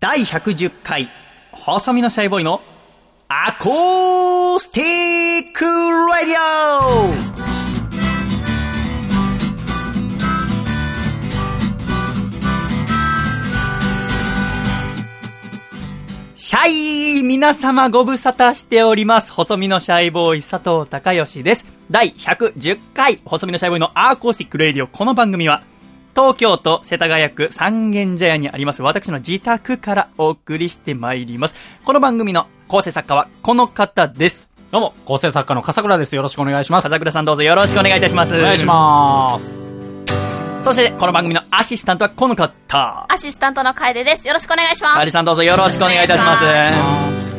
第110回、細身のシャイボーイのアコースティックラディオシャイ皆様ご無沙汰しております。細身のシャイボーイ佐藤孝義です。第110回、細身のシャイボーイのアーコースティックレディオ。この番組は、東京都世田谷区三軒茶屋にあります私の自宅からお送りしてまいります。この番組の構成作家はこの方です。どうも、構成作家の笠倉です。よろしくお願いします。笠倉さんどうぞよろしくお願いいたします。お願いします。そして、この番組のアシスタントはこの方。アシスタントのカエルです。よろしくお願いします。カエルさんどうぞよろしくお願いいたします。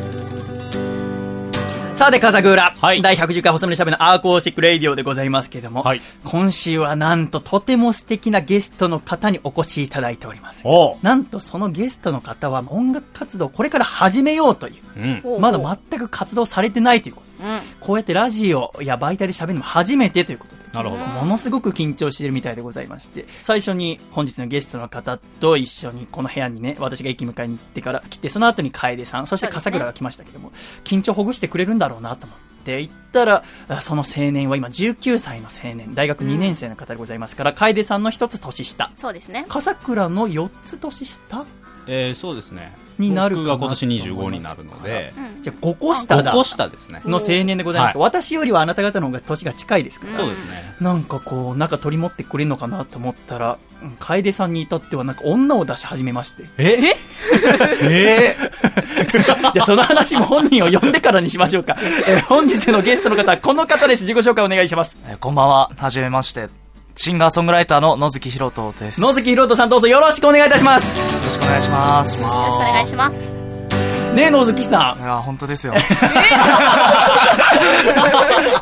さあで、笠倉。はい第110回細身のシャイボーイのアーコースティックレイディオでございますけれども、はい今週はなんととても素敵なゲストの方にお越しいただいております。なんとそのゲストの方は音楽活動をこれから始めようという。うん。まだ全く活動されてないということ。うん。こうやってラジオや媒体で喋るのも初めてということで。なるほど。ものすごく緊張しているみたいでございまして、最初に本日のゲストの方と一緒にこの部屋にね、私が駅迎えに行ってから来て、その後に楓さん、そして笠倉が来ましたけども、緊張ほぐしてくれるんだろうなと思って行ったら、あその青年は今19歳の青年、大学2年生の方でございますから、楓さんの一つ年下。そうですね。笠倉の4つ年下えー、そうですね。になるかな僕が今年25になるので、うん。じゃあ5個下だ。5個下ですね。の青年でございます、はい私よりはあなた方の方が年が近いですから、そうですね。なんかこう、中取り持ってくれるのかなと思ったら、うん楓さんに至ってはなんか女を出し始めまして。え？え？じゃあその話も本人を呼んでからにしましょうか。えー本日のゲストの方はこの方です。自己紹介お願いします。えーこんばんは。はじめまして。シンガーソングライターの野月ひろとです。野月ひろとさんどうぞよろしくお願いいたします。よろしくお願いします。いよろしくお願いします。ねえ、野月さん。や、本当ですよ。だか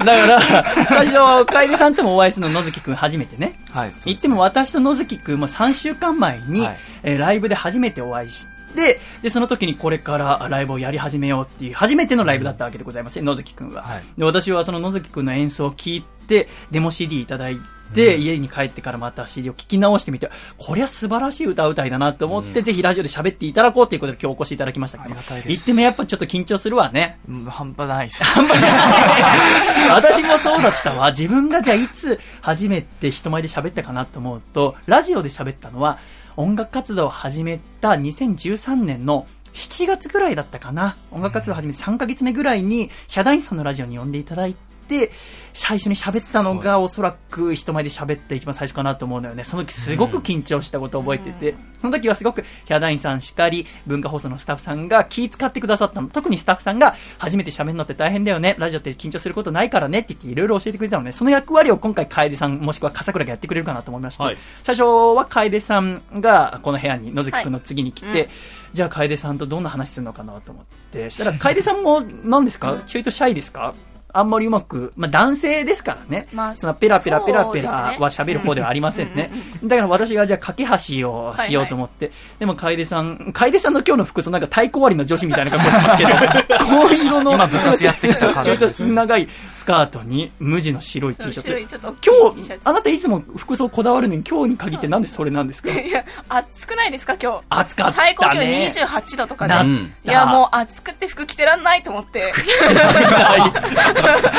ら、最初、楓さんともお会いするの野月くん初めてね。はい。言っても私と野月くんも3週間前に、はいえーライブで初めてお会いして、で、その時にこれからライブをやり始めようっていう、初めてのライブだったわけでございますね、野月くんは。はいで、私はその野月くんの演奏を聞いて、デモ CD いただいて、家に帰ってからまた CD を聞き直してみて、こりゃ素晴らしい歌うたいだなと思って、ぜひラジオで喋っていただこうということで今日お越しいただきましたけどありがたいです言ってもやっぱちょっと緊張するわね。うん半端ないです。半端じゃない。私もそうだったわ。自分がじゃあいつ初めて人前で喋ったかなと思うと、ラジオで喋ったのは、音楽活動を始めた2013年の7月ぐらいだったかな。音楽活動を始めて3ヶ月目ぐらいに、ヒャダインさんのラジオに呼んでいただいて、最初に喋ったのがおそらく人前で喋った一番最初かなと思うのよね。その時すごく緊張したことを覚えてて、その時はすごくヒャダインさんしかり、文化放送のスタッフさんが気遣ってくださったの。特にスタッフさんが初めて喋るのって大変だよね。ラジオって緊張することないからねって言っていろいろ教えてくれたのね。その役割を今回楓さんもしくは笠倉がやってくれるかなと思いまして、はい。最初は楓さんがこの部屋に野月くんの次に来て、はいうん。じゃあ楓さんとどんな話するのかなと思って、したら楓さんも何ですか？ちょいとシャイですか？あんまりうまく、まあ男性ですからね。まあそのペラペラペラペラは喋る方ではありませんね。だから私がじゃあ架け橋をしようと思って、でも楓さん、楓さんの今日の服装なんか太鼓割りの女子みたいな格好してますけど、紺色の、今部活やってきた感じ ちょいと長いスカートに無地の白い T シャツ。今日あなたいつも服装こだわるのに今日に限ってなんでそれなんですか？いや、暑くないですか、今日？暑かったね最高気温28度とかで。なうんいや、もう暑くて服着てらんないと思って。そ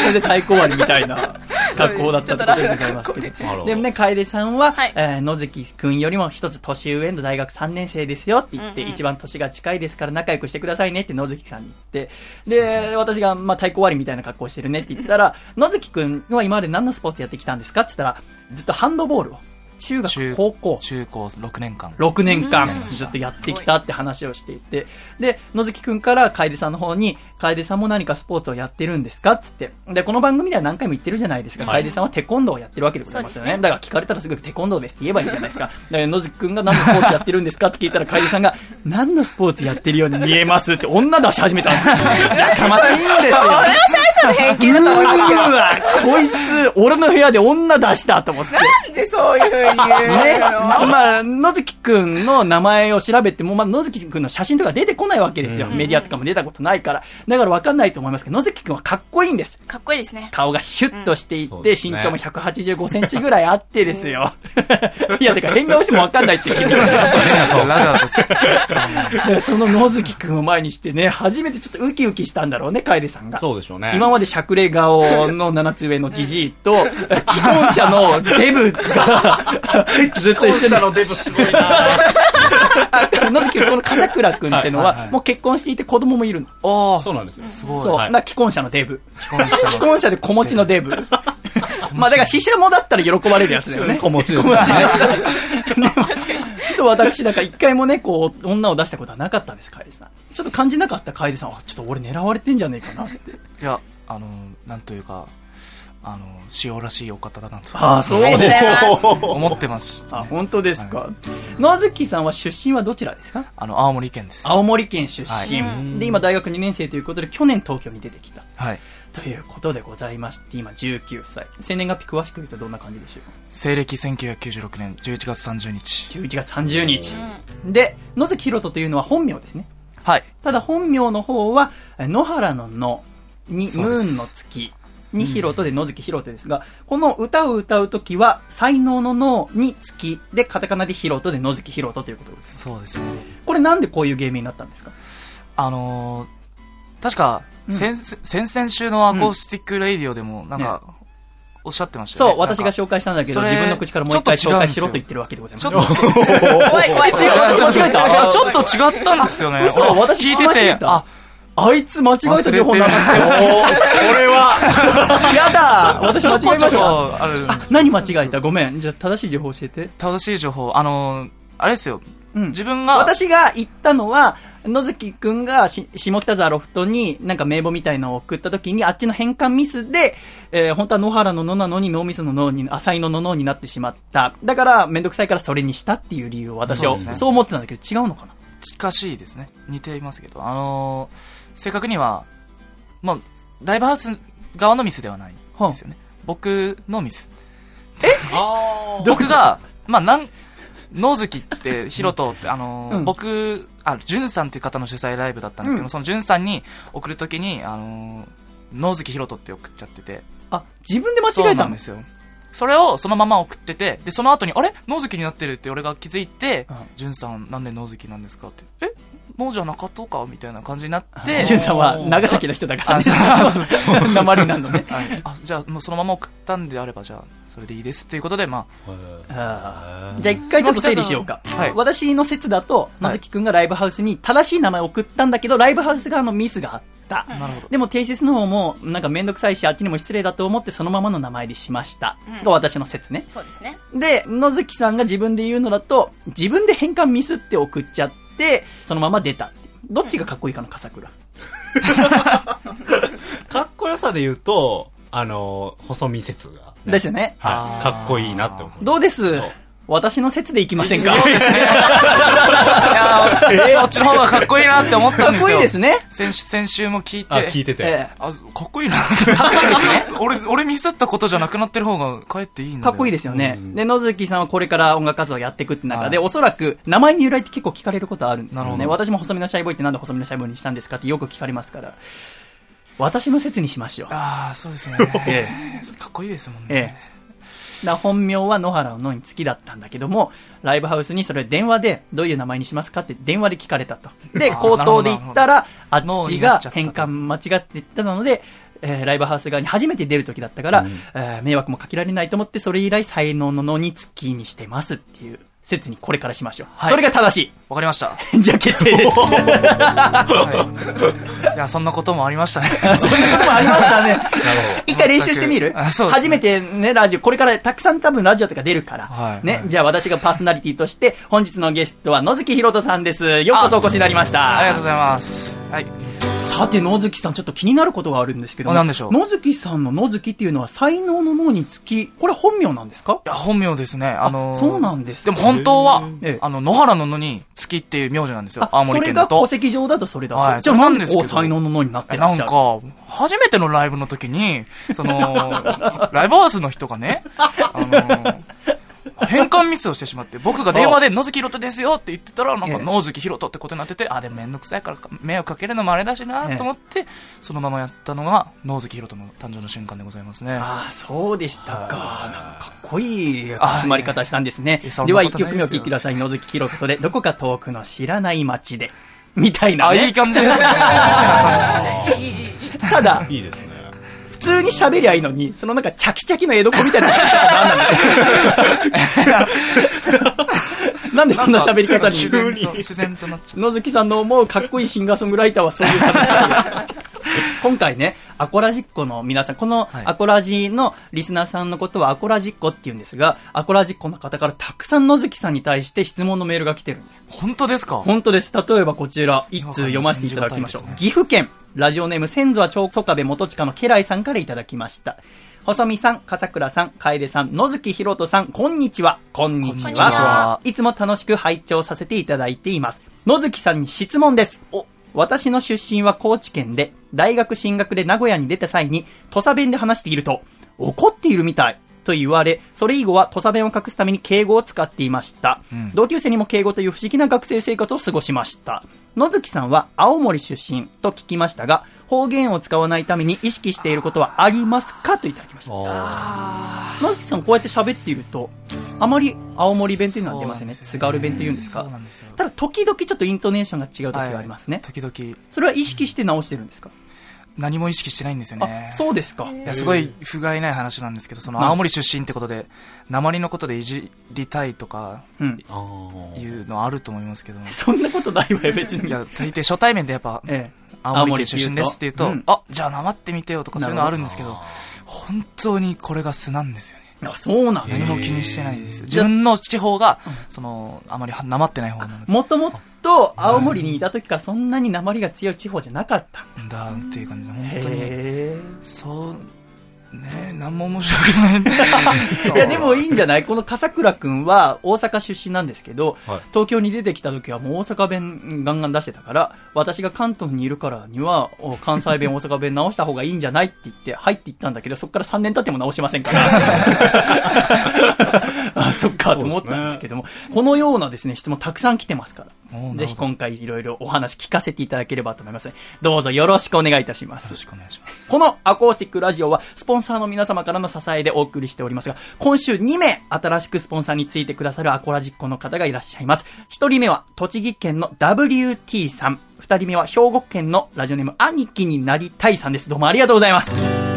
れで太鼓割りみたいな格好だったってことでございますけど。でもね、楓さんは、はいえー野月くんよりも一つ年上の大学3年生ですよって言って、うんうん一番年が近いですから仲良くしてくださいねって野月さんに言って、で、私が、まあ、太鼓割りみたいな格好してるねって言ったら、野月くんは今まで何のスポーツやってきたんですか？って言ったら、ずっとハンドボールを、中学、中高校、中高6年間。6年間うん。ずっとやってきたって話をしていて、で、野月くんから楓さんの方に、楓さんも何かスポーツをやってるんですか？っつって。で、この番組では何回も言ってるじゃないですか。はい楓さんはテコンドーをやってるわけでございますよね。ねだから聞かれたらすぐテコンドーですって言えばいいじゃないですか。だから野月くんが何のスポーツやってるんですかって聞いたら楓さんが、何のスポーツやってるように見えますって女出し始めたんですよ。やかましいんですよ。これはシャイさんの偏見だと思いますけど。うわ、こいつ、俺の部屋で女出したと思って。なんでそういう風に言うのね。まあ、野月くんの名前を調べても、まあ、野月くんの写真とか出てこないわけですよ。メディアとかも出たことないから。だからわかんないと思いますけど、野月くんはかっこいいんです。かっこいいですね。顔がシュッとしていて、うんそうですね身長も185センチぐらいあってですよ。いや、だから変顔してもわかんないって言ってる。ラジオだとだからその野月くんを前にしてね、初めてちょっとウキウキしたんだろうね、楓さんが。そうでしょうね。今までしゃくれ顔の7つ上のジジイと、既婚者のデブが、ずっと一緒に。のデブすごいな 野月くん、この笠倉くんってのは、もう結婚していて子供もいるの。おーそうなんですよ。すごい。そう。はいな既婚者のデブ。既婚者で子持ちのデブ。まあだから、死者もだったら喜ばれるやつだよね。子持ちですね。と私、だから一回もね、こう、女を出したことはなかったんです、楓さん。ちょっと感じなかった楓さんは、ちょっと俺狙われてんじゃねえかなって。いや、あの、なんというか、あの、塩らしいお方だなと。ああ、そうです。思ってました、あ、ね。本当ですか。野月さんは出身はどちらですか？あの、青森県です。青森県出身、はいで、今大学2年生ということで、去年東京に出てきた。はい。ということでございまして、今19歳。生年月日詳しく言うとどんな感じでしょう？西暦1996年11月30日。11月30日。で、野月ひろとというのは本名ですね。はい。ただ本名の方は、え野原の野に、ムーンの月にひろとで野月ひろとですが、この歌を歌うときは、才能の能に月で、カタカナでひろとで野月ひろとということです。そうですね。これなんでこういう芸名になったんですか？あのー、確か、うん先、先々週のアコースティックレイディオでも、なんか、おっしゃってましたよね。そう、私が紹介したんだけど、自分の口からもう一回紹介しろと言ってるわけでございます。ちょっと、怖 い怖い。違う間違えたちょっと違ったんですよね。嘘俺私聞いてて、間違えたあ、あいつ間違えた情報流してよ。これは、やだ私間違えました。何間違えた？ごめん。じゃあ正しい情報教えて。正しい情報、あのー、あれですよ。うん自分が、私が言ったのは、野月くんがし下北沢ロフトになんか名簿みたいのを送った時に、あっちの変換ミスで、えー本当は野原の野なのに脳みその脳に、浅いのの脳になってしまった。だから、めんどくさいからそれにしたっていう理由を私はそうねそう思ってたんだけど、違うのかな？近しいですね。似ていますけど。あのー、正確には、まあ、ライブハウス側のミスではないんですよね。僕のミス。あど僕が、まあ、なん、野月って、ヒロトって、あのーうん。僕、あ、ジュンさんっていう方の主催ライブだったんですけど、うん。そのジュンさんに送るときに、あのー野月ヒロトって送っちゃってて。あ、自分で間違えたの？なんですよ。それをそのまま送ってて、で、その後に、あれ？野月になってるって俺が気づいてうん、ジュンさんなんで野月なんですかって、え？野じゃなかったかみたいな感じになって、ジュンさんは長崎の人だからね。鉛 なのね。はいあ、じゃあもうそのまま送ったんであれば、じゃあ、それでいいですっていうことで、まあーじゃあ一回ちょっと整理しようか。はい私の説だと、なずきくんがライブハウスに正しい名前を送ったんだけど、ライブハウス側のミスがあった。あ、なるほど。でも定説の方も、なんかめんどくさいし、あっちにも失礼だと思ってそのままの名前にしました。うんが私の説ね。そうですね。で、野月さんが自分で言うのだと、自分で変換ミスって送っちゃって、そのまま出たっていう。どっちがかっこいいかな、笠倉。かっこよさで言うと、あの、細見説が、ね。ですよね。はい。かっこいいなって思う。どうです？私の説でいきませんか？そうですね。いやーそっちの方がかっこいいなって思ったかっんですよ。こいいですね。先週、先週も聞いて。あ、聞いてて。ええあ、かっこいいなって。かっこいいですね。俺、俺ミスったことじゃなくなってる方がかえっていいんだかっこいいですよね。で、野月さんはこれから音楽活動をやっていくって中で、はいおそらく名前に由来って結構聞かれることあるんですよね。なるほど私も細身のシャイボーイってなんで細身のシャイボーイにしたんですかってよく聞かれますから。私の説にしましょう。ああ、そうですね。えかっこいいですもんね。ええ。だ本名は野原の野に月だったんだけども、ライブハウスにそれ電話で、どういう名前にしますかって電話で聞かれたと。で、口頭で言ったら、あっ脳ちが変換間違って言ったので、えーライブハウス側に初めて出る時だったから、えー迷惑もかけられないと思って、それ以来才能の野に月にしてますっていう説にこれからしましょう。はいそれが正しわかりました。い。じゃあ決定です。はい。いや、そんなこともありましたね。そんなこともありましたね。一回練習してみる？あそうですね初めてね、ラジオ、これからたくさん多分ラジオとか出るから。ねはいは。いじゃあ私がパーソナリティとして、本日のゲストは野月ひろとさんです。ようこそお越しになりました。ありがとうございます。はい。さて、野月さん、ちょっと気になることがあるんですけども。あ何でしょう野月さんの野月っていうのは、才能の脳につき、これ本名なんですか？いや、本名ですね。あのーそうなんですでも本当はええ、あの、野原の野に月っていう名字なんですよ。青あ、それ森県だと。が戸籍上だとそれだと。はいじゃあそれなんで才能の脳になってえ、なんらっしゃる。か、初めてのライブの時に、その、ライブハウスの人がね、あのー、あ変換ミスをしてしまって、僕が電話で野月ひろとですよって言ってたら、なんか野月ひろとってことになってて、あ、でもめんどくさいから迷惑かけるのもあれだしなと思って、そのままやったのが野月ひろとの誕生の瞬間でございますね。ああ、そうでしたか。なんかかっこいいあ決まり方したんですねでは1なことないですよ曲目お聴きください。野月ひろとで、どこか遠くの知らない街で。みたいなあ、ね。いい感じですね。ただ、いいですね。普通に喋りゃいいのに、そのなんかチャキチャキの江戸っ子みたいな なんでそんな喋り方に自然と、自然となっちゃう。野月さんの思うかっこいいシンガーソングライターはそういう喋り方 今回ね、アコラジッコの皆さん、このはいアコラジのリスナーさんのことはアコラジッコって言うんですが、アコラジッコの方からたくさん野月さんに対して質問のメールが来てるんです。本当ですか？本当です。例えばこちら、一通読ませていただきましょう。岐阜県、ラジオネーム、先祖は長曽我部元親の家来さんからいただきました。細見さん、笠倉さん、楓さん、野月ひろとさん、こんにちは。こんにちは。いつも楽しく拝聴させていただいています。野月さんに質問です。お私の出身は高知県で、大学進学で名古屋に出た際に、土佐弁で話していると、怒っているみたい。と言われ、それ以後は土佐弁を隠すために敬語を使っていました。うん同級生にも敬語という不思議な学生生活を過ごしました。野月さんは青森出身と聞きましたが、方言を使わないために意識していることはありますかといただきました。野月さんこうやって喋っていると、あまり青森弁というのは出ませんね。津軽弁というんですかすよ。ただ時々ちょっとイントネーションが違う時がありますね。時々、それは意識して直してるんですか、何も意識してないんですよねあ、。そうですか。いや、すごい不甲斐ない話なんですけど、その青森出身ってことで、鉛のことでいじりたいとかいうのはあると思いますけど、そんなことないわよ、別に。いや、大抵初対面でやっぱ、ええ。青森県出身ですって言うと、うあ、じゃあなってみてよとかそういうのあるんですけど、本当にこれが素なんですよね。あ、そうなんだ何も気にしてないんですよ。自分の地方が、その、あまりなまってない方なので、もともと青森にいた時からそんなに鉛が強い地方じゃなかった。だっていう感じで、本当に、へそう、ね何も面白くない。ー いや、でもいいんじゃない？この笠倉くんは大阪出身なんですけど、はい東京に出てきた時はもう大阪弁ガンガン出してたから、私が関東にいるからには、お関西弁、大阪弁直した方がいいんじゃないって言って、入っていったんだけど、そこから3年経っても直しませんから。あ、そっかと思ったんですけども、このようなですね、質問たくさん来てますから。ぜひ今回いろいろお話聞かせていただければと思います。どうぞよろしくお願いいたしますよろ。しくお願いします。このアコースティックラジオはスポンサーの皆様からの支えでお送りしておりますが、今週2名新しくスポンサーについてくださるアコラジッコの方がいらっしゃいます。1人目は栃木県の WT さん。2人目は兵庫県のラジオネーム兄貴になりたいさんです。どうもありがとうございます。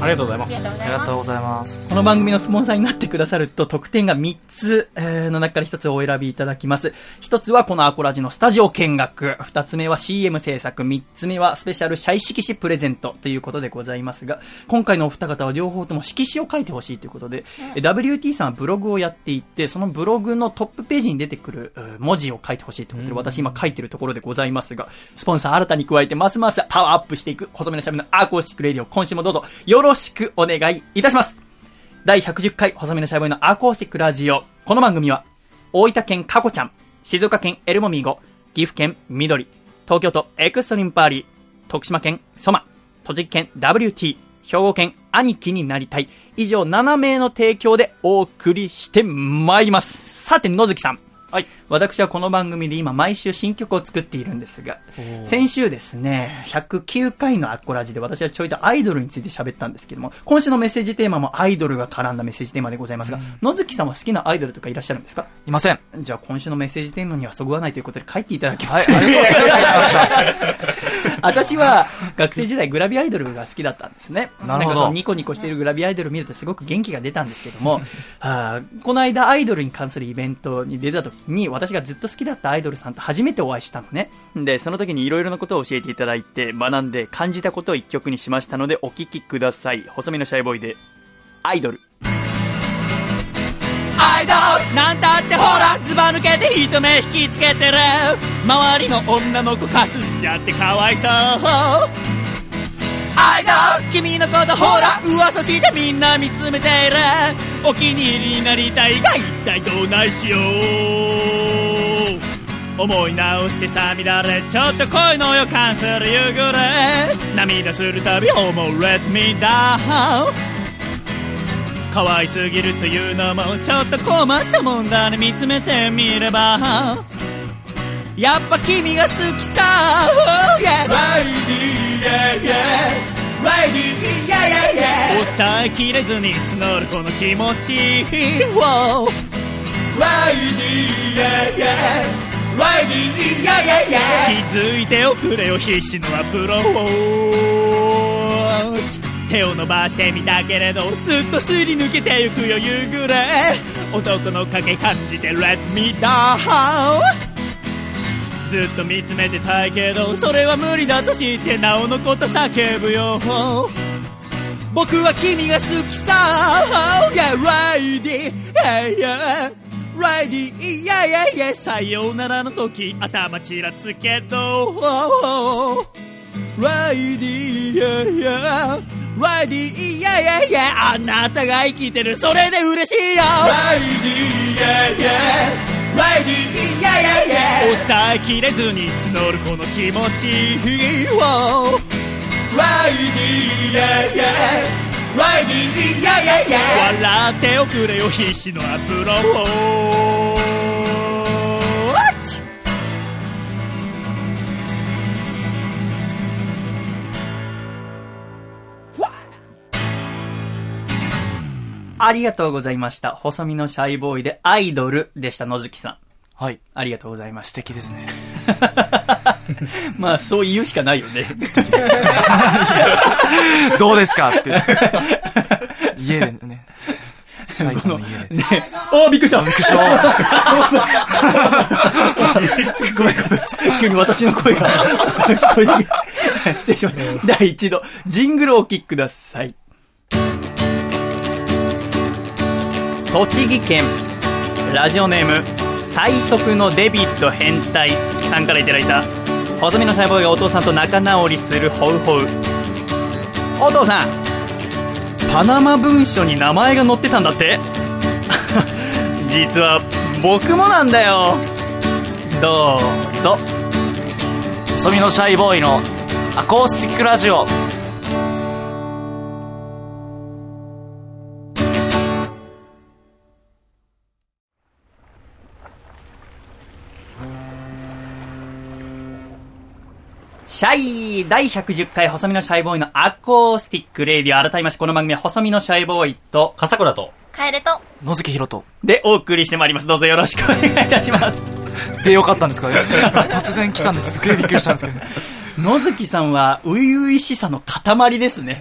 ありがとうございます。ありがとうございます。この番組のスポンサーになってくださると特典が3つ、えーの中から1つをお選びいただきます。1つはこのアコラジのスタジオ見学。2つ目は CM 制作。3つ目はスペシャルシャイ色紙プレゼントということでございますが、今回のお二方は両方とも色紙を書いてほしいということで、え WT さんはブログをやっていて、そのブログのトップページに出てくるえー文字を書いてほしいということで、私今書いてるところでございますが、スポンサー新たに加えてますますパワーアップしていく細身のシャイボーイのアーコースティックレディオ、今週もどうぞよろろしくお願いいたします。第110回細身のシャイボーイのアコースティックラジオ。この番組は、大分県カコちゃん、静岡県エルモミーゴ、岐阜県緑、東京都エクストリームパーリー、徳島県ソマ、栃木県 WT、兵庫県兄貴になりたい。以上7名の提供でお送りしてまいります。さて、野月さん。はい。私はこの番組で今毎週新曲を作っているんですが、ー先週ですね、109回のアコラジで私はちょいとアイドルについて喋ったんですけども、今週のメッセージテーマもアイドルが絡んだメッセージテーマでございますが、野月さんは好きなアイドルとかいらっしゃるんですか？いません。じゃあ今週のメッセージテーマにはそぐわないということで書いていただきまはい、す。ありがとうございました。私は学生時代グラビアアイドルが好きだったんですね。なるほどんかニコニコしているグラビアアイドルを見るとすごく元気が出たんですけども、あーこの間アイドルに関するイベントに出た時に私がずっと好きだったアイドルさんと初めてお会いしたのね。で、その時にいろいろなことを教えていただいて学んで感じたことを一曲にしましたのでお聴きください。細身のシャイボーイで、アイドル。アイドルなんだってほらずば抜けて人目引きつけてる周りの女の子かすんじゃってかわいそうアイドル君のことほら噂してみんな見つめている。お気に入りになりたいが一体どうないしよう。思い直してさ見られちょっと恋の予感する夕暮れ。涙するたび思う Let me down 可愛すぎるというのもちょっと困ったもんだね。見つめてみれば。やっぱ君が好きさ。Oh, yeah. イディ yeah, yeah. ライディ yeah, yeah, yeah. 抑えきれずに募るこの気持ち Wow. ライディ yeah, yeah. ライディ yeah, yeah, yeah. 気づいておくれよ必死のアプローチ手を伸ばしてみたけれどすっとすり抜けてゆくよ夕暮れ男の影感じて Let me down ずっと見つめてたいけどそれは無理だとしてなおのこと叫ぶよ。僕は君が好きさ。Y e a h r i d y r i d y y e a h y e a h y e a h さようならの時頭ちらつけど。R i d y y e a h y e a h r i d y y e a h y e a h あなたが生きてる。それで嬉しいよ。R i d y y e a h y e a h 抑えきれずに募るこの気持ち。ライディーややライディーややや笑っておくれよ必死のアプローありがとうございました。細身のシャイボーイでアイドルでした、野月さん。はい。ありがとうございまし素敵ですね。た。まあ、そう言うしかないよ ね。どうですかって。家でね。シャイさんの家で。ね。おー、びっくりした。びっくりした。ごめんごめん。急に私の声が。声が失礼しました。第一度、ジングルをお聴きください。栃木県、ラジオネーム、最速のデビッド変態さんからいただいた、細身のシャイボーイがお父さんと仲直りするホウホウ。お父さん、パナマ文書に名前が載ってたんだって？実は僕もなんだよどうぞ細身のシャイボーイのアコースティックラジオ。シャイ第110回細身のシャイボーイのアコースティックレディオ改めましてこの番組は細身のシャイボーイと笠倉と。カエルと、野月ひろと。でお送りしてまいりますどうぞよろしくお願いいたします でよかったんですか？ね 突然来たんです。すげえびっくりしたんですけど。野月さんは初々しさの塊ですね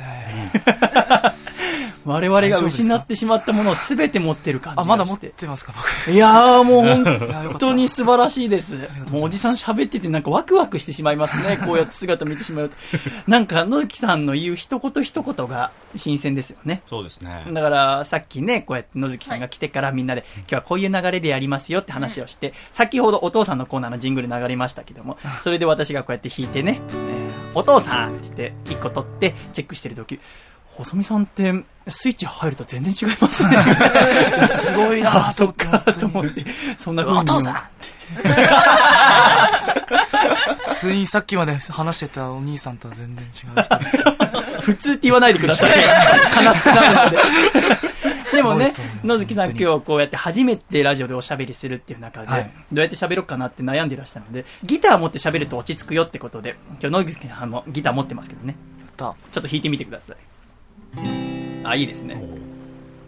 我々が失ってしまったものを全て持ってる感じがあ、まだ持ってますか、僕。いやーもう本当に素晴らしいです。もうおじさん喋っててなんかワクワクしてしまいますね。こうやって姿見てしまうと。なんか野木さんの言う一言一言が新鮮ですよね。そうですね。だからさっきね、こうやって野月さんが来てからみんなで、今日はこういう流れでやりますよって話をして、先ほどお父さんのコーナーのジングル流れましたけども、それで私がこうやって弾いてね、えーお父さんって言って一個取ってチェックしてる時細見さんってスイッチ入ると全然違いますね。すごいなあ、そっか、と思って、そんな風に。お父さん ついにさっきまで話してたお兄さんとは全然違う人。普通って言わないでください。悲しくなるので。でもね野月さん今日こうやって初めてラジオでおしゃべりするっていう中で、はいどうやって喋ろうかなって悩んでいらしたので、ギター持って喋ると落ち着くよってことで、今日野月さんもギター持ってますけどね。ちょっと弾いてみてください。あ、いいですね。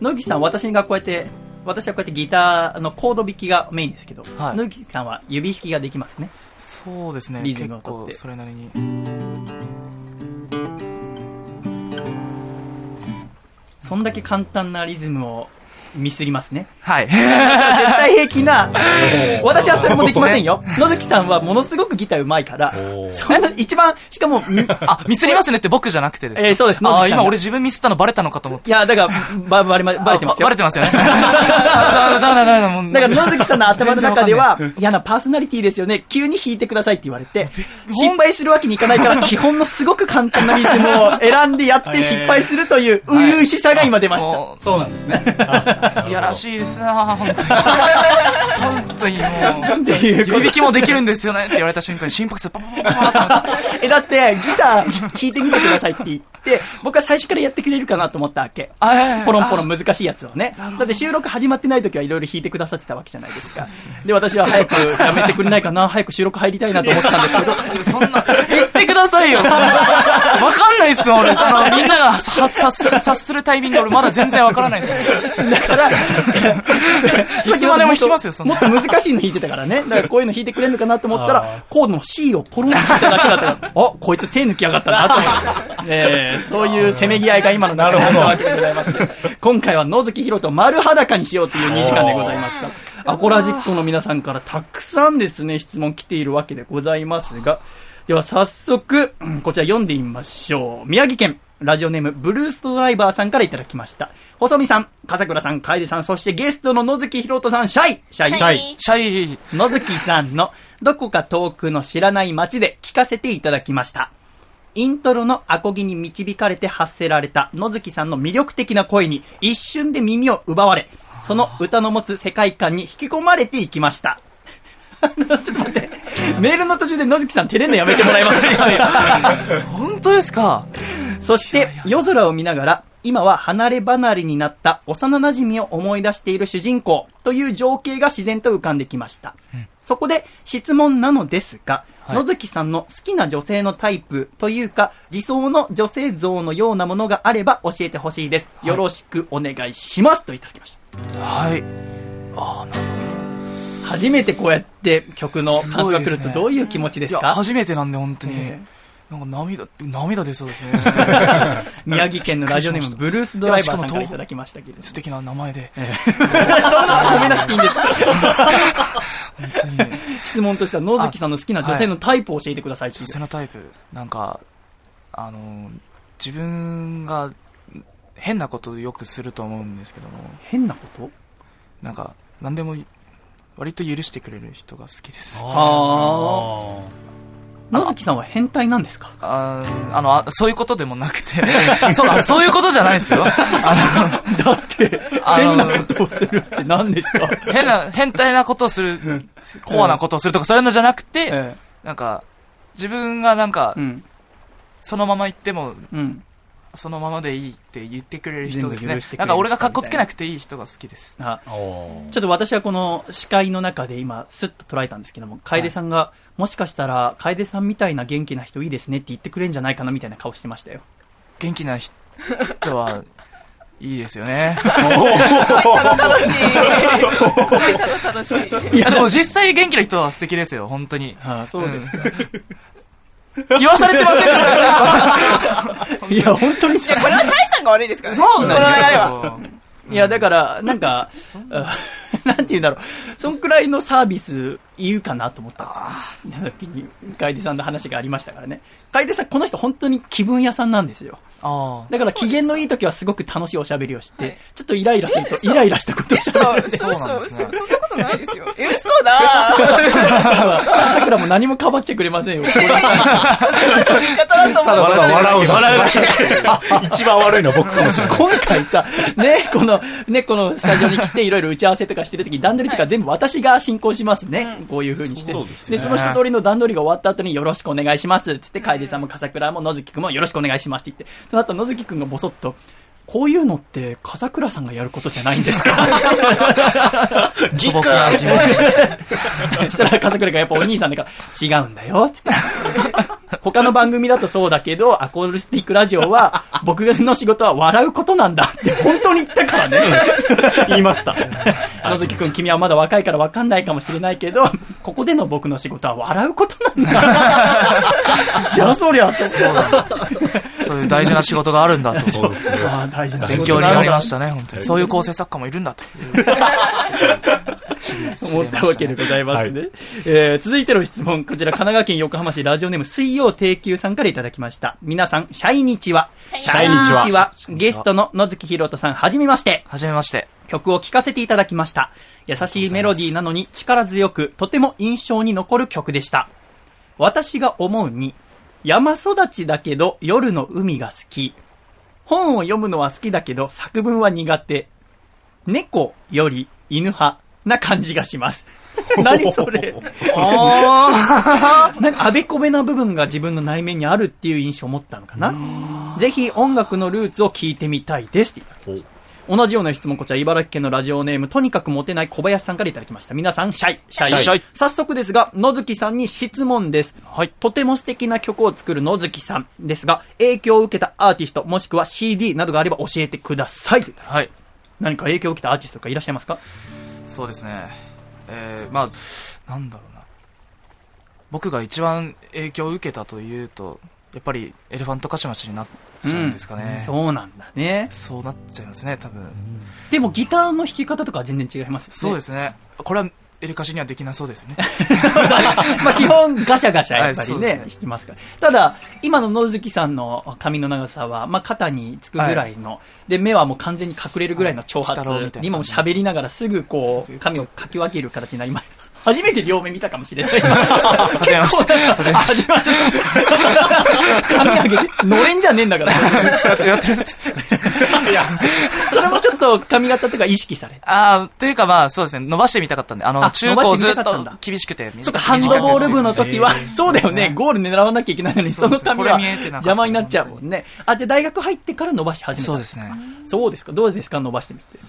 野月さん、私がこうやって、私はこうやってギターのコード弾きがメインですけど、はい野月さんは指弾きができますね。そうですね。リズム結をとって構それなりに。そんだけ簡単なリズムをミスりますね。はい。絶対平気な。私はそれもできませんよ。野月さんはものすごくギター上手いからそんな一番、しかも、み あ、ミスりますねって僕じゃなくてですか？えーそうです野あ、今俺自分ミスったのバレたのかと思って。いや、だから、ば、ばれま、バレてますよ。あバレてますよね。だから野月さんの頭の中では、嫌なパーソナリティですよね。急に弾いてくださいって言われて、失敗するわけにいかないから、基本のすごく簡単なリズムを選んでやって失敗するという、初々しさが今出ました。そうなんですね。いやらしいですな本当に。本当にもう。指弾きもできるんですよねって言われた瞬間に心拍数パパパパパパって。え、だって、ギター弾いてみてくださいって言って、僕は最初からやってくれるかなと思ったわけ。ポロンポロン難しいやつをね。だって収録始まってない時はいろいろ弾いてくださってたわけじゃないですか。で、私は早くやめてくれないかな、早く収録入りたいなと思ってたんですけど、そんな、言ってくださいよ。わかんないっすよ、俺。みんなが察察するタイミング俺まだ全然わからないっすよ。だから、いつまでも弾きますよもっと難しいの弾いてたからね。だからこういうの弾いてくれるのかなと思ったあら、コードの C をポロンと弾いただけだったから、あ、こいつ手抜きやがったなと思って。えーそういうせめぎ合いが今の中にあったわけでございます今回は野月ひろと丸裸にしようという2時間でございますが、アコラジックの皆さんからたくさんですね、質問来ているわけでございますが、では早速、うんこちら読んでみましょう。宮城県、ラジオネーム、ブルーストドライバーさんからいただきました。細身さん、笠倉さん、楓さん、そしてゲストの野月ひろとさん、シャイシャイシャイシャイ。野月さんのどこか遠くの知らない街で聞かせていただきました。イントロのアコギに導かれて発せられた野月さんの魅力的な声に一瞬で耳を奪われ、その歌の持つ世界観に引き込まれていきました。ちょっと待って。メールの途中で野月さん照れんのやめてもらえますか？本当ですか？そして、夜空を見ながら、今は離れ離れになった幼馴染を思い出している主人公という情景が自然と浮かんできました。そこで質問なのですが、はい野月さんの好きな女性のタイプというか、理想の女性像のようなものがあれば教えてほしいです。よろしくお願いします。といただきました。はい。ああ、なる初めてこうやって曲の感想が来るとどういう気持ちですいや、か初めてなんで、本当に。えなんか涙、涙出そうですね。宮城県のラジオネームブルースドライバーさんからいただきましたけれども。素敵な名前で。そんなの褒めなくていいんです。本当にね。質問としては野月さんの好きな女性のタイプを教えてくださいっていう女性のタイプ。なんか、あの、自分が変なことをよくすると思うんですけども、変なこと？なんか、何でも割と許してくれる人が好きです。あ野月さんは変態なんですか？あーあのあ、そういうことでもなくて、そうあそういうことじゃないですよ。あ だって、あの変なことをするって何ですか？の、変な、変態なことをする、コアなことをするとかそういうのじゃなくて、えなんか、自分がなんかえ、うん。そのまま言っても、うん。そのままでいいって言ってくれる人ですねなんか俺が格好つけなくていい人が好きです。ちょっと私はこの視界の中で今、スッと捉えたんですけども、楓さんが、もしかしたら、楓さんみたいな元気な人いいですねって言ってくれるんじゃないかなみたいな顔してましたよ。元気な人は、いいですよね。楽しい。ただ楽しい。いや、でも実際元気な人は素敵ですよ、本当に。ああ、そうですか。言わされてませんか いや、本当にさいや、これはシャイさんが悪いですからね。そうこの流れは。いや、だから、なんか、あ なんて言うんだろう。そんくらいのサービス言うかなと思ったんですよ。時に、楓さんの話がありましたからね。楓さん、この人本当に気分屋さんなんですよ。ああ。だから機嫌のいい時はすごく楽しいおしゃべりをして、ちょっとイライラするとイライラしたことをしてそう、る。そう、そう、そうなんですねそう、そんなことないですよ。え、嘘だ朝倉も何もかばっちゃくれませんよ。そういう言い方だと思う。ただただ笑うだ笑う。一番悪いのは僕かもしれない。今回さ、ね、この、ね、このスタジオに来ていろいろ打ち合わせとかしてる時段取りとか全部私が進行しますね。こういう風にして。そうですで、その一通りの段取りが終わった後によろしくお願いします。つって、楓さんも笠倉も野月くんもよろしくお願いしますって言って、その後野月くんがボソッと、こういうのって、笠倉さんがやることじゃないんですか？素朴な疑問。そしたら笠倉がやっぱお兄さんだから、違うんだよ、つって。他の番組だとそうだけど、アコールスティックラジオは、僕の仕事は笑うことなんだって本当に言ったからね。言いました。野月くん、君はまだ若いから分かんないかもしれないけど、ここでの僕の仕事は笑うことなんだ。じゃあそりゃ、そういう大事な仕事があるんだと。そうですね。勉強に事なりましたね、本当に。そういう構成作家もいるんだという。思ったわけでございますね。えー続いての質問、こちら神奈川県横浜市ラジオネーム水曜定休さんからいただきました。皆さん、シャイニチは。シャイニチはチは。ゲストの野月ひろとさん、はじめまして。はじめまして。曲を聴かせていただきました。優しいメロディーなのに力強く、とても印象に残る曲でした。私が思うに、山育ちだけど夜の海が好き。本を読むのは好きだけど作文は苦手。猫より犬派な感じがします。何それ？なんかあべこべな部分が自分の内面にあるっていう印象を持ったのかな。ぜひ音楽のルーツを聞いてみたいですっていただきました。同じような質問、こちら茨城県のラジオネーム、とにかくモテない小林さんからいただきました。皆さん、シャイ、シャイ。シャイ早速ですが、野月さんに質問です。はいとても素敵な曲を作る野月さんですが、影響を受けたアーティスト、もしくは CD などがあれば教えてください。はい。何か影響を受けたアーティストとかいらっしゃいますか？そうですね。えー、まあ、なんだろうな。僕が一番影響を受けたというと、やっぱりエレファントカシマシになっちゃうんですかね。そうなんだね。そうなっちゃいますね、多分。でもギターの弾き方とかは全然違いますよね。そうですね。これはエレカシにはできなそうですよね。まあ基本ガシャガシャやっぱりね、はいね弾きますから。ただ、今の野月さんの髪の長さは、まあ肩につくぐらいの、で、目はもう完全に隠れるぐらいの長髪、はい今も喋りながらすぐこう、髪をかき分ける形になります。初めて両目見たかもしれない。初めまし構なんかあ初めまして髪上げて、のれんじゃねえんだから。やってるってそれもちょっと髪型とか意識されて。ああ、というかまあそうですね、伸ばしてみたかったんで、あの、あ中高ずっと厳しくて。そっか、ハンドボール部の時はえ、ーそうだよね、ゴール狙わなきゃいけないのに、そのためは邪魔になっちゃうもんね。あ、じゃあ大学入ってから伸ばし始めたそうですね。そうですか、どうですか、伸ばしてみて。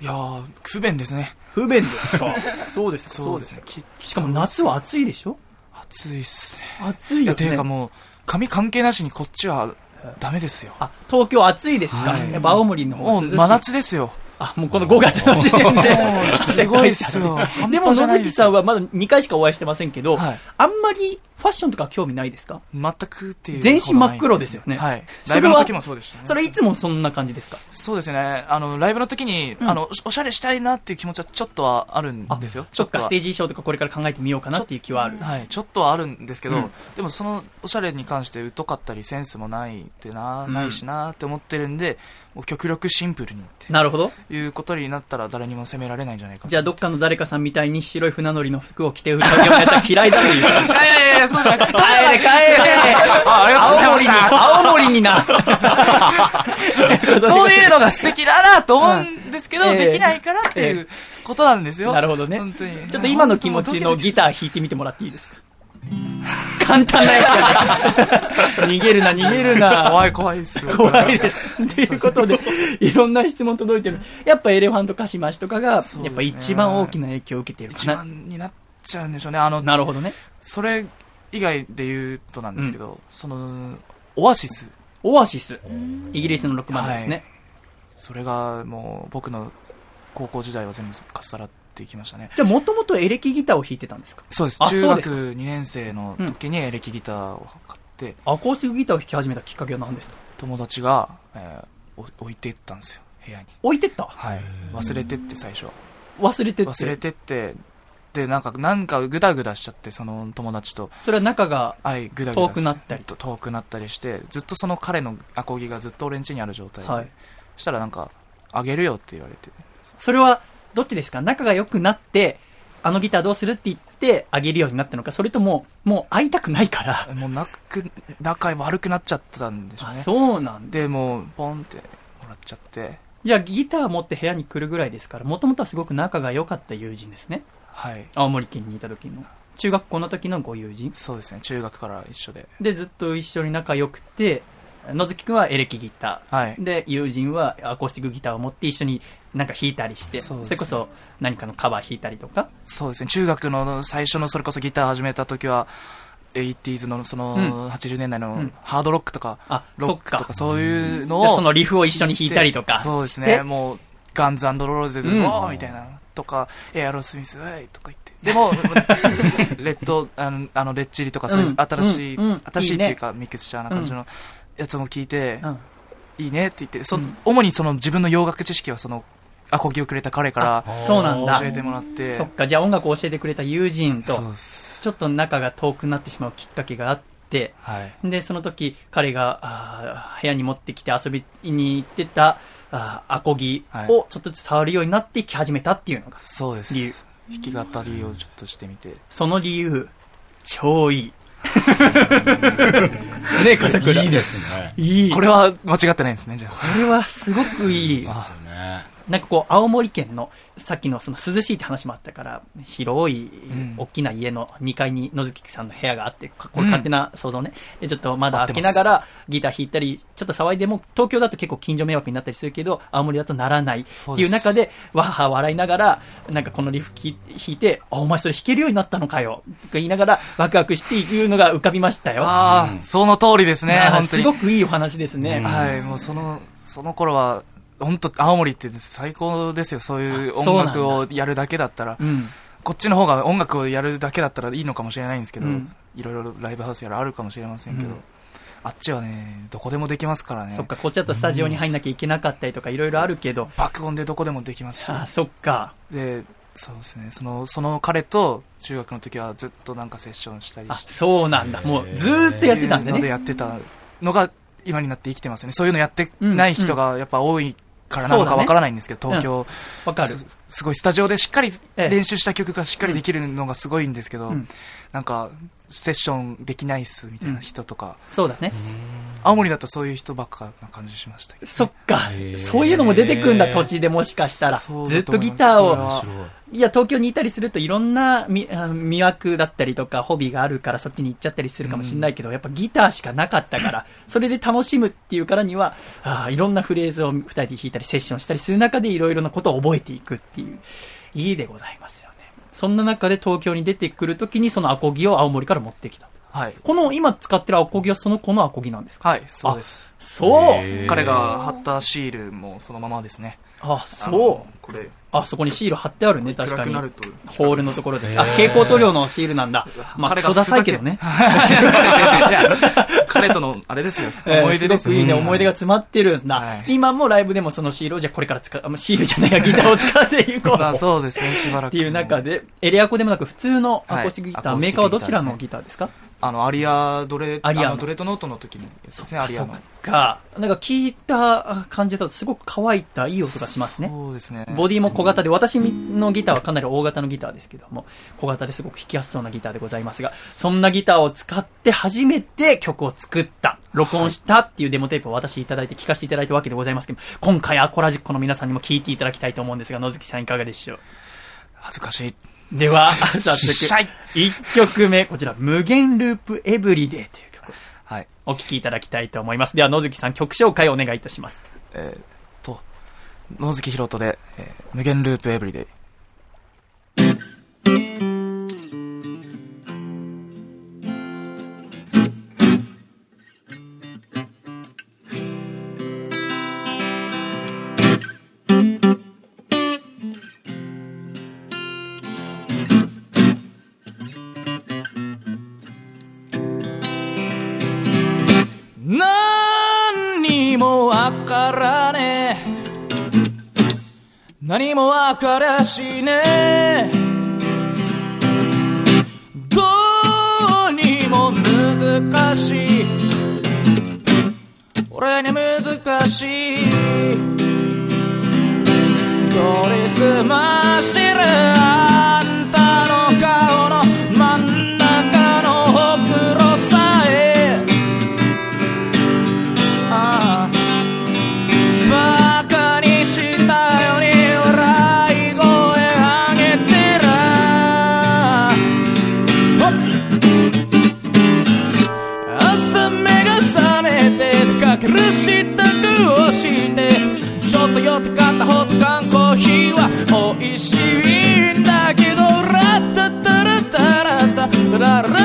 いやー、不便ですね。不便ですか？そうですか、そうですしかも夏は暑いでしょ？暑いっすね。暑いよいや、ていうねか。もう、髪関係なしにこっちはダメですよ。あ、東京暑いですか、はいやっぱ青森の方涼しい。真夏ですよ。あ、もうこの5月の時点で。すごいっすよ。でも、野月ないですよさんはまだ2回しかお会いしてませんけど、はいあんまりファッションとか興味ないですか？全くっていう。全身真っ黒ですよねはい。それはライブの時もそうでしたね。それいつもそんな感じですか？そうですね。あの、ライブの時に、うんあの、おしゃれしたいなっていう気持ちはちょっとはあるんですよ。そっか、ステージ。ジ衣装とかこれから考えてみようかなっていう気はある。はい、ちょっとはあるんですけど、うんでもそのおしゃれに関して疎かったりセンスもないってな、うんないしなって思ってるんで、極力シンプルにってなるほど。いうことになったら誰にも責められないんじゃないかなじゃあ、どっかの誰かさんみたいに白い船乗りの服を着て歌うようなやつは嫌いだという。いやいやいや、れ帰れあありがとうございました。青森にな。そういうのが素敵だなと思うんですけど、できないからっていうことなんですよ。なるほどね本当に。ちょっと今の気持ちのギタター弾いてみてもらっていいですか？簡単なやつ 逃げるな、逃げるな。怖い怖いっすよ。怖いです。ということで、いろんな質問届いてる。やっぱエレファントカシマシとかが、ねやっぱ一番大きな影響を受けているな。番になっちゃうんでしょうね。あの、なるほどね。それ以外で言うとなんですけど、その、オアシス。オアシス。イギリスのロックバンドですね。それがもう僕の高校時代は全部かっさらっていきましたね。じゃあ、もともとエレキギターを弾いてたんですか？そうです。あ中学そうですか2年生の時にエレキギターを買って、アコースティックギターを弾き始めたきっかけは何ですか？友達が、えーお置いていったんですよ、部屋に。置いてった？はい。忘れてって最初。忘れてって。忘れてって、で、なんか、なんかグダグダしちゃって、その友達と。それは仲が、はい、グダグダし遠くなったりと遠くなったりして、ずっとその彼のアコギがずっと俺ん家にある状態で。はいそしたらなんか、あげるよって言われて。それは、どっちですか？仲が良くなって、あのギターどうするって言ってあげるようになったのか、それとも、もう会いたくないから？もうなく、仲悪くなっちゃったんでしょうあ、ね。そうなんだ。で、もう、ポンってもらっちゃって、じゃあギター持って部屋に来るぐらいですから、もともとはすごく仲が良かった友人ですね。はい。青森県にいた時の。中学校の時のご友人？そうですね、中学から一緒で。で、ずっと一緒に仲良くて、野月くんはエレキギター。はい。で、友人はアコースティックギターを持って一緒になんか弾いたりして、そそうですれこそ何かのカバー弾いたりとか？そうですね、中学の最初のそれこそギター始めた時は、80s のその80年代のうんハードロックとか、あ、ロックとか。かそういうのを、そのリフを一緒に弾いたりとか。そうですでね、もう、ガンズローゼズ、うみたいな、とか、エアロスミス、ウェイとか言って。でも、レッド、あの、あのレッチリとか、そういううん新しい、新しいっていうか、ミクスチャーな感じのやつも聞いて、うん。いいねって言って、そうん。主にその自分の洋楽知識はその、アコギをくれた彼からそうなんだ。教えてもらって、そっか、じゃあ音楽を教えてくれた友人と。ちょっと仲が遠くなってしまうきっかけがあって、はい。で、その時、彼が、あー部屋に持ってきて遊びに行ってた、あーアコギをちょっとずつ触るようになって弾き始めたっていうのが、そうです。理由弾き語りをちょっとしてみて。その理由、超いい。ねえ、笠倉。いいですね。いい。これは間違ってないですね、じゃあ。これはすごくいい。ですね。なんかこう、青森県の、さっきのその涼しいって話もあったから、広いん、大きな家の2階に野月さんの部屋があって、これ勝手な想像ね。で、ちょっとまだ開けながらギター弾いたり、ちょっと騒いでも、東京だと結構近所迷惑になったりするけど、青森だとならないっていう中で、わはは笑いながら、なんかこのリフ弾いて、あ、お前それ弾けるようになったのかよ、とか言いながら、ワクワクしていくのが浮かびましたよ。ああ、その通りですね、本当に。すごくいいお話ですね。はい、もうその、その頃は、本当青森って最高ですよ。そういう音楽をやるだけだったら。うん。こっちの方が音楽をやるだけだったらいいのかもしれないんですけど、うんいろいろライブハウスやらあるかもしれませんけど、うんあっちはね、どこでもできますからね。そっか、こっちだとスタジオに入んなきゃいけなかったりとか、いろいろあるけど。爆音でどこでもできますし。あ、そっか。で、そうですね、その、その彼と中学の時はずっとなんかセッションしたりあ、して。そうなんだ。もう、ずーっとやってたんだいうのでね。やってたのが今になって生きてますよね。そういうのやってない人がやっぱ多いからなのかわからないんですけど、東京、わかる。すすごいスタジオでしっかりええ。練習した曲がしっかりできるのがすごいんですけど、うん。なんかセッションできないっすみたいな人とか、そうだね。青森だとそういう人ばっかな感じしましたけど、そっか。そういうのも出てくんだ、土地でもしかしたら。ずっとギターを。い。いや、東京にいたりするといろんなみあの魅惑だったりとか、ホビーがあるからそっちに行っちゃったりするかもしれないけど、やっぱギターしかなかったから、それで楽しむっていうからには、ああいろんなフレーズを二人で弾いたり、セッションしたりする中でいろいろなことを覚えていくっていう、いいでございます。そんな中で東京に出てくるときにそのアコギを青森から持ってきた。はい。この今使ってるアコギはその子のアコギなんですか？はい、そうです。そう彼が貼ったシールもそのままですね。あ、あそのこれ、う。あ、そこにシール貼ってあるね、確かに。ホールのところで。あ、蛍光塗料のシールなんだ。まあ、クソダサいけどね。彼との、あれですよ。えー思い出ですすごくいいね、思い出が詰まってるんだ。はい今もライブでもそのシールを、じゃあこれから使う、シールじゃないや、ギターを使っていこう。そうですね、しばらく。ていう中で、エレアコでもなく普通のアコースティックギター、はいメーカーはどちらのギターですか？あの、アリアドレ、アリアドレッドノートの時のですね、アリアの。か。なんか聞いた感じだとすごく乾いたいい音がしますね。そうですね。ボディも小型で、私のギターはかなり大型のギターですけども、小型ですごく弾きやすそうなギターでございますが、そんなギターを使って初めて曲を作った、録音したっていうデモテープを私いただいて聴かせていただいたわけでございますけど、今回アコラジックの皆さんにも聴いていただきたいと思うんですが、野月さんいかがでしょう？恥ずかしい。では、早速しゃい、1曲目、こちら、無限ループエブリデイという曲です。はい。お聴きいただきたいと思います。では、野月さん曲紹介をお願いいたします。えー、と、野月ひろとで、えー無限ループエブリデイ。新しいね。しいんだけどラッタタラタラッタララ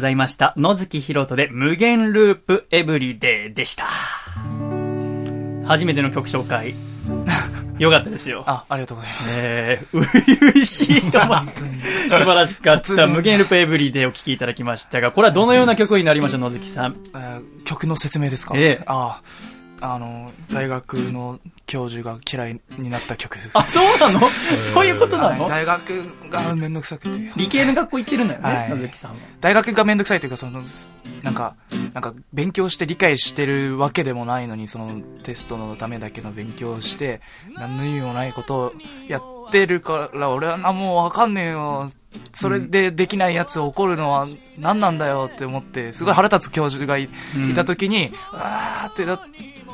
ざいました。野月ひろとで無限ループエブリデイでした。初めての曲紹介。よかったですよ。あ、ありがとうございます。えー、う々しいと思って、素晴らしかった。無限ループエブリデイを聴きいただきましたが、これはどのような曲になりました、野月さん？えー曲の説明ですか？ええああ、あの、大学の教授が嫌いになった曲です。あ、そうなの？そういうことなの？はい大学がめんどくさくて。理系の学校行ってるんだよね、はいさんは。大学がめんどくさいというか、その、なんか、なんか、勉強して理解してるわけでもないのに、その、テストのためだけの勉強をして、何の意味もないことをやってるから、俺は何もわかんねえよ。それでできないやつ怒るのは何なんだよって思って、すごい腹立つ教授がい,、うんた時に、あーってなっ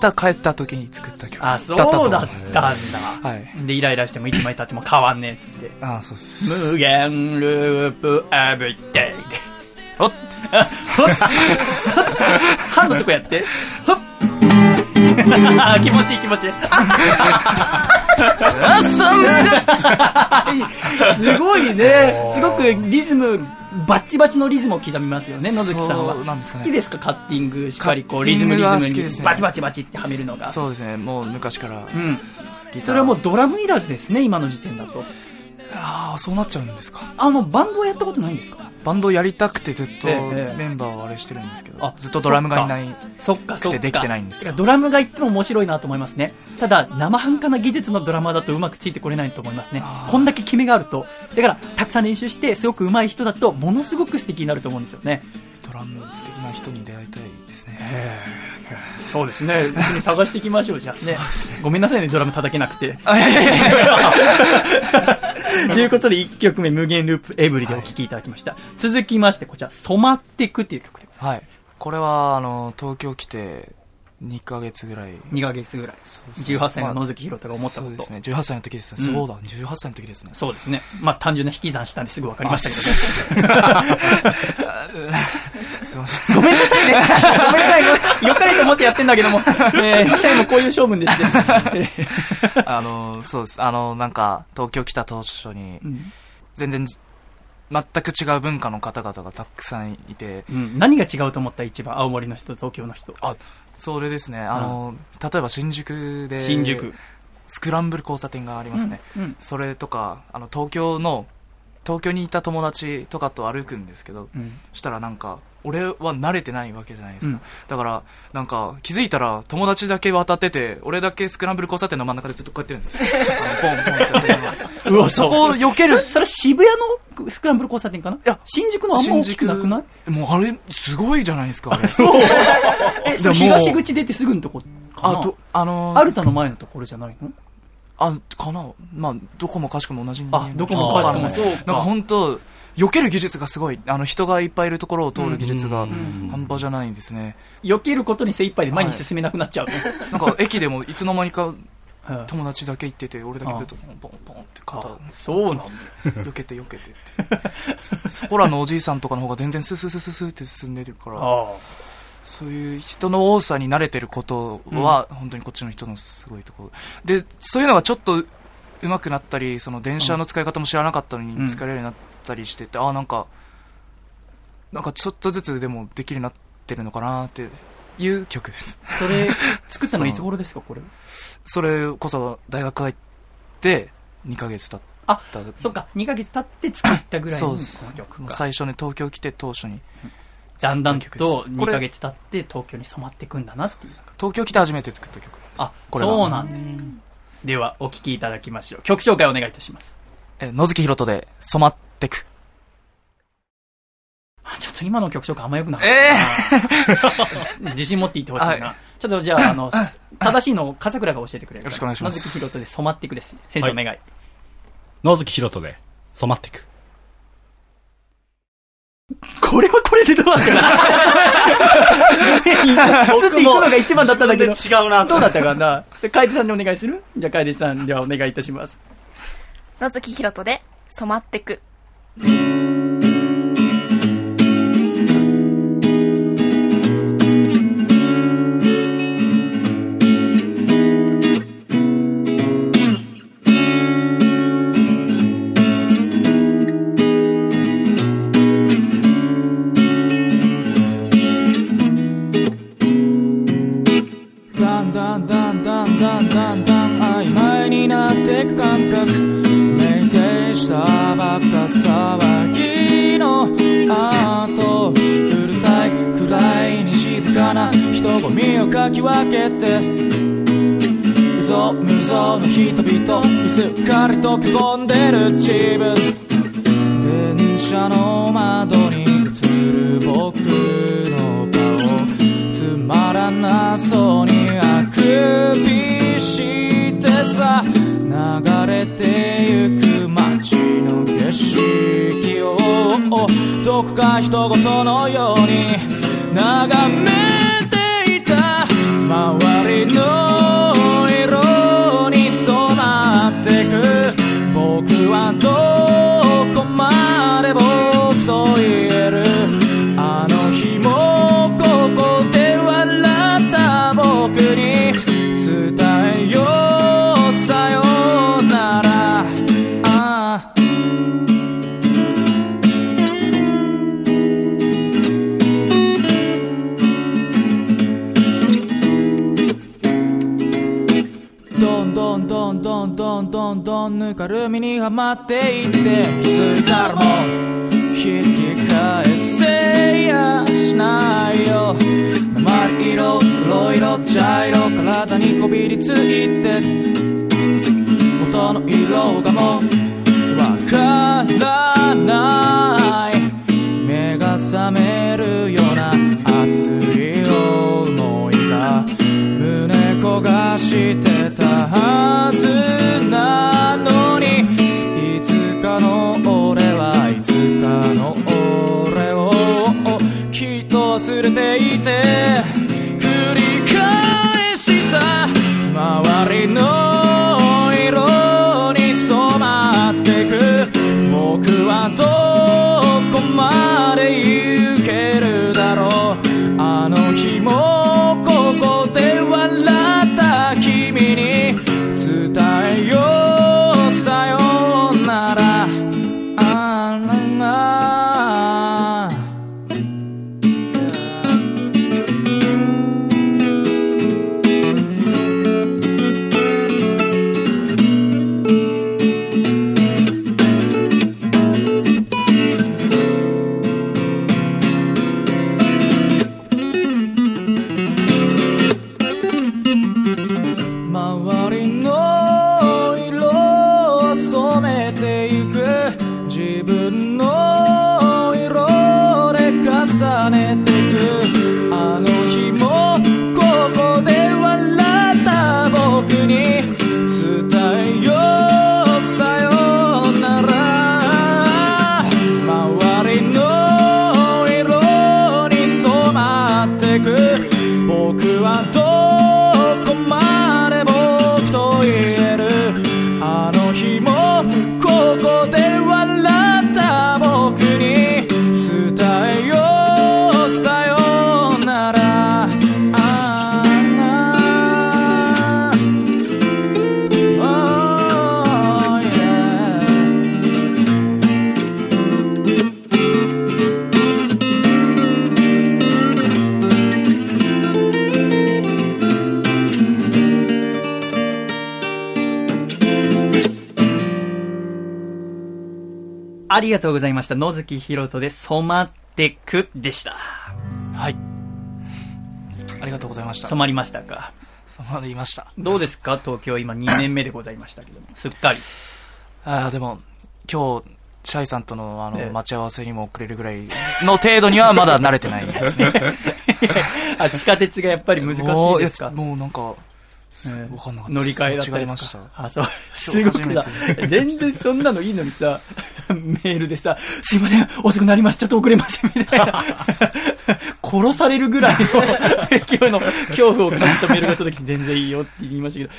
た、帰った時に作った曲あ、そうだったと思いだっ。たんだ。はい。で、イライラしてもいつまで経っても変わんねえっつって。あーそうです。無限ループエブリデイで。おっ ハンのとこやって。ほっ 気持ちいい気持ちいい。すごいね。すごくリズム、バッチバチのリズムを刻みますよね、野月さんは。んですね好きですか？カッティングしっかりこう、リズムリズムにバチバチバチってはめるのが。そうですね、もう昔から。うん。それはもうドラムいらずですね、今の時点だと。ああ、そうなっちゃうんですか？あ、もうバンドはやったことないんですか？バンドやりたくてずっとええメンバーをあれしてるんですけど、あずっとドラムがいない。そっかそっか。できてないんですドラムがいっても面白いなと思いますね。ただ、生半可な技術のドラマーだとうまくついてこれないと思いますねこんだけ決めがあると。だから、たくさん練習して、すごく上手い人だと、ものすごく素敵になると思うんですよね。ドラム素敵な人に出会いたいですね。そうですね。一緒に探していきましょう、じゃあね。ごめんなさいね、ドラム叩けなくて。あ、いやいやいやということで、1曲目、無限ループエブリでお聴きいただきました。続きまして、こちら、染まってくっていう曲でございはい。これは、あの、東京来て2ヶ月ぐらい。ます。2ヶ月ぐらい。そうそう18歳の野月ひろたが思ったこと。そうですね。18歳の時ですね。うんそうだ、18歳の時ですね。そうですね。まあ、単純な引き算したんですぐ分かりましたけどね。すいません。ごめんなさいね。ごめんなさい。よかれと思ってやってんだけども、えー、社員もこういう性分でして。えーあの、そうです。あの、なんか、東京来た当初に、うん全然、全く違う文化の方々がたくさんいて、うん何が違うと思った？一番、青森の人と東京の人。あ、それですね。あの、例えば新宿で、新宿。スクランブル交差点がありますね。うんうんそれとか、あの、東京の、東京にいた友達とかと歩くんですけど、うんそしたらなんか、俺は慣れてないわけじゃないですか。うん。だから、なんか、気づいたら友達だけ渡ってて、俺だけスクランブル交差点の真ん中でずっとこうやってるんです。よ。あのポンポンってうわそこを避ける。そそれ渋谷のスクランブル交差点かな？いや新宿のあんま大きくなくない？もうあれ、すごいじゃないですか、あれ。そう。え、東口出てすぐのとこかな？あと、あのーアルタの前のところじゃないの？あ、かな？まあ、どこもかしくも同じにあどこもかしくも。そうなんか本当避ける技術がすごい。あの、人がいっぱいいるところを通る技術がうん半端じゃないんですね。避けることに精一杯で前に進めなくなっちゃうね。なんか、駅でもいつの間にかうん友達だけ行ってて、俺だけずっとポンポンポンって肩あそうなんだ。避けて避けてって。そそこらのおじいさんとかの方が全然スースースースーって進んでるから、あそういう人の多さに慣れてることは、本当にこっちの人のすごいところ。で、そういうのがちょっと上手くなったり、その電車の使い方も知らなかったのにうん使えるようになったりしてて、ああ、なんか、なんかちょっとずつでもできるようになってるのかなっていう曲です。あ。それ、作ったの いつ頃ですか、これ？それこそ大学入って2ヶ月経った。あそっか、2ヶ月経って作ったぐらいのこそうですの曲最初に東京来て当初に。だんだん作と2った曲ですこれヶ月経って東京に染まっていくんだなっていう。東京来て初めて作った曲。あ、これはそうなんですか。では、お聴きいただきましょう。曲紹介お願いいたします。え、野月ひろとで染まってく。あちょっと今の曲紹介あんま良くなかったな。自信持って言ってほしいな。はいちょっとじゃあ、あの、正しいのを笠倉が教えてくれる。よろしくお願いします野月ひろとで染まっていくです。先生お願い。野月ひろとで染まっていく。これはこれでどうだったかな スっていくのが一番だったんだけど。違うなとどうだったかな楓さんにお願いする？じゃあ楓さん、ではお願いいたします。野月ひろとで染まってく。Mm-hmm. かき分けて。無造無造の人々にすっかり溶け込んでる自分。電車の窓に映る僕の顔。つまらなそうにあくびしてさ流れてゆく街の景色を。どこか人事のように眺め mawar itu ぬかるみにはまっていって気づいたらもう引き返せやしないよ。鉛色黒色茶色体にこびりついて元の色がもうわからない。目が覚めるような熱い思いが胸焦がしてたはず。ter ありがとうございました。野月ひろとで染まってくでした。はいありがとうございました染まりましたか染まりましたどうですか？東京今2年目でございましたけども。すっかり。ああでも今日シャイさんとのあの、ええ待ち合わせにも遅れるぐらいの程度にはまだ慣れてないですね あ、地下鉄がやっぱり難しいですか？もうもうなんかかんなかった乗り換えだったりましたか？あ、そう。すごくだ初。全然そんなのいいのにさ、メールでさ、すいません、遅くなります、ちょっと遅れます、みたいな。殺されるぐらいの、今日の恐怖を感じたメールが届き、全然いいよって言いましたけど、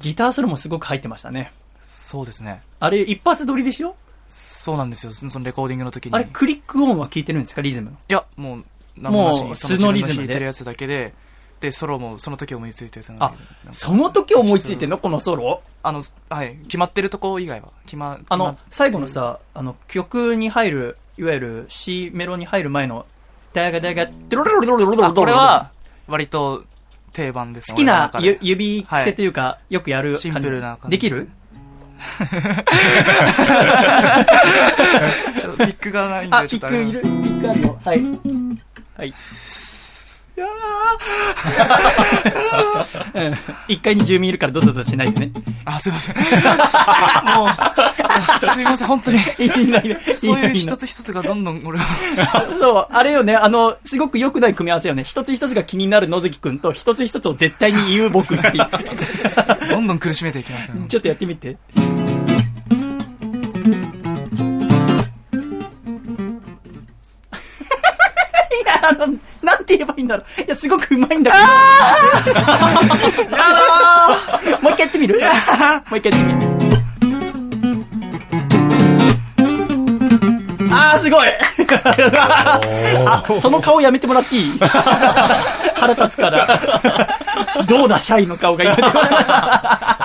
ギターソロもすごく入ってましたね。そうですねあれ、一発撮りでしょ？そうなんですよそのレコーディングの時にあれ、クリックオンは聞いてるんですか、リズムの？いやもう何もうにその素のリズムでてるやつだけででソロもその時思いついたやつなのあでなんかその時思いついてんの？このソロ？あのはい決まってるとこ以外は決まあの最後のさ、あの、曲に入る、いわゆる C メロに入る前の、ダガダガ、ドロロロロロロロロあこれは割と定番です好きな俺の中でゆ指癖というか、よくやる。シンプルな感じできるちょっとピックがないんで、あ、ちょっとあれピックいるピックあるよ。はい。はい。う ん一階に住民いるからドドドしないでね。あ、すいません。もう、すいません、本当に。そういう一つ一つがどんどん俺は、そう、あれよね、あの、すごく良くない組み合わせよね。一つ一つが気になる野月くんと、一つ一つを絶対に言う僕っていう。どんどん苦しめていきますよ。ちょっとやってみて。いや、あの、なんて言えばいいんだろう。いや、すごくうまいんだけど。もう一回やってみる？もう一回やってみる？あー、すごい あ、その顔やめてもらっていい？腹立つから。どうだ、シャイの顔が今。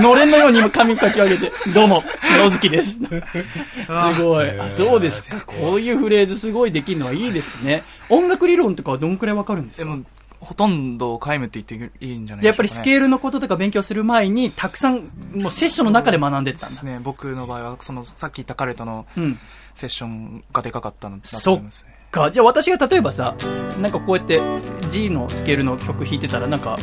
のれんのように今髪かき上げて、どうも、野月です。すごい。あ、そうですか。こういうフレーズすごいできるのはいいですね。音楽理論とかはどんくらいわかるんですか？でも、ほとんど皆無って言っていいんじゃないじゃあやっぱりスーケールのこととか勉強する前に、たくさん、もうセッションの中で学んでったんだ。ね、僕の場合は、その、さっき言った彼とのうん。セッションがでかかったのだと思いますね。か？じゃあ私が例えばさ、なんかこうやって G のスケールの曲弾いてたら、なんか、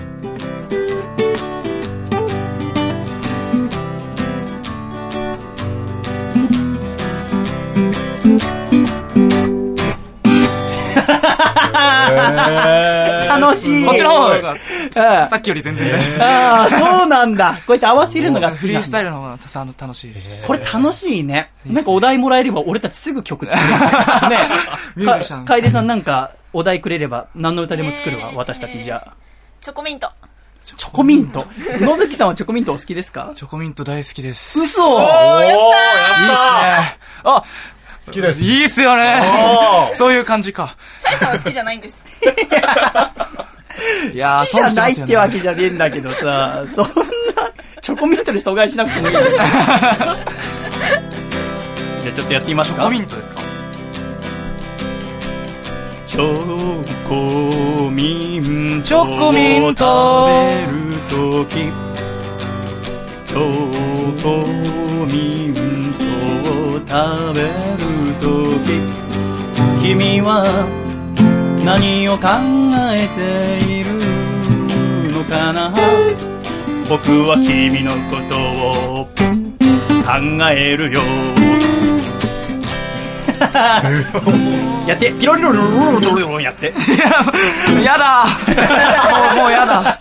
楽しい。こっちの方が、あさっきより全然大丈夫。あー、そうなんだ。こうやって合わせるのが好きなんだフリースタイルの方がたの楽しいです。これ楽しいね。なんかお題もらえれば俺たちすぐ曲作る。ねミュージシャンか楓さんなんかお題くれれば何の歌でも作るわ、えー私たちじゃあ。チョコミント。チョコミント。野月さんはチョコミントお好きですか？チョコミント大好きです。いいっす嘘おー、やったね。あ、ー好きです。いいっすよねそういう感じか。シャイさんは好きじゃないんです。いやー好きじゃないってわけじじゃねえんだけどさ、そんな、チョコミントで阻害しなくてもいい。じゃあちょっとやってみましょうかチョコ。ミントですか？チョコミントチョコミントを食べるときチョコミントを食べるとき君は何を考えているのかな？僕は君のことを考えるよ。やって、ピロリロロロロロロロやって。やだもう、もうやだ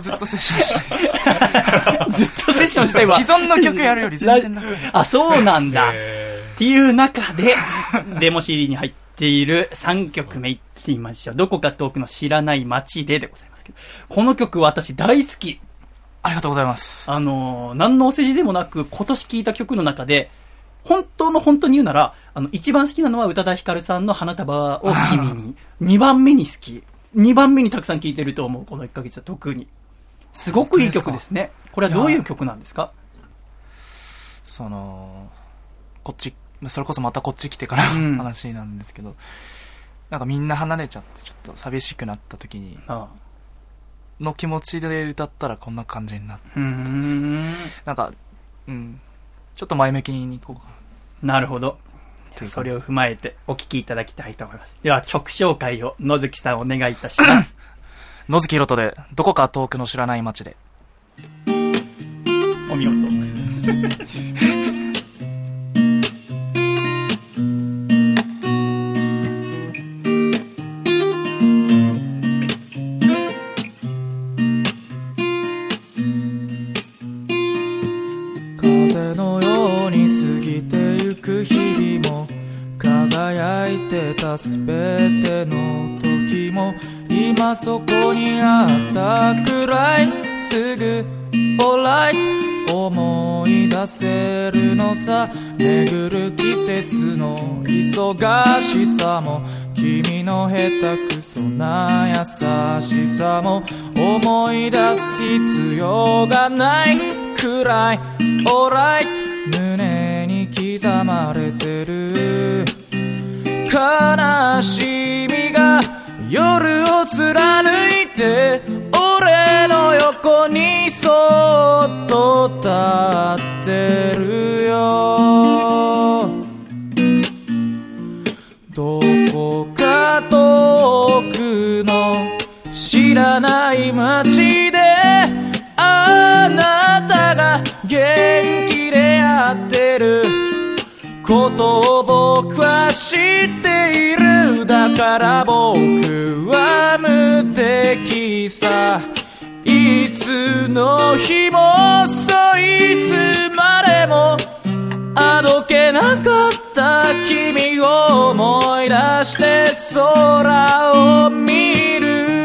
ずっとセッションしたい。ずっとセッションしたいわ。既存の曲やるより全然楽あ、そうなんだ。っていう中で、デモ CD に入っている3曲目いってみましょう。どこか遠くの知らない街ででございますけど。この曲私大好き。ありがとうございます。あのー、何のお世辞でもなく、今年聴いた曲の中で、本当の本当に言うなら、あの、一番好きなのは宇多田ヒカルさんの花束を君に。二番目に好き。二番目にたくさん聴いてると思う、この1ヶ月は特に。すごくいい曲ですね。これはどういう曲なんですか？その、こっち、それこそまたこっち来てからうんの話なんですけど、なんかみんな離れちゃってちょっと寂しくなった時に、ああの気持ちで歌ったらこんな感じになって、うーん。なんか、うん、ちょっと前向きにいこうかな。なるほど。それを踏まえてお聴きいただきたいと思います。では曲紹介を野月さんお願いいたします。野月ひろとで、どこか遠くの知らない街で。お見事。てたすべての時も今そこにあったくらいすぐ alright 思い出せるのさ。巡る季節の忙しさも君の下手くそな優しさも思い出す必要がないくらい。alright 胸に刻まれてる。悲しみが夜を貫いて俺の横にそっと立ってるよ。どこか遠くの知らない街であなたが元気でやってる。ことを僕は知っている。だから僕は無敵さ。いつの日もそいつまでもあどけなかった君を思い出して空を見る。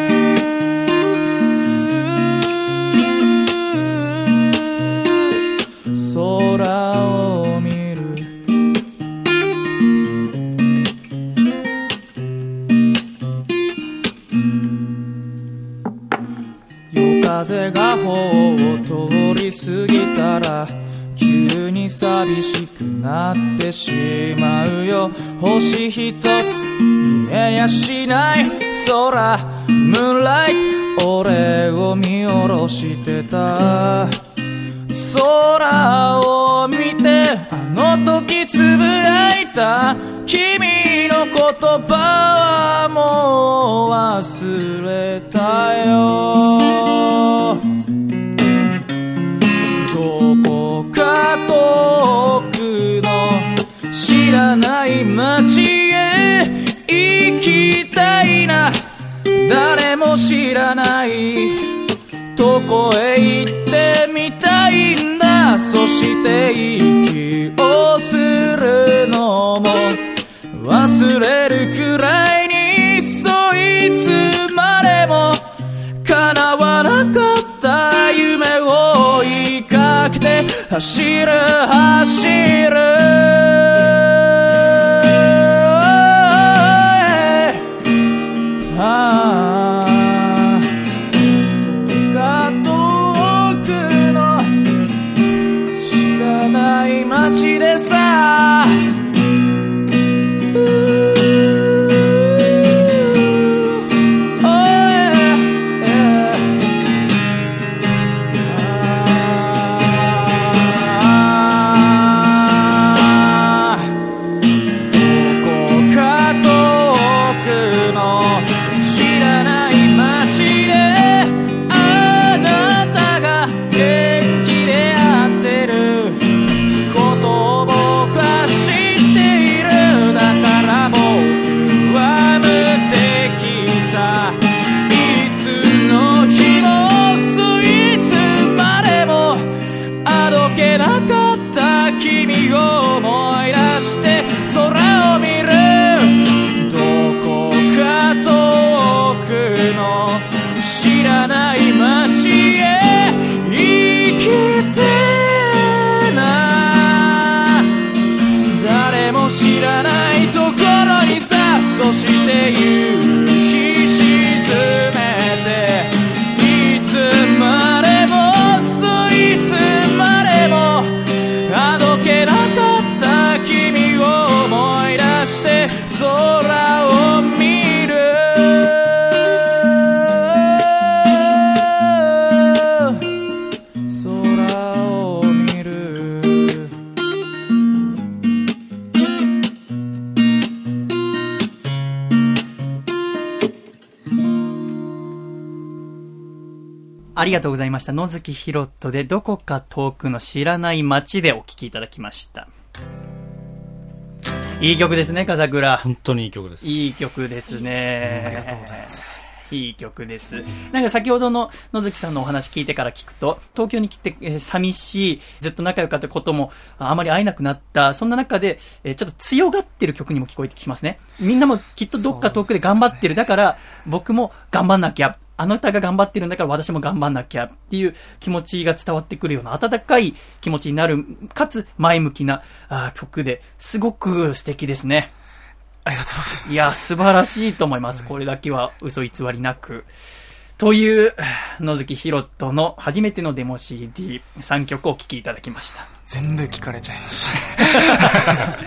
風が頬を通り過ぎたら急に寂しくなってしまうよ。星一つ見えやしない。空ムーンライト俺を見下ろしてた。空を見てあの時つぶやいた。君の言葉はもう忘れたよ。ない街へ行きたいな。誰も知らないどこへ行ってみたいんだそして息をするのも忘れるくらいにそいつまでも叶わなかった夢を追いかけて走る走る。街でさりがとうございました。野月ひろとで、どこか遠くの知らない街でお聴きいただきました。いい曲ですね、風倉。本当にいい曲です。いい曲ですね。ありがとうございます。いい曲です。なんか先ほどの野月さんのお話聞いてから聞くと、東京に来て、えー寂しい、ずっと仲良かったこともああまり会えなくなった、そんな中で、えーちょっと強がってる曲にも聞こえてきますね。みんなもきっとどっか遠くで頑張ってる。だから、僕も頑張んなきゃ。あなたが頑張ってるんだから私も頑張んなきゃっていう気持ちが伝わってくるような温かい気持ちになる、かつ前向きな曲ですごく素敵ですね。ありがとうございます。いや、素晴らしいと思います。これだけは嘘偽りなく。という、野月ひろとの初めてのデモ CD3 曲をお聴きいただきました。全部聞かれちゃいました。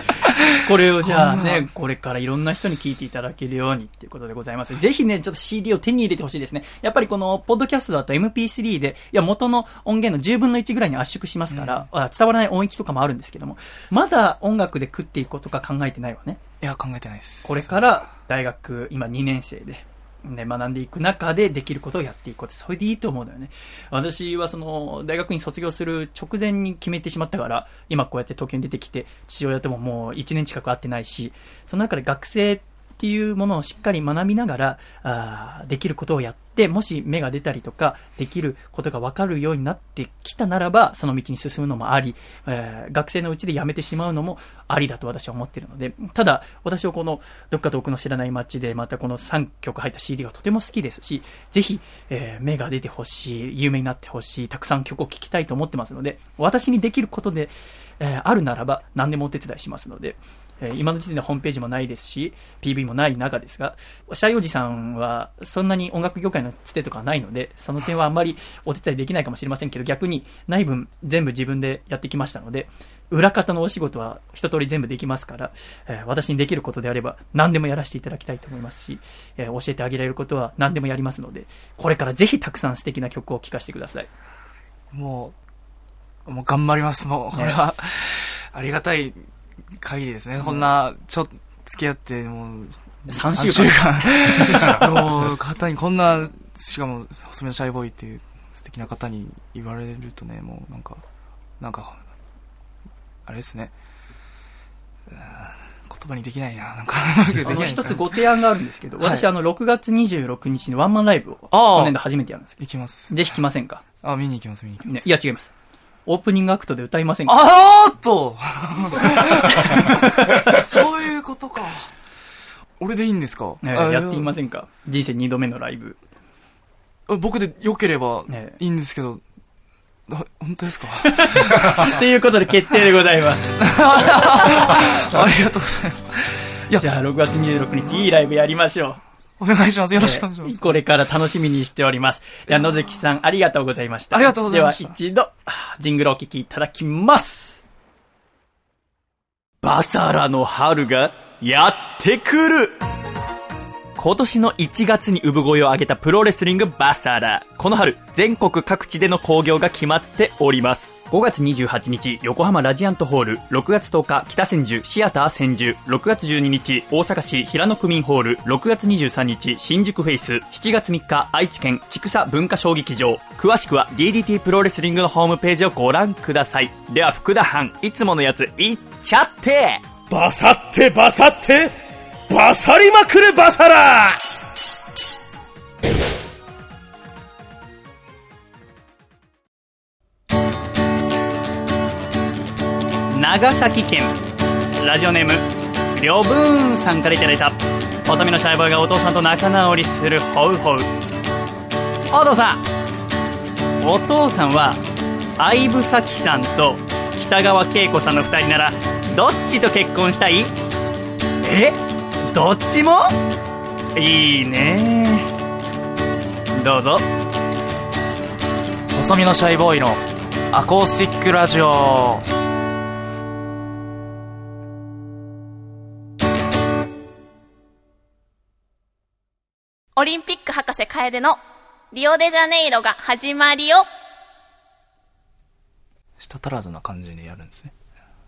これをじゃあね、これからいろんな人に聞いていただけるようにっていうことでございます。ぜひね、ちょっと CD を手に入れてほしいですね。やっぱりこの、ポッドキャストだと MP3 で、いや、元の音源の10分の1ぐらいに圧縮しますから、あ伝わらない音域とかもあるんですけども、まだ音楽で食っていくことか考えてないわね。いや、考えてないです。これから大学、今2年生で、ね、学んでいく中でできることをやっていこうって、それでいいと思うのよね。私はその、大学院卒業する直前に決めてしまったから、今こうやって東京に出てきて、父親とももう1年近く会ってないし、その中で学生っていうものをしっかり学びながら、あーできることをやって、もし芽が出たりとか、できることが分かるようになってきたならば、その道に進むのもあり、えー学生のうちで辞めてしまうのもありだと私は思っているので、ただ、私はこの、どっか遠くの知らない街で、またこの3曲入った CD がとても好きですし、ぜひ、えー芽が出てほしい、有名になってほしい、たくさん曲を聴きたいと思ってますので、私にできることで、えーあるならば、何でもお手伝いしますので、えー今の時点でホームページもないですし、PV もない中ですが、シャイおじさんはそんなに音楽業界のつてとかはないので、その点はあんまりお手伝いできないかもしれませんけど、逆にない分全部自分でやってきましたので、裏方のお仕事は一通り全部できますから、えー私にできることであれば何でもやらせていただきたいと思いますし、えー教えてあげられることは何でもやりますので、これからぜひたくさん素敵な曲を聴かせてください。もう、もう頑張ります。もう、これは、ありがたい限りですね。こんな、ちょっと、付き合って、もう、3週間間。もう、方にこんな、しかも、細めのシャイボーイっていう素敵な方に言われるとね、もうなんか、なんか、あれですね。言葉にできないな、なんか。一つご提案があるんですけど、はい私あの、6月26日にワンマンライブを、今年度初めてやるんですけ行きます。ど、ぜひ来ませんか？あ、見に行きます、見に行きます。ねいや違います。オープニングアクトで歌いませんか？あーっと そういうことか。俺でいいんですか、やってみませんか？人生2度目のライブ。僕で良ければねいいんですけど、あ本当ですか？っていうことで決定でございます。ありがとうございます。いやじゃあ6月26日いいライブやりましょう。お願いします。よろしくお願いします。これから楽しみにしております。では野月さんありがとうございました。ありがとうございましたでは一度、あジングルをお聴きいただきます。バサラの春がやってくる今年の1月に産声を上げたプロレスリングバサラ。この春、全国各地での興行が決まっております。5月28日、横浜ラジアントホール。6月10日、北千住、シアター千住。6月12日、大阪市平野区民ホール。6月23日、新宿フェイス。7月3日、愛知県千草文化小劇場。詳しくは DDT プロレスリングのホームページをご覧ください。では、福田藩、いつものやつ、いっちゃってバサってバサってバサりまくるバサラ長崎県。ラジオネームりょぶーんさんからいただいた。細身のシャイボーイがお父さんと仲直りするホウホウ。お父さん。お父さんは相武咲さんと北川景子さんの2人ならどっちと結婚したい？え？どっちも？いいね。どうぞ。細身のシャイボーイのアコースティックラジオ。オリンピック博士楓のリオデジャネイロが始まりよ。舌足らずな感じでやるんですね。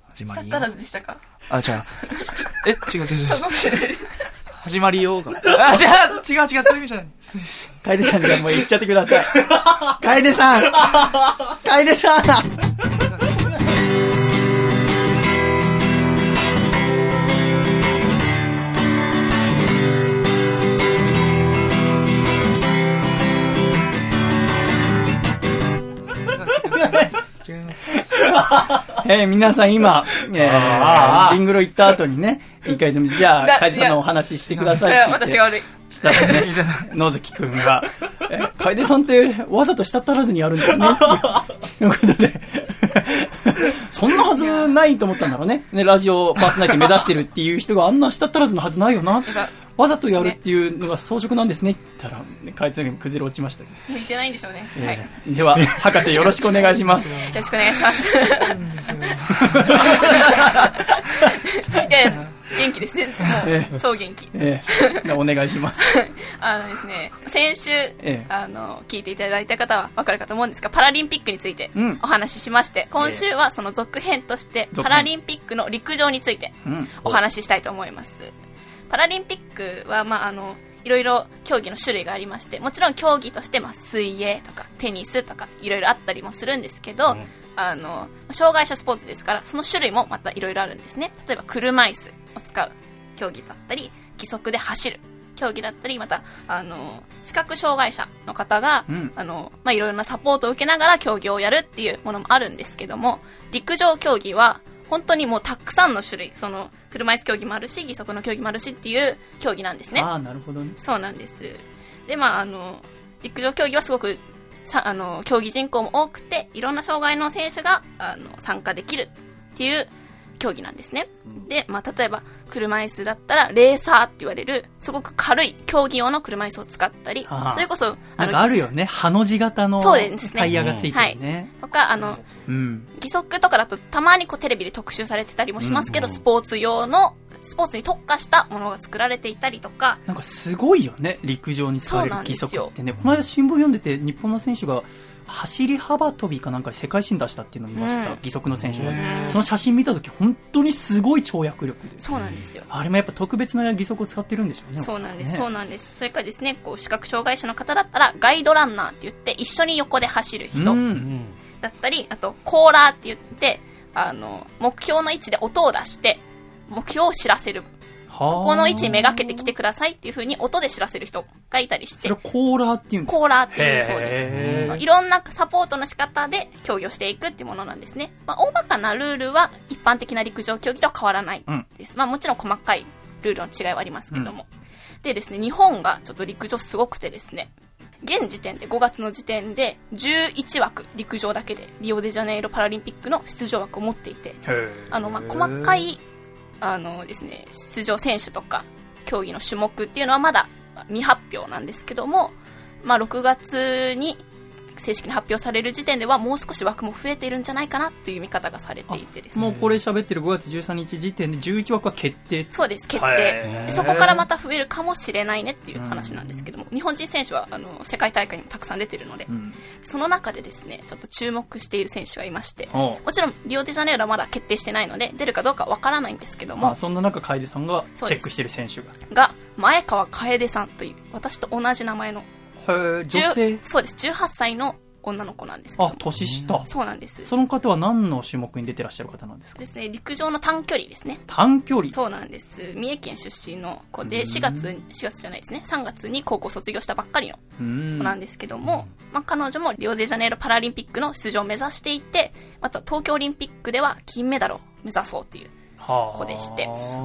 始まりよさった。らずでしたか？あ、違う。え、違う違う違う。そうかもしれない。始まりよが。あ、違う違う違う、そういう意味じゃない。楓さんじゃあもう言っちゃってください楓さん楓さん違います。えー皆さん今、えー、ジングル言った後にね、一回でも、じゃあ、だ楓さんのお話ししてください私が悪い。したらね、野月くんが、え、楓さんってわざと舌足らずにやるんだよね っていうことで、そんなはずないと思ったんだろうね。ね、ラジオパーソナリティ目指してるっていう人があんな舌足らずのはずないよな。わざとやるっていうのが装飾なんですねって言ったら、ね、楓さんが崩れ落ちました。向いてないんでしょうね。はい。よえーでは、博士よろしくお願いします。ろしくお願いします。いやいや、元気ですね。もえう、超元気。えーお願いします。あのですね、先週、えあの、聞いていただいた方はわかるかと思うんですが、パラリンピックについてうんお話ししまして、今週はその続編として、パラリンピックの陸上についてうん。お話ししたいと思います。パラリンピックは、まあ、あの、いろいろ競技の種類がありまして、もちろん競技として、まあ、水泳とかテニスとかいろいろあったりもするんですけど、あの、障害者スポーツですから、その種類もまたいろいろあるんですね。例えば車椅子を使う競技だったり、義足で走る競技だったり、また、あの、視覚障害者の方が、うんあの、まあ、いろいろなサポートを受けながら競技をやるっていうものもあるんですけども、陸上競技は、本当にもうたくさんの種類、その、車椅子競技もあるし、義足の競技もあるしっていう競技なんですね。ああ、なるほどね。そうなんです。で、まあ、あの、陸上競技はすごく、さあの、競技人口も多くて、いろんな障害の選手が、あの、参加できるっていう競技なんですね。で、まあ、例えば、車椅子だったら、レーサーって言われる、すごく軽い競技用の車椅子を使ったり、ああそれこそ、なんかあるよね。ハの字型のタイヤがついてるね。とか、あの、うん。義足とかだとたまにこうテレビで特集されてたりもしますけど、スポーツ用の、スポーツに特化したものが作られていたりとか、なんかすごいよね。陸上に使われる義足ってね。この間新聞読んでて、日本の選手が、走り幅跳びかなんかで世界新出したっていうのを見ました。うん義足の選手が。その写真見た時本当にすごい跳躍力で。そうなんですよ。あれもやっぱ特別な義足を使ってるんでしょうね。そうなんです、ねそうなんです。それからですね、こう、視覚障害者の方だったら、ガイドランナーって言って、一緒に横で走る人うんだったり、あと、コーラーって言って、あの、目標の位置で音を出して、目標を知らせる。こここの位置にめがけてきてくださいっていう風に音で知らせる人がいたりしてそれ、コーラーっていうんですか？コーラーっていうそうです。いろんなサポートの仕方で競技をしていくっていうものなんですね。まあ、大まかなルールは一般的な陸上競技とは変わらないうんです。まあ、もちろん細かいルールの違いはありますけども。でですね、日本がちょっと陸上すごくてですね、現時点で5月の時点で11枠陸上だけでリオデジャネイロパラリンピックの出場枠を持っていて、あの、まあ、細かい、あのですね、出場選手とか、競技の種目っていうのはまだ未発表なんですけども、まあ、6月に正式に発表される時点ではもう少し枠も増えているんじゃないかなっていう見方がされていてですね。もうこれ喋ってる5月13日時点で11枠は決定そうです、決定。そこからまた増えるかもしれないねっていう話なんですけども、日本人選手はあの世界大会にもたくさん出てるので、ん。その中でですね、ちょっと注目している選手がいまして、もちろんリオデジャネイロはまだ決定してないので、出るかどうかわからないんですけども、まあそんな中楓さんがチェックしてる選手が。が、前川楓さんという、私と同じ名前の、女性？10そうです、18歳の女の子なんですけあど、年下。そうなんです。その方は何の種目に出てらっしゃる方なんですか？ですね、陸上の短距離ですね。短距離。そうなんです。三重県出身の子で、4月、4月じゃないですね、3月に高校卒業したばっかりのうん。子なんですけども、まあ、彼女もリオデジャネイロパラリンピックの出場を目指していて、また東京オリンピックでは金メダルを目指そうっていう、はあ子でして。す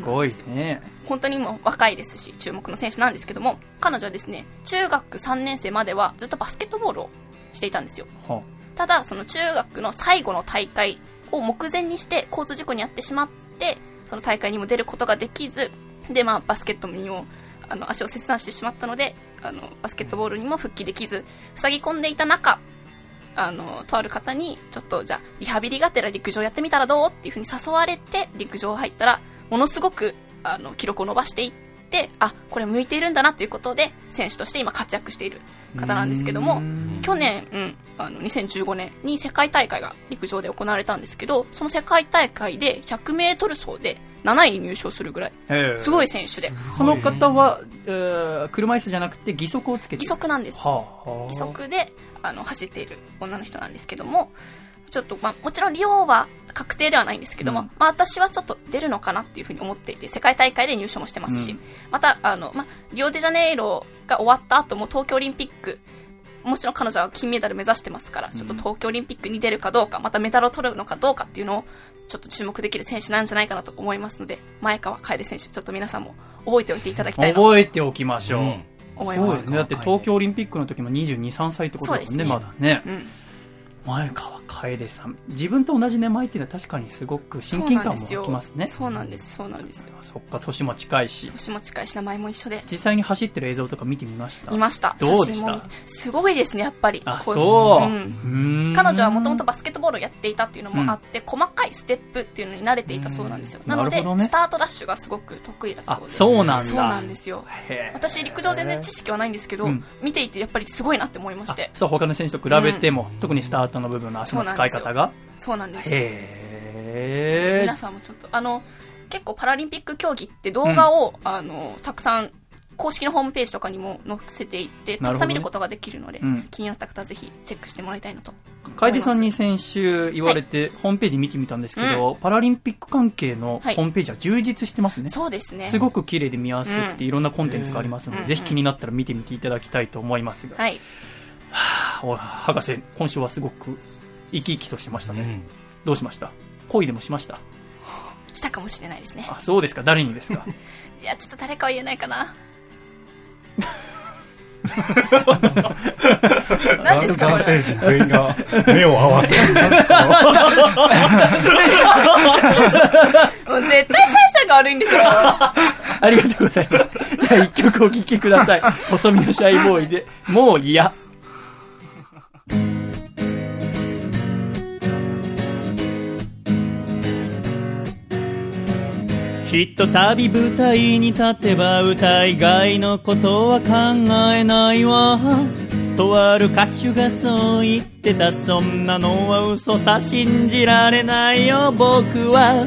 ごいですよね。本当にもう若いですし、注目の選手なんですけども、彼女はですね、中学3年生まではずっとバスケットボールをしていたんですよ。はただ、その中学の最後の大会を目前にして交通事故に遭ってしまって、その大会にも出ることができず、で、まあ、バスケットにも、あの、足を切断してしまったので、あの、バスケットボールにも復帰できず、塞ぎ込んでいた中、あの、とある方に、ちょっと、じゃあ、リハビリがてら陸上やってみたらどう？っていうふうに誘われて、陸上入ったら、ものすごく、あの、記録を伸ばしていって、あ、これ向いているんだなということで、選手として今活躍している方なんですけども、去年、うん、あの、2015年に世界大会が陸上で行われたんですけど、その世界大会で100メートル走で7位に入賞するぐらい、すごい選手で、その方は、えー車椅子じゃなくて義足をつけて。義足なんです。はあ。義足であの走っている女の人なんですけども、ちょっと、まあ、もちろんリオは確定ではないんですけども、うん。まあ、私はちょっと出るのかなっていうふうに思っていて、世界大会で入賞もしてますし、うん。また、あの、まあ、リオデジャネイロが終わった後も東京オリンピック、もちろん彼女は金メダル目指してますから、ちょっと東京オリンピックに出るかどうか、またメダルを取るのかどうかっていうのを、ちょっと注目できる選手なんじゃないかなと思いますので、前川楓選手、ちょっと皆さんも覚えておいていただきたいなと覚えておきましょう、うん思います。そうですね。だって東京オリンピックの時も22、3歳ってことだもんねそうですね。まだね、うん前川楓さん。自分と同じ名前っていうのは確かにすごく親近感も湧きますね。そうなんです、そうなんです。そっか年も近いし。年も近いし、名前も一緒で。実際に走ってる映像とか見てみました？いました。どうでした？すごいですね、やっぱり。あそう、うん。うん。彼女はもともとバスケットボールをやっていたっていうのもあって、細かいステップっていうのに慣れていたそうなんですよ。なので、ね。スタートダッシュがすごく得意だあそうで。そうなんだ。そうなんですよ。私、陸上全然知識はないんですけど、うん。見ていてやっぱりすごいなって思いまして。あ。そう他の選手と比べても、特にスタートの部分の足の使い方が？そうなんです。へえ。皆さんもちょっと、あの、結構パラリンピック競技って動画を、あの、たくさん公式のホームページとかにも載せていって、たくさん見ることができるので、うん。気になった方はぜひチェックしてもらいたいなと。楓さんに先週言われて、ホームページ見てみたんですけど、パラリンピック関係のホはい。ームページは充実してますね。そうですね。すごく綺麗で見やすくて、いろんなコンテンツがありますので、うん。ぜひ気になったら見てみていただきたいと思いますが、はい。お博士、今週はすごく生き生きとしてましたね。うんどうしました？恋でもしました？したかもしれないですね。あ、そうですか誰にですか？いや、ちょっと誰かは言えないかな。何ですか。男性陣全員が目を合わせる。もう絶対シャイさんが悪いんですよ。ありがとうございます。じゃあ一曲お聴きください。細身のシャイボーイで、もう嫌。ひとたび舞台に立てば歌以外のことは考えないわ。とある歌手がそう言ってた。そんなのは嘘さ信じられないよ僕は。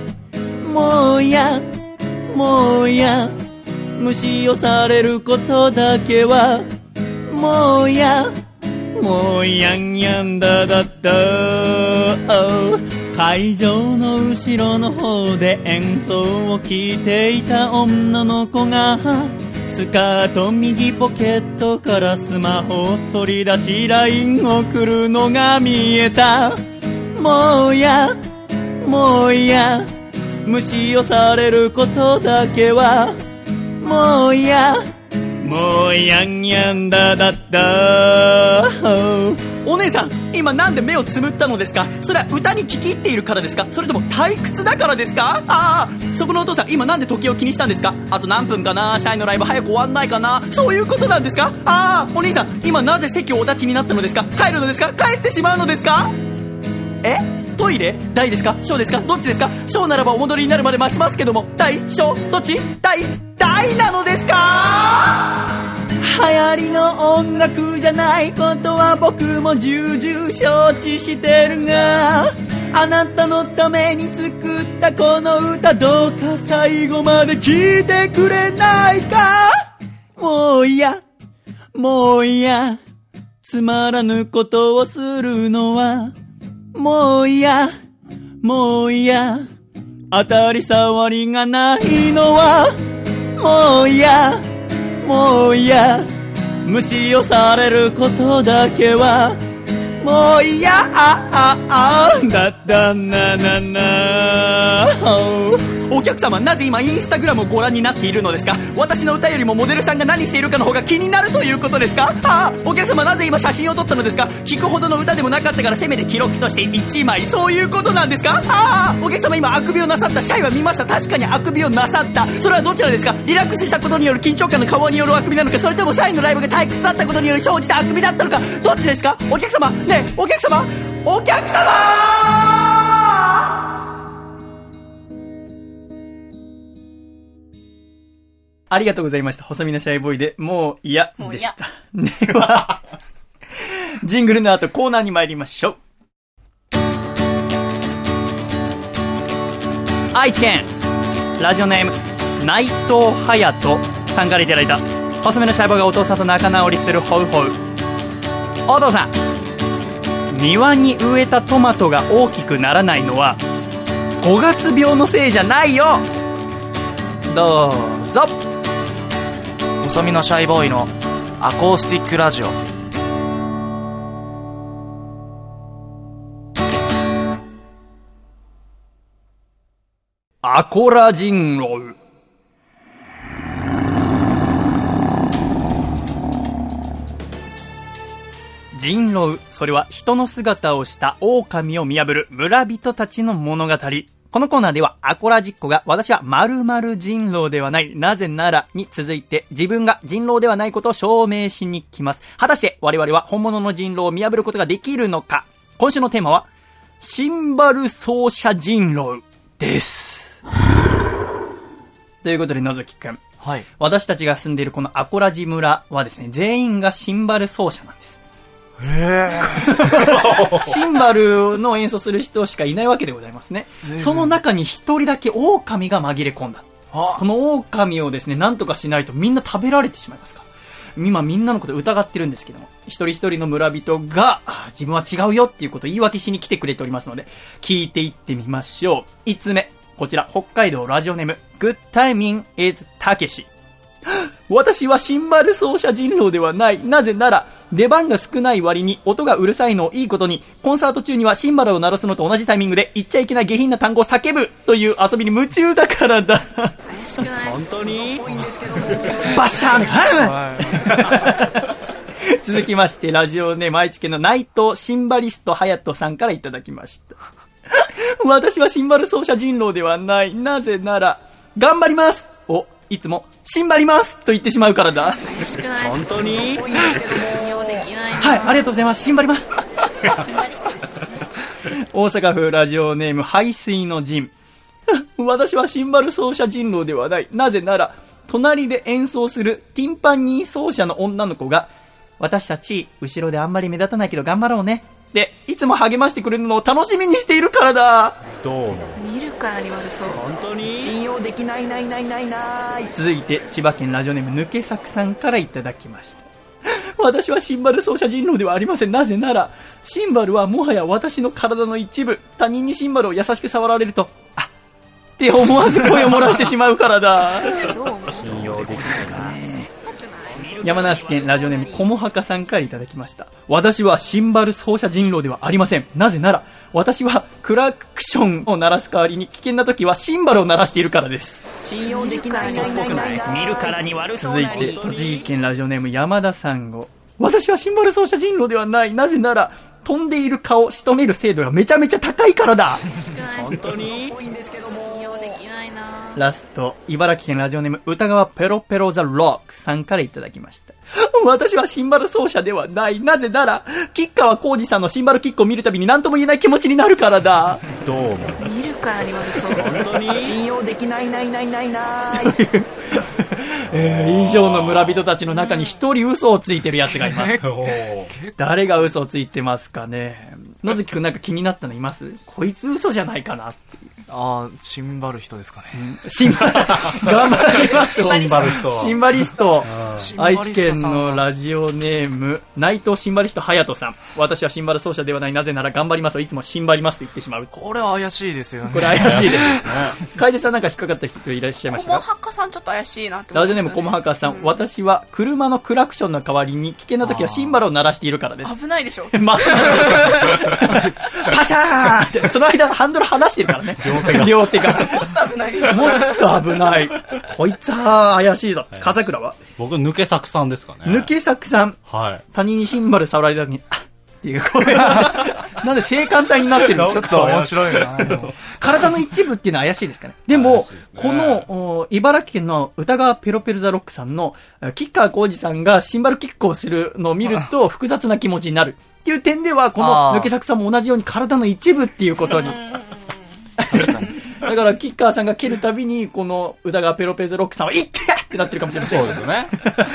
もう嫌もう嫌無視をされることだけは。もう嫌もうやんやんだだった。会場の後ろの方で演奏を聴いていた女の子がスカート右ポケットからスマホを取り出し LINE 送るのが見えた。もうやもうや。無視をされることだけはもうや。もうやんやんだだったお姉さん今なんで目をつむったのですか？それは歌に聞き入っているからですか？それとも退屈だからですか？ああそこのお父さん今なんで時計を気にしたんですか？あと何分かな？社員のライブ早く終わんないかな？そういうことなんですか？ああお兄さん今なぜ席をお立ちになったのですか？帰るのですか？帰ってしまうのですか？え？トイレ？大ですか？小ですか？どっちですか？小ならばお戻りになるまで待ちますけども。大？小？どっち？大？大なのですか？流行りの音楽じゃないことは僕も重々承知してるがあなたのために作ったこの歌どうか最後まで聴いてくれないか？もう嫌もう嫌つまらぬことをするのはもう嫌もう嫌当たり障りがないのはもう嫌もう嫌無視をされることだけはもう嫌あああだだなななお客様なぜ今インスタグラムをご覧になっているのですか？私の歌よりもモデルさんが何しているかの方が気になるということですか？ああお客様なぜ今写真を撮ったのですか？聞くほどの歌でもなかったからせめて記録として1枚そういうことなんですか？ああお客様今あくびをなさった。シャイは見ました。確かにあくびをなさった。それはどちらですか？リラックスしたことによる緊張感の顔によるあくびなのかそれともシャイのライブが退屈だったことによる生じたあくびだったのかどっちですか？お客様ねえお客様お客様！ありがとうございました。細身のシャイボーイで、もう嫌でした。では、ジングルの後コーナーに参りましょう。愛知県、ラジオネーム、内藤隼人さんからいただいた、細身のシャイボーイがお父さんと仲直りするホウホウ。お父さん、庭に植えたトマトが大きくならないのは、5月病のせいじゃないよどうぞ細身のシャイボーイのアコースティックラジオアコラ人狼。人狼、それは人の姿をした狼を見破る村人たちの物語。このコーナーではアコラジッコが私は〇〇人狼ではない、なぜならに続いて自分が人狼ではないことを証明しに来ます。果たして我々は本物の人狼を見破ることができるのか今週のテーマは、シンバル奏者人狼です。ということで、のぞきくん。はい私たちが住んでいるこのアコラジ村はですね、全員がシンバル奏者なんです。シンバルの演奏する人しかいないわけでございますね。その中に一人だけ狼が紛れ込んだ。この狼をですね、なんとかしないとみんな食べられてしまいますから。今みんなのこと疑ってるんですけども、一人一人の村人が、あ自分は違うよっていうことを言い訳しに来てくれておりますので、聞いていってみましょう。5つ目。こちら、北海道ラジオネーム、Good Timing is たけし。私はシンバル奏者人狼ではない。なぜなら、出番が少ない割に音がうるさいのをいいことに、コンサート中にはシンバルを鳴らすのと同じタイミングで言っちゃいけない下品な単語を叫ぶという遊びに夢中だからだ。怪しくない？本当に？バッシャーね。続きまして、ラジオネーム愛知県の内藤シンバリスト隼人さんからいただきました。私はシンバル奏者人狼ではない。なぜなら、頑張りますを、いつも、シンバりますと言ってしまうからだ。怪しくない本当に？はい、ありがとうございます。シンバります。大阪府ラジオネーム排水の陣。私はシンバル奏者人狼ではない。なぜなら、隣で演奏するティンパニー奏者の女の子が、私たち、後ろであんまり目立たないけど頑張ろうね。で、いつも励ましてくれるのを楽しみにしているからだ。どうもからに悪そう本当に？信用できないないないないない。続いて、千葉県ラジオネーム抜け作さんからいただきました。私はシンバル奏者人狼ではありません。なぜなら、シンバルはもはや私の体の一部。他人にシンバルを優しく触られると、あって思わず声を漏らしてしまうからだ。信用できない山梨県ラジオネームこもはかさんからいただきました。私はシンバル奏者人狼ではありません。なぜなら、私はクラクションを鳴らす代わりに危険な時はシンバルを鳴らしているからです。信用できない嘘っぽくない見るからに悪そう続いて、栃木県ラジオネーム山田さんご。私はシンバル奏者人狼ではない。なぜなら、飛んでいる蚊を仕留める精度がめちゃめちゃ高いからだ。本当に？ラスト、茨城県ラジオネーム歌川ペロペロザロックさんからいただきました。私はシンバル奏者ではない。なぜなら、吉川浩司さんのシンバルキックを見るたびに何とも言えない気持ちになるからだ。どうも見るからに悪そう本当に？信用できないないないないない。えー以上の村人たちの中に一人嘘をついてる奴がいます。誰が嘘をついてますかね。野月くんなんか気になったのいます？こいつ嘘じゃないかなっていう。ああ、シンバル人ですかね。シンバ、頑張りましょう。シンバル人シンバリスト。シンバリ愛ストさん知県のラジオネーム、内藤シンバリスト隼人さん。私はシンバル奏者ではない。なぜなら頑張りますといつもシンバりますと言ってしまう。これは怪しいですよね。これ怪しいです。楓さんなんか引っかかった人いらっしゃいましたか？コモハカさんちょっと怪しいなってラジオネームコモハカさん。私は車のクラクションの代わりに危険な時はシンバルを鳴らしているからです。危ないでしょまっすぐパシャーンって、その間ハンドル離してるからね。両手が。両手が。もっと危ない。こいつは怪しいぞ。風倉は僕抜け作さんですかね抜け作さん。はい他人にシンバル触られた時に、あっっていう声が。なんで性感帯になってるんですちょっと面白いな。体の一部っていうのは怪しいですかね。でも、ですねこの、お茨城県の歌川ペロペルザロックさんの、え吉川浩司さんがシンバルキックをするのを見ると複雑な気持ちになる。っていう点では、この抜け作さんも同じように体の一部っていうことに。だから、キッカーさんが蹴るたびに、この歌川ペロペルザロックさんは、いってやってなってるかもしれません。そうですよね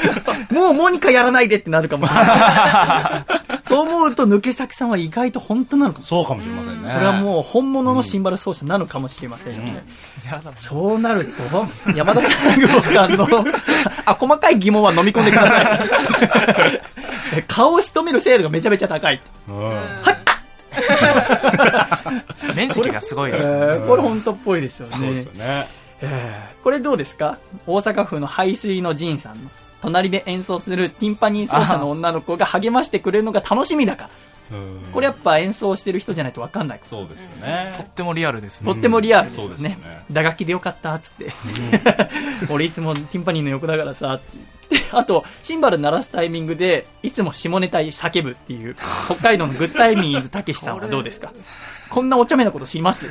もうモニカやらないでってなるかもしれない。そう思うと、抜け作さんは意外と本当なのかもしそうかもしれませんね。これはもう本物のシンバル奏者なのかもしれませんよね。そうなると、山田三郷さんの、あ、細かい疑問は飲み込んでください。え顔を仕留める精度がめちゃめちゃ高い。うん 面積がすごいえですね。ーこれ本当っぽいですよそうですねこれどうですか？大阪府の排水の陣さんの。隣で演奏するティンパニー奏者の女の子が励ましてくれるのが楽しみだから。うんこれやっぱ演奏してる人じゃないと分かんない。そうですよねとってもリアルですね。とってもリアルですよそうですねよね。打楽器でよかったっつって。俺いつもティンパニーの横だからさって言って。あと、シンバル鳴らすタイミングで、いつも下ネタ叫ぶっていう、北海道のグッタイミーズたけしさんはどうですか？こんなお茶目なこと知ります？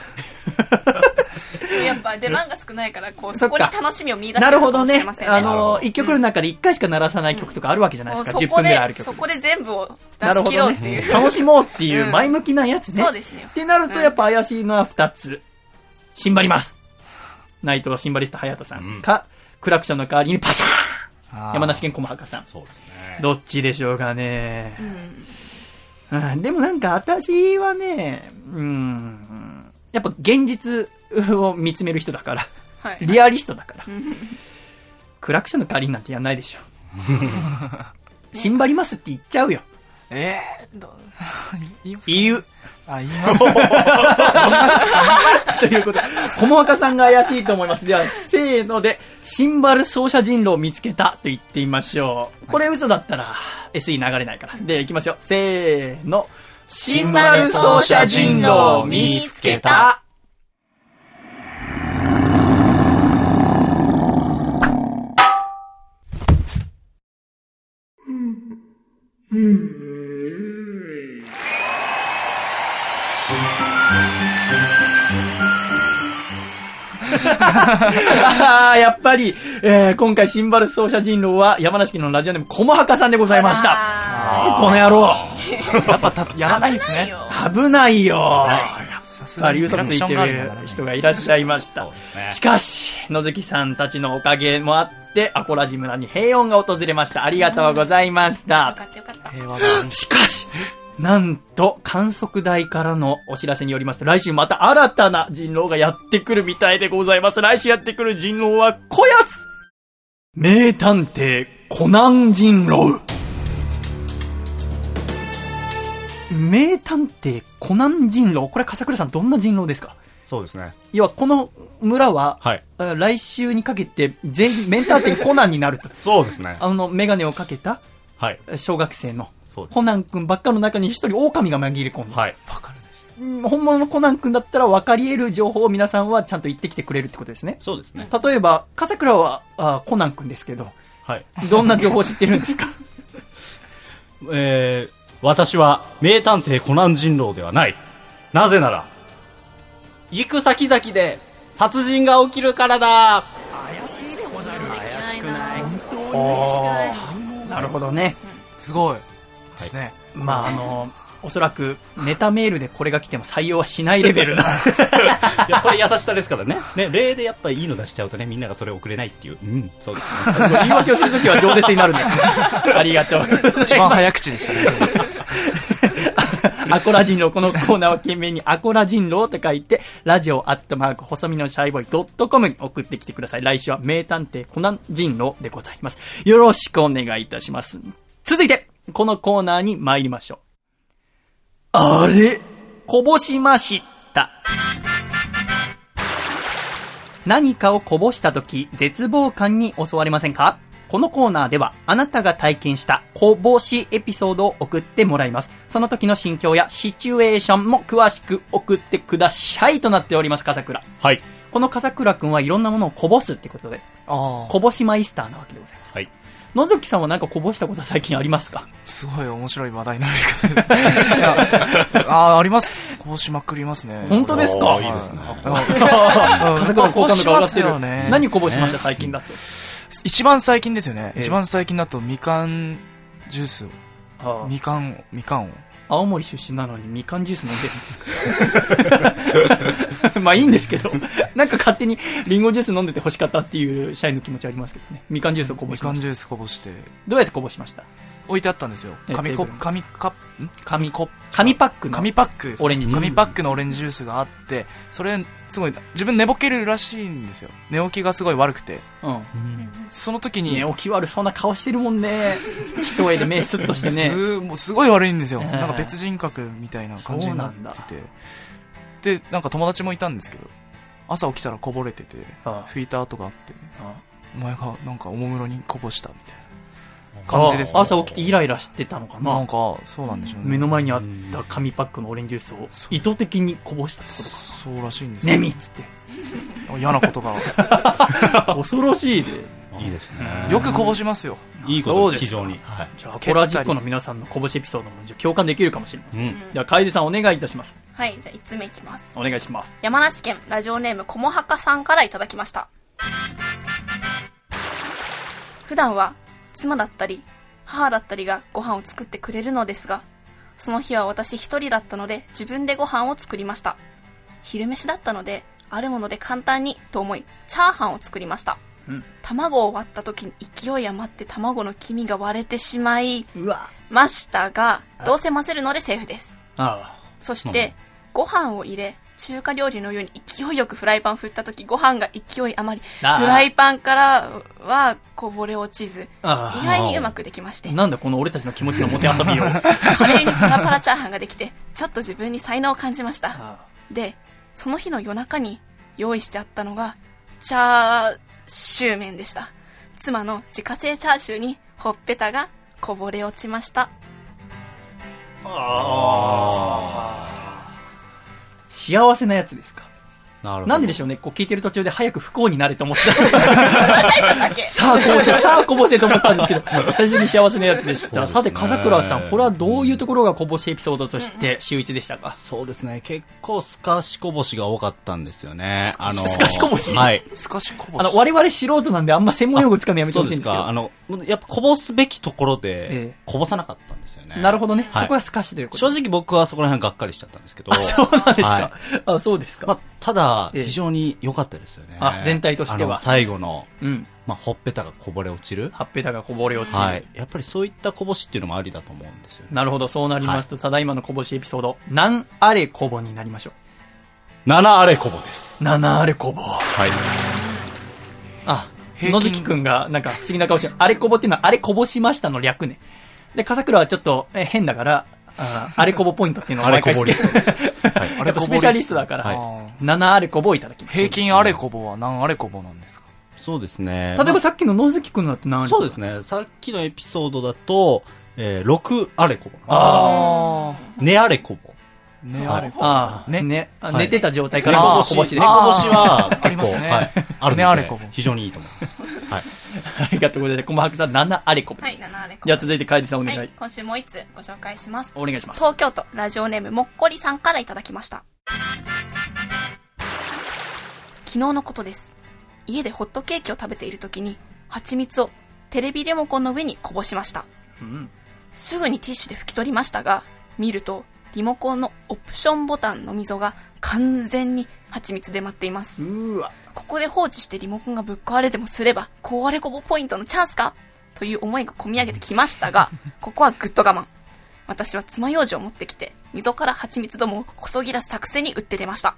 やっぱ出番が少ないからこうそこに楽しみを見出してなるほどねるかもしれま。せんねあの、一曲の中で一回しか鳴らさない曲とかあるわけじゃないですか？10もうそこ分ぐらいある曲。でそこで全部を出し切ろうっていう、ね。楽しもうっていう前向きなやつね。そうですねってなるとやっぱ怪しいのは二つ。シンバります。内藤シンバリスト隼人さんか、クラクションの代わりにパシャーン山梨県駒墓さん。そうですねどっちでしょうかね。うんうん、でもなんか私はね、うん、やっぱ現実を見つめる人だから。はいリアリストだから。クラクションの代わりになんてやんないでしょ。シンバリますって言っちゃうよ。えー、ど 言あ、言います 言。います。ということで、小もかさんが怪しいと思います。では、せーので、シンバル奏者人狼を見つけたと言ってみましょう。これ嘘だったら、SE 流れないから。で、いきますよ。せーの。シンバル奏者人狼を見つけた。あーやっぱり、えー今回シンバル奏者人狼は山梨県のラジオネームコモハカさんでございました。この野郎。やっぱた、やらないんですね。危ないよ。ぱり嘘ついてる人がいらっしゃいましたしかし、野月さんたちのおかげもあって、アコラジ村に平穏が訪れました。ありがとうございましよた。しかし、なんと、観測台からのお知らせによりますと、来週また新たな人狼がやってくるみたいでございます。来週やってくる人狼は、こやつ名探偵、コナン人狼。名探偵、コナン人狼。これ、笠倉さん、どんな人狼ですか？そうですね。要は、この村は、はい。あ来週にかけて、全員、名探偵コナンになると。そうですね。あの、メガネをかけた、はい。小学生の。コナン君ばっかの中に一人狼が紛れ込んで、はい。うん本物のコナン君だったら分かり得る情報を皆さんはちゃんと言ってきてくれるってことですね。そうですね。例えば、笠倉はあコナン君ですけど、はい。どんな情報を知ってるんですか？えー、私は名探偵コナン人狼ではない。なぜなら、行く先々で殺人が起きるからだ怪しくない。なるほどね。すごい。ですね。まあ、あの、おそらくネタメールでこれが来ても採用はしないレベルな。いや、これ優しさですからね。ね、例でやっぱいいの出しちゃうとね、みんながそれ送れないっていう。うん、そうですね。言い訳をするときは饒舌になるんです。ありがとうございます。一番早口でしたね。アコラ人狼、このコーナーは懸命にアコラ人狼と書いて、ラジオアットマーク、細身のシャイボーイドットコムに送ってきてください。来週は名探偵コナン人狼でございます。よろしくお願いいたします。続いて、このコーナーに参りましょう。あれ？こぼしました。何かをこぼした時、絶望感に襲われませんか？このコーナーでは、あなたが体験したこぼしエピソードを送ってもらいます。その時の心境やシチュエーションも詳しく送ってくださいとなっております、笠倉。はい。この笠倉くんはいろんなものをこぼすってことで、ああ。こぼしマイスターなわけでございます。はい。野月さんは何かこぼしたこと最近ありますか？すごい面白い話題のやり方ですああ、あります。こうしまくりますね。本当ですか？いいですね。笠倉好感度が上がってる。こぼしますよね何こぼしました、最近だと。一番最近ですよね。ええ一番最近だとみかんジュースを。みかん、みかんを。青森出身なのにみかんジュース飲んでるんですか？まあいいんですけど、なんか勝手にリンゴジュース飲んでて欲しかったっていう社員の気持ちありますけどね。みかんジュースをこぼしました。みかんジュースこぼして、どうやってこぼしました？置いてあったんですよ。え紙コップ、紙カ紙コップ紙パックの。紙パック。オレンジジュース紙パックのオレンジジュースがあって、それ、すごい、自分寝ぼけるらしいんですよ。寝起きがすごい悪くて。うん。その時に、寝起き悪そうな顔してるもんね。一重で目スッとしてね。すもうすごい悪いんですよ、ええなんか別人格みたいな感じになっててでなんか友達もいたんですけど朝起きたらこぼれててあ拭いた跡があってあお前がなんかおもむろにこぼしたみたいな感じです、ね、朝起きてイライラしてたのかななんかそうなんでしょうね目の前にあった紙パックのオレンジジュースを意図的にこぼしたってことか。そうらしいんですよねみっつって。嫌なことが 恐ろしいで。いいですね。よくこぼしますよいいことです、非常に。はい。じゃあ、コラジックの皆さんのこぼしエピソードもじゃあ共感できるかもしれません。うん。では、楓さんお願いいたします。はい、じゃあ5つ目いきます。お願いします。山梨県ラジオネームこもはかさんからいただきました。普段は妻だったり母だったりがご飯を作ってくれるのですが、その日は私一人だったので自分でご飯を作りました。昼飯だったので、あるもので簡単にと思い、チャーハンを作りました。うん卵を割った時に勢い余って卵の黄身が割れてしまい。ましたが、どうせ混ぜるのでセーフです。あそして、ご飯を入れ、中華料理のように勢いよくフライパン振った時ご飯が勢い余りフライパンからはこぼれ落ちず意外にうまくできまして。なんだこの俺たちの気持ちのもてあそびを。カレーにパラパラチャーハンができてちょっと自分に才能を感じました。あでその日の夜中に用意してあったのがチャーシュー麺でした。妻の自家製チャーシューにほっぺたがこぼれ落ちました幸せなやつですか？なんででしょうね、こう聞いてる途中で早く不幸になれと思ってた。さあこぼせ、さあこぼせと思ったんですけど、最初に幸せなやつでした。さて、笠倉さん、これはどういうところがこぼしエピソードとして秀逸でしたか？そうですね。結構スカシこぼしが多かったんですよね。あの、スカシこぼし？はい。すかしこぼしあの、我々素人なんであんま専門用語使うのやめてほしいんですけど。か。あの、やっぱこぼすべきところえでえ、こぼさなかったんですよね。なるほどね。はいそこがスカシということ正直僕はそこら辺がっかりしちゃったんですけど。そうなんですか。はいあ、そうですか。まあ、ただ、ええ非常に良かったですよね。あ全体としては最後の、うん。まあ、ほっぺたがこぼれ落ちる。はっぺたがこぼれ落ちる。はい。やっぱりそういったこぼしっていうのもありだと思うんですよね。なるほど、そうなりますと、ただいまのこぼしエピソード、何あれこぼになりましょ七あれこぼです。う。七あれこぼ。はい。あ、野月くんがなんか不思議な顔してる。あれこぼっていうのは、あれこぼしましたの略ね。で、笠倉はちょっとえ変だから、ああれこぼポイントっていうのを毎回つけてあれこぼリストはい。やっぱスペシャリストだから、はい。あー七あれこぼをいただきます。平均あれこぼは何あれこぼなんですか？そうですね。例えばさっきの野月くんのだって何あれこぼそうですね。さっきのエピソードだと、えー、6あれこぼ。あねあれこぼ。あねあれこぼああ、ね、ね。あはい。寝てた状態かねらこぼしねこぼしで。こぼしはありますね。はい。あるねあれこぼ、非常にいいと思います。はい。ありがとうございます。細白さん、七あれこぼ。はい7あれこじゃあ続いて楓さんお願い。はい、今週もう一つご紹介しますお願いします。東京都ラジオネームもっこりさんからいただきました昨日のことです家でホットケーキを食べている時に蜂蜜をテレビリモコンの上にこぼしましたうんすぐにティッシュで拭き取りましたが見るとリモコンのオプションボタンの溝が完全に蜂蜜で舞っていますうーわ。ここで放置してリモコンがぶっ壊れでもすれば壊れこぼポイントのチャンスか？という思いが込み上げてきましたが ここはぐっと我慢。私は爪楊枝を持ってきて溝から蜂蜜どもをこそぎ出す作戦に打って出ました。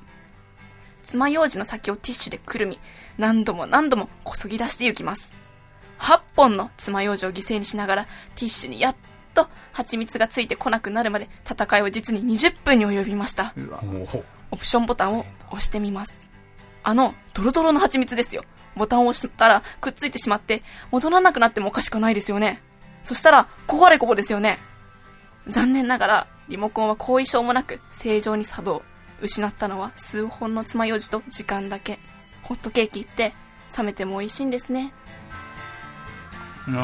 爪楊枝の先をティッシュでくるみ何度も何度もこそぎ出していきます。8本の爪楊枝を犠牲にしながらティッシュにやっと蜂蜜がついてこなくなるまで戦いは実に20分に及びました。オプションボタンを押してみますあのドロドロの蜂蜜ですよ。ボタンを押したらくっついてしまって戻らなくなってもおかしくないですよね。そしたら壊れこぼですよね。残念ながらリモコンは後遺症もなく正常に作動失ったのは数本の爪楊枝と時間だけ。ホットケーキって冷めても美味しいんですね。おー。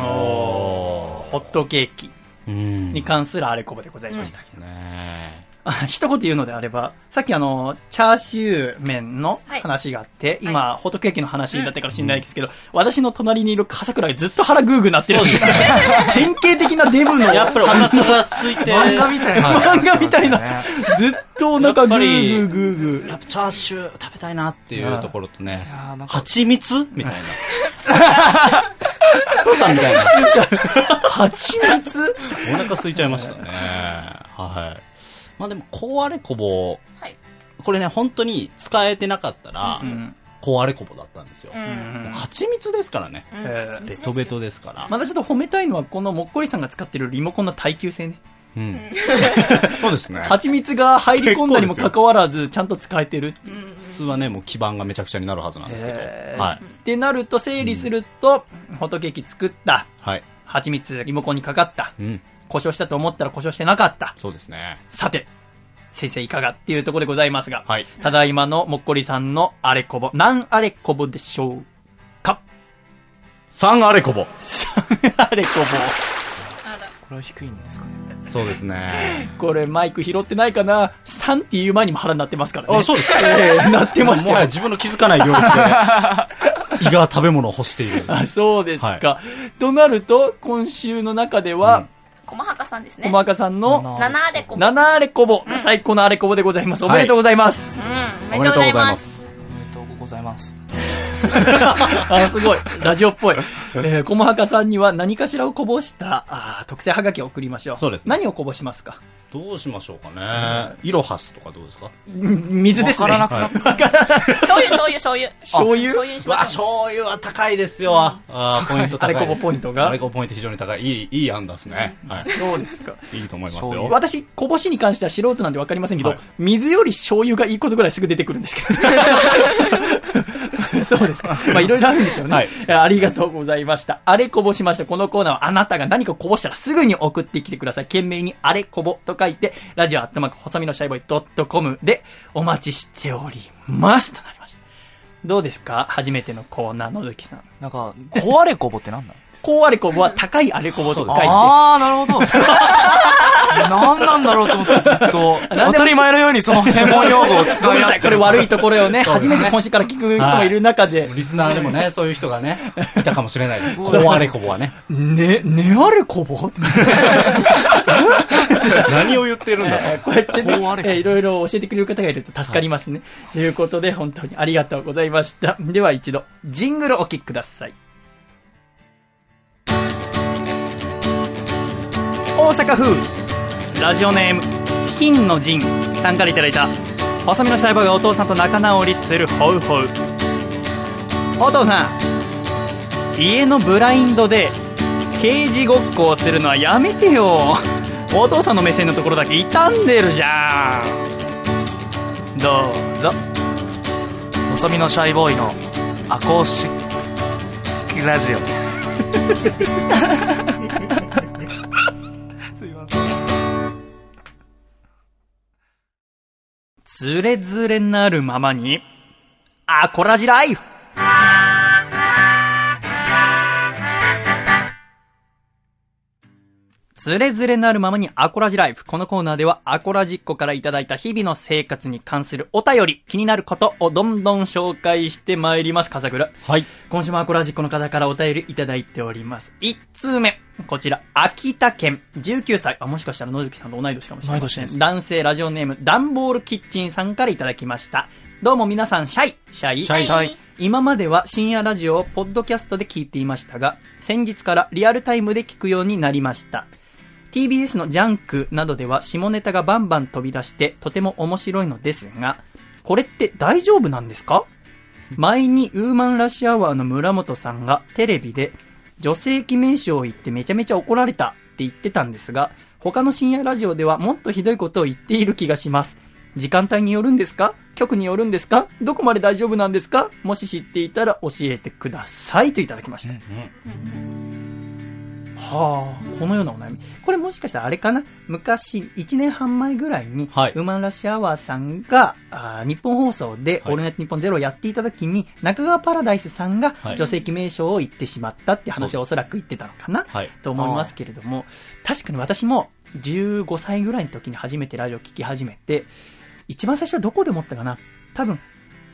ホットケーキうん。に関するあれこぼでございました。ね。あ 一言言うのであれば、さっきあの、チャーシュー麺の話があって、今、ホットケーキの話だったから知んないですけど、私の隣にいる笠倉がずっと腹グーグーなってるんですよ。典型的なデブの。やっぱりお腹が空いて。漫画みたいな。はい漫画みたいな。ずっとお腹グーグーグーグー。やっぱチャーシュー食べたいなっていうところとね蜂蜜みたいな。父さんみたいな。蜂蜜？お腹空いちゃいましたね。はい。まあでも、こうあれこぼ、はいこれね、本当に使えてなかったら、うん。こうあれこぼだったんですよ。うん蜂蜜ですからね。ベトベトですから。またちょっと褒めたいのは、このもっこりさんが使ってるリモコンの耐久性ね。うん。そうですね。蜂蜜が入り込んだにもかかわらず、ちゃんと使えてるっていう。普通はね、もう基盤がめちゃくちゃになるはずなんですけど。えーはい。ってなると、整理すると、ホットケーキ作った、はい。蜂蜜リモコンにかかった、うん。故障したと思ったら故障してなかった。そうですね。さて、先生いかがっていうところでございますが、はい。ただいまのもっこりさんのあれこぼ、何あれこぼでしょうか？3あれこぼ。あれこぼ。これは低いんですかねそうですね。これマイク拾ってないかな ?3 っていう前にも腹になってますからね。あ、そうです。えーなってましたよもはや自分の気づかない領域で、胃が食べ物を欲している。あ、そうですか。はとなると、今週の中では、駒墓さんですね。細かさんの七あれこぼ。7あれこぼ、最高のあれこぼでございます。おめでとうございます。うん。おめでとうございます。おめでとうごございます。あ、すごい。ラジオっぽい。えー、コモハカさんには何かしらをこぼした、あー特製はがきを送りましょう。そうですね何をこぼしますか？どうしましょうかね。イロハスとかどうですか？ん水ですね。わからなくなっ醤油、醤油、醤油。醤油？醤油にしょう。醤油は高いですよ。あーポイント高い。あれこぼポイントがあれこぼポイント非常に高い。いい、いい案ですね。はい。そうですか。いいと思いますよ。私、こぼしに関しては素人なんでわかりませんけど、はい水より醤油がいいことぐらいすぐ出てくるんですけど。そうですか。まあ、いろいろあるんでしょうね。はいえーありがとうございました。あれこぼしました。このコーナーはあなたが何かこぼしたらすぐに送ってきてください。懸命にあれこぼと書いて、ラジオアットマーク細身のシャイボーイドットコムでお待ちしております。となりました。どうですか？初めてのコーナーのぞきさん。なんか、壊れこぼってなんなんこうあれこぼは高いあれこぼと書いて、あー、なるほど。何なんだろうと思ってずっと、当たり前のようにその専門用語を使い、い合ってこれ悪いところをね、初めて今週から聞く人もいる中で、リスナーでもね、そういう人がね、いたかもしれない です。こうあれこぼはね。ね、ねあれこぼ？何を言ってるんだえーこうやってね、いろいろ教えてくれる方がいると助かりますね。ということで、本当にありがとうございました。では一度、ジングルお聴きください。大阪風ラジオネーム金の陣。さんからいただいた。細身のシャイボーイがお父さんと仲直りするホウホウ。お父さん家のブラインドで刑事ごっこをするのはやめてよ。お父さんの目線のところだけ傷んでるじゃん。どうぞ。細身のシャイボーイのアコースチックラジオ。ズレズレなるままに。アコラジライフ。つれづれなるままにアコラジライフ。このコーナーではアコラジっ子からいただいた日々の生活に関するお便り、気になることをどんどん紹介してまいります。笠倉。はい。今週もアコラジックの方からお便りいただいております。1通目。こちら、秋田県、19歳。あ、もしかしたら野月さんと同い年かもしれません。同い年です男性ラジオネーム、ダンボールキッチンさんからいただきました。どうも皆さん、シャイ。シャイ。シャイシャイ。今までは深夜ラジオをポッドキャストで聞いていましたが、先日からリアルタイムで聞くようになりました。TBS のジャンクなどでは下ネタがバンバン飛び出してとても面白いのですが、これって大丈夫なんですか？前にウーマンラッシュアワーの村本さんがテレビで女性器名称を言ってめちゃめちゃ怒られたって言ってたんですが、他の深夜ラジオではもっとひどいことを言っている気がします。時間帯によるんですか？局によるんですか？どこまで大丈夫なんですか？もし知っていたら教えてくださいといただきました。はあ、このようなお悩み。これもしかしたらあれかな？昔、1年半前ぐらいに、はい。ウーマンラッシュアワーさんが、あー日本放送で、はい。オールナイトニッポンゼロをやっていた時に、中川パラダイスさんがはい。女性記名称を言ってしまったって話をおそらく言ってたのかな、はい。と思いますけれども、確かに私も15歳ぐらいの時に初めてラジオ聞き始めて、一番最初はどこで思ったかな？多分、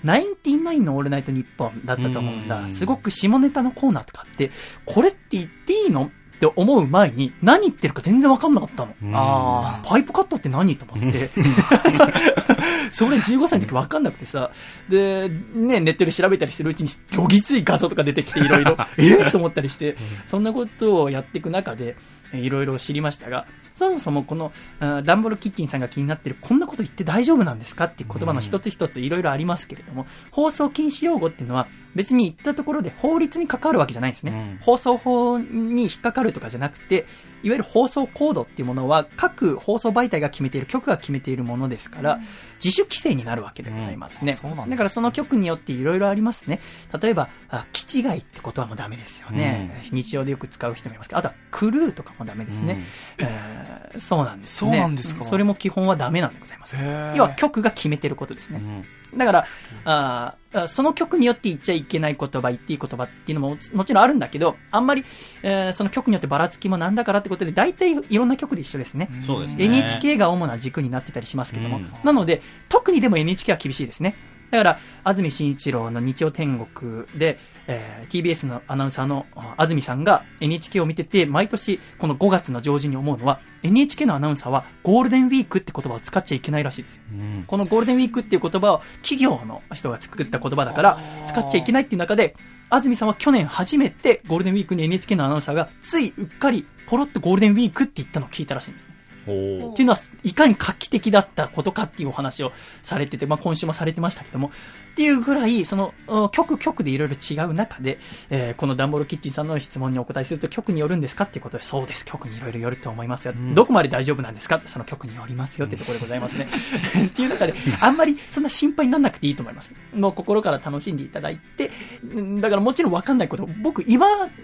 ナインティナインのオールナイトニッポンだったと思うんだ。うん。すごく下ネタのコーナーとかあって、これって言っていいの？って思う前に何言ってるか全然わかんなかったの。あパイプカットって何と思って。それ15歳の時わかんなくてさ。で、ね、ネットで調べたりしてるうちに、どぎつい画像とか出てきていろいろ、えっと思ったりして、そんなことをやっていく中で、えいろいろ知りましたが、そもそもこの、あダンボールキッチンさんが気になってる、こんなこと言って大丈夫なんですかっていう言葉の一つ一ついろいろありますけれども、放送禁止用語っていうのは、別に言ったところで法律に関わるわけじゃないんですね。うん放送法に引っかかるとかじゃなくて、いわゆる放送コードっていうものは各放送媒体が決めている、局が決めているものですから、自主規制になるわけでございますね。うんそうなんだだからその局によっていろいろありますね。例えば、あ、気違いってことはもうダメですよね。日常でよく使う人もいますけど、あとはクルーとかもダメですね。えーそうなんですね。そうなんですかそれも基本はダメなんでございます。要は局が決めてることですね。うんだから、あその曲によって言っちゃいけない言葉、言っていい言葉っていうのもももちろんあるんだけど、あんまり、えーその曲によってばらつきもなんだからってことで、大体いろんな曲で一緒ですね。そうですね。NHK が主な軸になってたりしますけども、うんなので、特にでも NHK は厳しいですね。だから、安住紳一郎の日曜天国で、えー TBS のアナウンサーのあ安住さんが NHK を見てて、毎年この5月の上旬に思うのは、NHK のアナウンサーはゴールデンウィークって言葉を使っちゃいけないらしいですよ。うんこのゴールデンウィークっていう言葉を企業の人が作った言葉だから、使っちゃいけないっていう中で、安住さんは去年初めてゴールデンウィークに NHK のアナウンサーがついうっかりポロッとゴールデンウィークって言ったのを聞いたらしいんですね。っていうのは、いかに画期的だったことかっていうお話をされてて、まあ今週もされてましたけども、っていうぐらい、その、うん局局でいろいろ違う中で、えーこのダンボールキッチンさんの質問にお答えすると、局によるんですかっていうことで、そうです、局にいろいろよると思いますよ。んどこまで大丈夫なんですか？ってその局によりますよってところでございますね。っていう中で、あんまりそんな心配にならなくていいと思います。もう心から楽しんでいただいて、うんだからもちろんわかんないこと、僕、未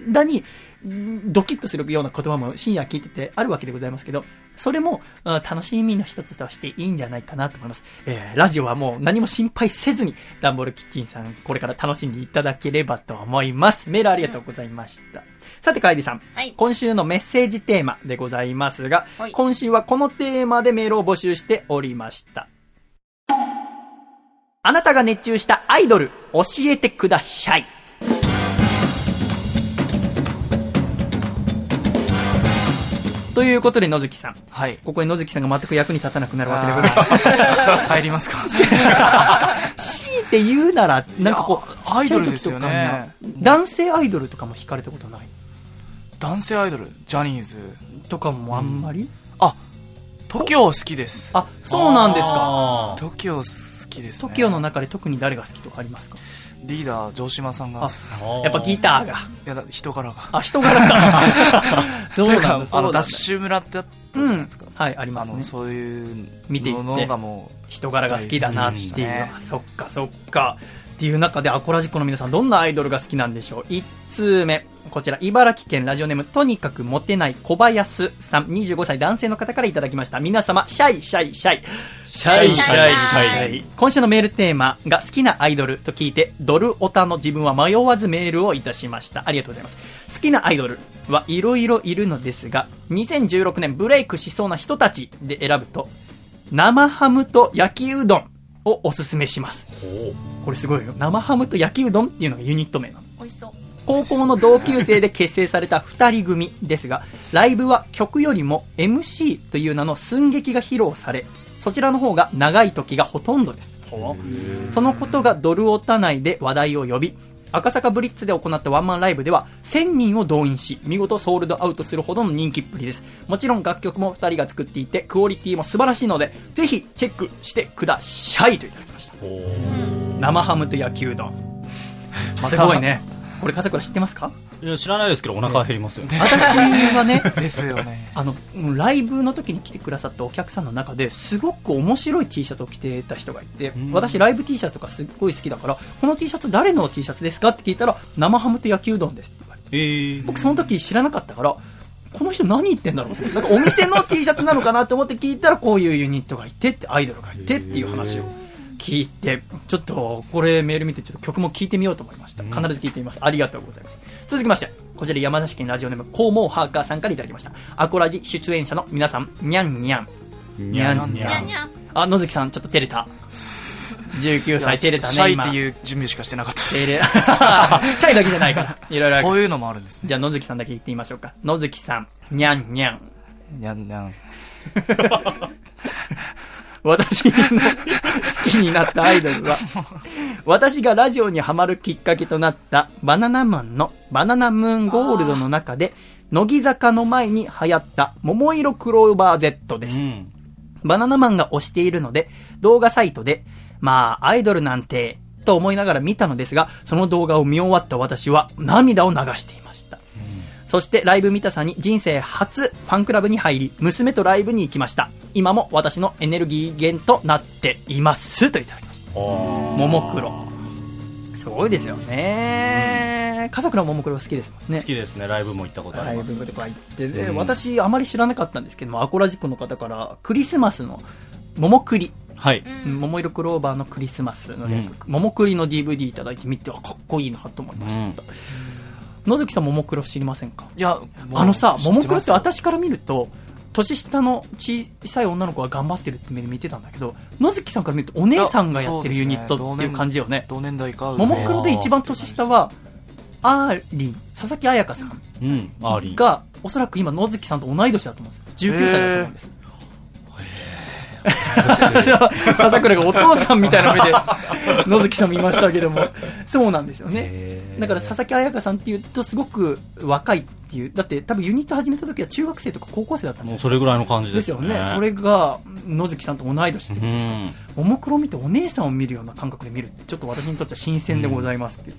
だに、うんドキッとするような言葉も深夜聞いててあるわけでございますけど、それもあ楽しみの一つとしていいんじゃないかなと思います。えー、ラジオはもう何も心配せずに、ダンボールキッチンさん、これから楽しんでいただければと思います。メールありがとうございました。さて、カイリさん。はい今週のメッセージテーマでございますが、はい今週はこのテーマでメールを募集しておりました。あなたが熱中したアイドル、教えてください。ということで、野月さん。はい。ここに野月さんが全く役に立たなくなるわけでございます。帰りますか 強いて言うなら、なんかこう、アイドルですよね男性アイドルとかも弾かれたことない？男性アイドル、ジャニーズ？とかもあんまり、あ、TOKIO 好きです。あ、そうなんですか。TOKIO 好きですね。TOKIO の中で特に誰が好きとかありますか？リーダー、城島さんが。やっぱギターが。やだ、人柄が。あ、人柄 か。そうなんだ、あの、ダッ。シュ村ってあったうんじゃないですか。。はい、ありますねあの、。そういう見ていってものがもう、人柄が好きだなっていう、ねあそっかそっかっていう中でアコラジックの皆さんどんなアイドルが好きなんでしょう？1通目。こちら茨城県ラジオネームとにかくモテない小林さん。25歳男性の方からいただきました。皆様シャイシャイシャイ。シャイシャイシャイ。今週のメールテーマが好きなアイドルと聞いてドルオタの自分は迷わずメールをいたしました。ありがとうございます。好きなアイドルはいろいろいるのですが2016年ブレイクしそうな人たちで選ぶと生ハムと焼きうどんをおすすめします。これすごいよ。生ハムと焼きうどんっていうのがユニット名なの。美味しそう。高校の同級生で結成された二人組ですが、ライブは曲よりも MC という名の寸劇が披露され、そちらの方が長い時がほとんどです。そのことがドルオタ内で話題を呼び、赤坂ブリッツで行ったワンマンライブでは1000人を動員し、見事ソールドアウトするほどの人気っぷりです。もちろん楽曲も2人が作っていて、クオリティも素晴らしいので、ぜひチェックしてくださいといただきました。生ハムと焼きうどん。すごいね。これ、笠倉知ってますか？いや知らないですけどお腹減りますよ。ね私はね、ですよね。あの、うんライブの時に来てくださったお客さんの中ですごく面白い T シャツを着てた人がいて、ん。私ライブ T シャツとかすっごい好きだから、この T シャツ誰の T シャツですか？って聞いたら、生ハムと焼きうどんですって言われて。えー、僕その時知らなかったから、この人何言ってんだろう。なんかお店の T シャツなのかなって思って聞いたら、こういうユニットがいてって、アイドルがいてっていう話を聞いて、ちょっとこれメール見てちょっと曲も聴いてみようと思いました。必ず聴いてみます。ありがとうございます。続きまして、こちら山梨県ラジオネーム、コーモーハーカーさんからいただきました。アコラジ出演者の皆さん、にゃんにゃん。にゃんにゃん。にゃんにゃん。あ、野月さんちょっと照れた。19歳照れたね、今。シャイっていう準備しかしてなかったです。照れ、シャイだけじゃないから。いろいろこういうのもあるんですね。じゃあ、野月さんだけ言ってみましょうか。野月さん、にゃんにゃん。にゃんにゃん。私の好きになったアイドルは、私がラジオにハマるきっかけとなったバナナマンのバナナムーンゴールドの中で、乃木坂の前に流行った桃色クローバー Z です。うんバナナマンが推しているので、動画サイトで、まあ、アイドルなんて、と思いながら見たのですが、その動画を見終わった私は涙を流していました。そしてライブ見たさに人生初ファンクラブに入り、娘とライブに行きました。今も私のエネルギー源となっています。といただきました。ももクロ。すごいですよね。家族のももクロ好きですもんね好。きですねライブも行ったことあライりますブとか行って、でうん私あまり知らなかったんですけども、アコラジックの方からクリスマスのももクリ、はい、うんももいろクローバーのクリスマスの略、ももクリの DVD いただいてみて、あかっこいいなと思いました。野月さん桃黒知りませんか？いや、あのさ、知ももクロって私から見ると、年下の小さい女の子が頑張ってるって目で見てたんだけど野月さんから見るとお姉さんがやってるユニットっていう感じよね。同年代か。ももクロで一番年下はあーりん佐々木彩香さんうん、アーリー。がおそらく今野月さんと同い年だと思うんです。19歳だと思うんです笠倉がお父さんみたいな目で野月さん見ましたけども。そうなんですよね。だから佐々木彩香さんっていうとすごく若いっていう。だって多分ユニット始めた時は中学生とか高校生だったんですもうそれぐらいの感じでですすよね。それが野月さんと同い年ってうことですかん。ももクロ見てお姉さんを見るような感覚で見るってちょっと私にとっては新鮮でございますけど、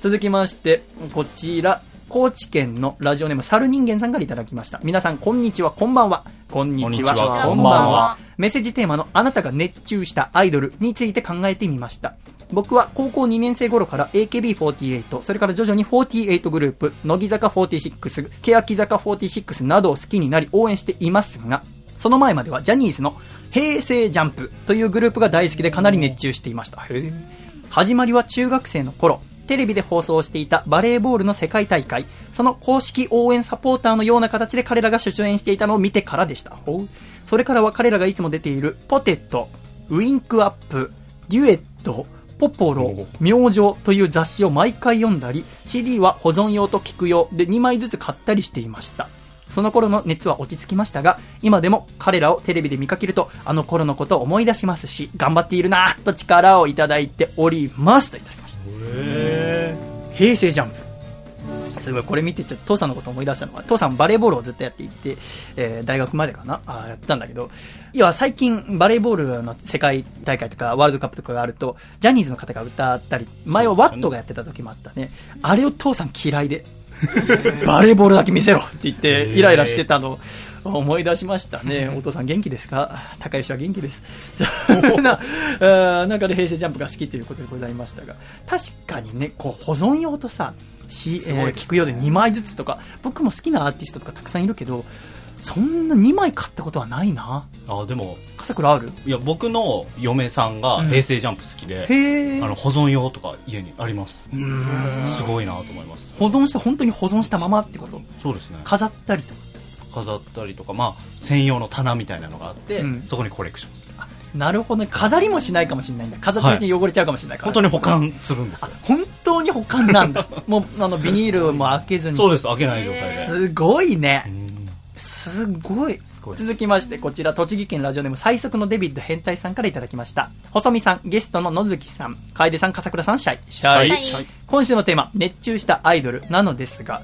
続きましてこちら高知県のラジオネーム猿人間さんからいただきました。皆さんこんにちはこんばんは。こんにちは。こんばんは。メッセージテーマのあなたが熱中したアイドルについて考えてみました。僕は高校2年生頃から AKB48 それから徐々に48グループ乃木坂46欅坂46などを好きになり応援していますがその前まではジャニーズの平成ジャンプというグループが大好きでかなり熱中していました。始まりは中学生の頃、テレビで放送していたバレーボールの世界大会、その公式応援サポーターのような形で彼らが出演していたのを見てからでした。それからは彼らがいつも出ているポテト、ウインクアップ、デュエット、ポポロ、明星という雑誌を毎回読んだり、CD は保存用と聞く用で2枚ずつ買ったりしていました。その頃の熱は落ち着きましたが、今でも彼らをテレビで見かけると、あの頃のことを思い出しますし、頑張っているなぁと力をいただいておりますといた。平成ジャンプ。すごい、これ見てちょっと父さんのことを思い出したのは、父さんバレーボールをずっとやっていて、えー大学までかな？あーやったんだけど、いや、最近バレーボールの世界大会とかワールドカップとかがあると、ジャニーズの方が歌ったり、前はワットがやってた時もあったね。あれを父さん嫌いで、バレーボールだけ見せろって言って、イライラしてたの。を 思い出しましたね。お父さん元気ですか？高吉は元気です。そん な、中で平成ジャンプが好きということでございましたが、確かにね、こう保存用とさ、しえー聞くようで2枚ずつとか、僕も好きなアーティストとかたくさんいるけど、そんな2枚買ったことはないな。あ、でも、笠倉ある？いや、僕の嫁さんが平成ジャンプ好きで、へえあの、保存用とか家にあります。すごいなと思います。保存した、本当に保存したままってこと？そうですね。飾ったりとか。飾ったりとか、まあ、専用の棚みたいなのがあって、うんそこにコレクションする。なるほどね。飾りもしないかもしれないんだ。飾った時に汚れちゃうかもしれないから。本当に保管するんですよ。本当に保管なんだ。もう、あの、ビニールも開けずに。そうです、開けない状態で。すごいね。うんすごい。すごい続きまして、こちら、栃木県ラジオネーム最速のデビッド変態さんからいただきました。細見さん、ゲストの野月さん、楓さん、笠倉さん、シャイ。シャイ。シャイ今週のテーマ、熱中したアイドルなのですが、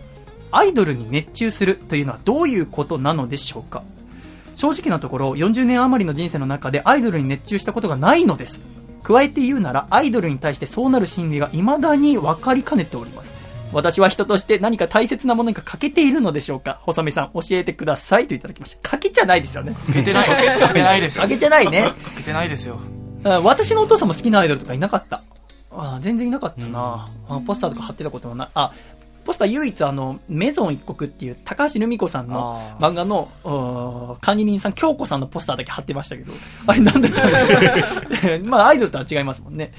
アイドルに熱中するというのはどういうことなのでしょうか？正直なところ、40年余りの人生の中でアイドルに熱中したことがないのです。加えて言うなら、アイドルに対してそうなる心理が未だに分かりかねております。私は人として何か大切なものに欠けているのでしょうか？細見さん、教えてくださいといただきました。欠けじゃないですよね。かけてない、かけてないです。欠けじゃないね。かけてないですよ。あ私のお父さんも好きなアイドルとかいなかった。あ全然いなかったな、あのポスターとか貼ってたこともない。あ、ポスター唯一あの、メゾン一国っていう高橋留美子さんの漫画の、管理人さん、京子さんのポスターだけ貼ってましたけど、あれなんだったんですかまあアイドルとは違いますもんね。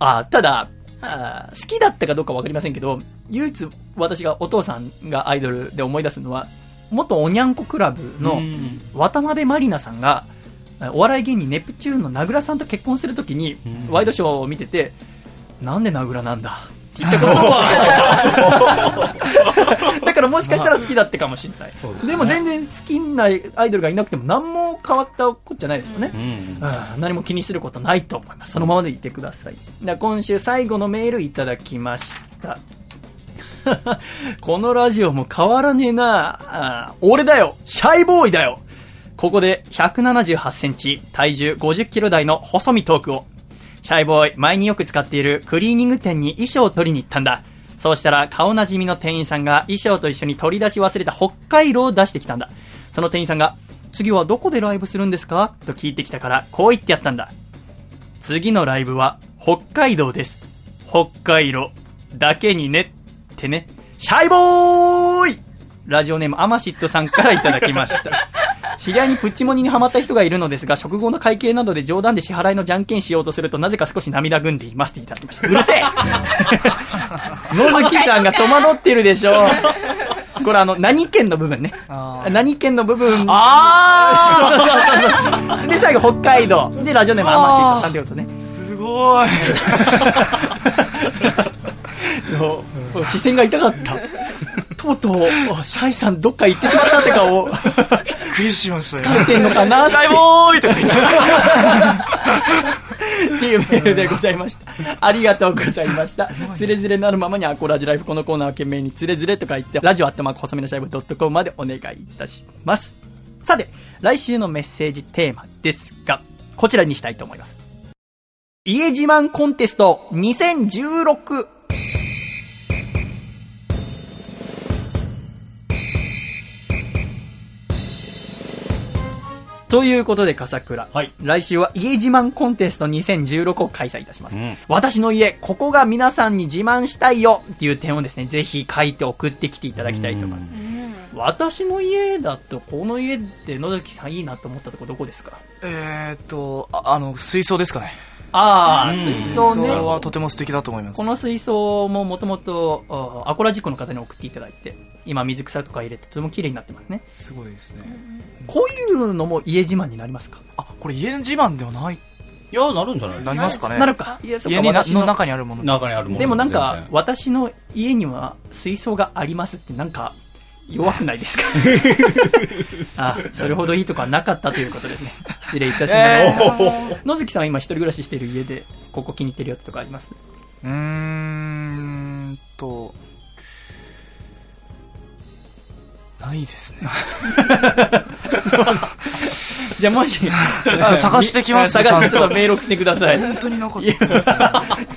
あ、ただ、あ好きだったかどうかわかりませんけど、唯一私がお父さんがアイドルで思い出すのは、元おにゃんこクラブのうん。渡辺満里奈さんが、お笑い芸人ネプチューンの名倉さんと結婚するときに、うん。ワイドショーを見てて、なんで名倉なんだ？って言ったことは、だからもしかしたら好きだったかもしれない。そうですねでも全然好きなアイドルがいなくても何も変わったことじゃないですよね。うんうん何も気にすることないと思います。そのままでいてください。今週最後のメールいただきました。このラジオも変わらねえなあ俺だよシャイボーイだよここで178センチ、体重50キロ台の細身トークを。シャイボーイ、前によく使っているクリーニング店に衣装を取りに行ったんだ。そうしたら顔なじみの店員さんが衣装と一緒に取り出し忘れた北海道を出してきたんだ。その店員さんが、次はどこでライブするんですか？と聞いてきたから、こう言ってやったんだ。次のライブは北海道です。北海道だけにねってね。シャイボーイラジオネームアマシットさんからいただきました。知り合いにプッチモニにハマった人がいるのですが、食後の会計などで冗談で支払いのじゃんけんしようとすると、なぜか少し涙ぐんでいますっていただきました。うるせえ野月さんが戸惑ってるでしょ これあの、何県の部分ね。何県の部分。あそうそうそうそう。で、最後、北海道。で、ラジオネーム、アマシートさんということね。ーすごい。そう。視線が痛かった。とうとう、あシャイさんどっか行ってしまったって顔、びっくりしましたよ。疲れてんのかなシャイボーイとか言って。っていうメールでございました。ありがとうございました。つれづれなるままにアコラジライフこのコーナーは懸命につれづれと書いて、ラジオアットマーク細身のシャイブドットコムまでお願いいたします。さて、来週のメッセージテーマですが、こちらにしたいと思います。家自慢コンテスト2016ということで、笠倉。はい来週は家自慢コンテスト2016を開催いたします。うん私の家、ここが皆さんに自慢したいよっていう点をですね、ぜひ書いて送ってきていただきたいと思います。私の家だと、この家って野崎さんいいなと思ったとこどこですか？えーっと、ああの、水槽ですかね。ああ、うん水槽ね。それはとても素敵だと思います。この水槽ももともと、あアコラジックの方に送っていただいて、今水草とか入れてとても綺麗になってますね。すごいですね。こういうのも家自慢になりますか？あ、これ家自慢ではない、いや、なるんじゃない？なりますかね。なるか。いや、そうか家のの中にあるもの。中にあるものでもなんか私の家には水槽がありますってなんか、弱くないですか？あ、それほどいいとこはなかったということですね。失礼いたしました。野月さんは今一人暮らししている家で、ここ気に入ってるよってとこあります？うーんと、ないですね。じゃあもし、あ探してきます探してちょっとメール送ってください。本当になかったですね。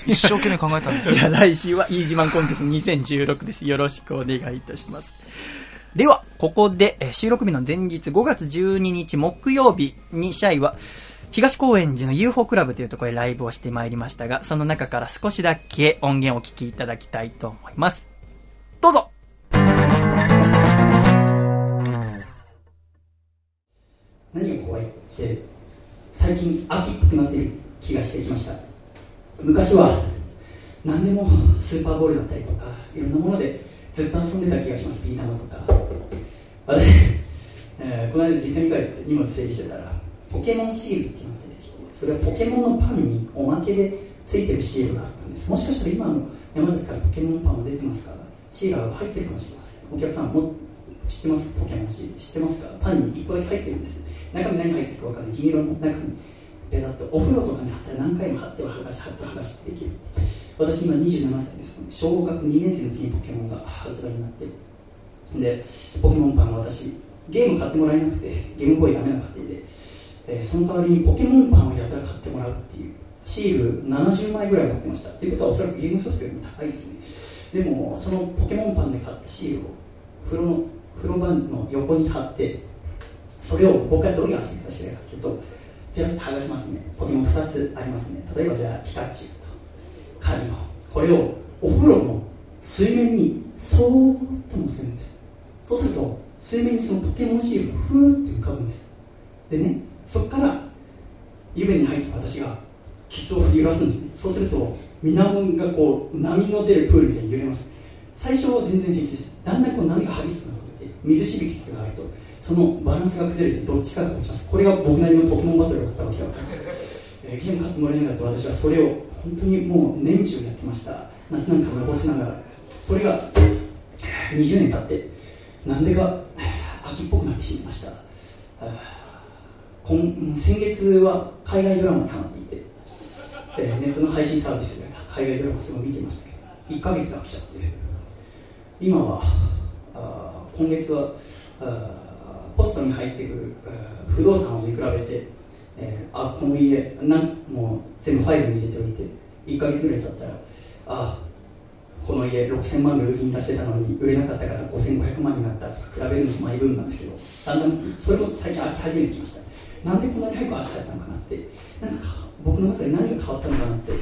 一生懸命考えたんですけど。いや、来週は、イージマンコンテスト2016です。よろしくお願いいたします。では、ここで、えー収録日の前日5月12日木曜日にシャイは、東高円寺の UFO クラブというところでライブをしてまいりましたが、その中から少しだけ音源をお聞きいただきたいと思います。どうぞ何が怖いって、最近秋っぽくなっている気がしてきました。昔は何でもスーパーボールだったりとかいろんなものでずっと遊んでた気がします。ビー玉とか。私、えーこの間実家に帰って荷物整理してたらポケモンシールっていうのが出てきてそれはポケモンのパンにおまけでついてるシールがあったんです。もしかしたら今の山崎からポケモンパンも出てますからシールが入ってるかもしれません。お客さんも知ってます？ポケモンシール。知ってますか？パンに1個だけ入ってるんです。中身何入ってるか分からない銀色の中にペタッとお風呂とかに貼ったら何回も貼っては剥がし貼っては剥がしできる。私今27歳です。小学2年生の時にポケモンが発売になって。でポケモンパンは私ゲーム買ってもらえなくてゲームボーイダメな家庭で、えーその代わりにポケモンパンをやたら買ってもらうっていう。シール70枚ぐらい持ってました。っていうことはおそらくゲームソフトよりも高いですね。でもそのポケモンパンで買ったシールを風呂の風呂場の横に貼ってそれを僕はどういう遊び方してるかというとペラッと剥がしますね。ポケモン2つありますね。例えばじゃあピカチュウと。カリオこれをお風呂の水面にそーっと乗せるんです。そうすると水面にそのポケモンシールがふーって浮かぶんです。でねそこから湯船に入った私がケツを振り揺らすんですね。そうすると水面がこう波の出るプールみたいに揺れます。最初は全然平気です。だんだんこう波が激しくなって水しぶきが入るとそのバランスが崩れてどっちかが落ちますこれが僕なりのポケモンバトルだったわけでわかります、えーゲーム買ってもらえなかった私はそれを本当にもう年中やってました。夏なんか残しながら。それが20年経ってなんでか秋っぽくなってしまいました。今先月は海外ドラマにハマっていて、えーネットの配信サービスで海外ドラマすごい見てましたけど1ヶ月で飽きちゃって。今はあ今月はあポストに入ってくる不動産を見比べて、えーあこの家なんもう全部ファイルに入れておいて1ヶ月ぐらい経ったらあこの家6000万で売りに出してたのに売れなかったから5500万になったとか比べるのもマイブームなんですけどだんだんそれも最近飽き始めてきました。なんでこんなに早く飽きちゃったのかなってなんか僕の中で何が変わったのかなって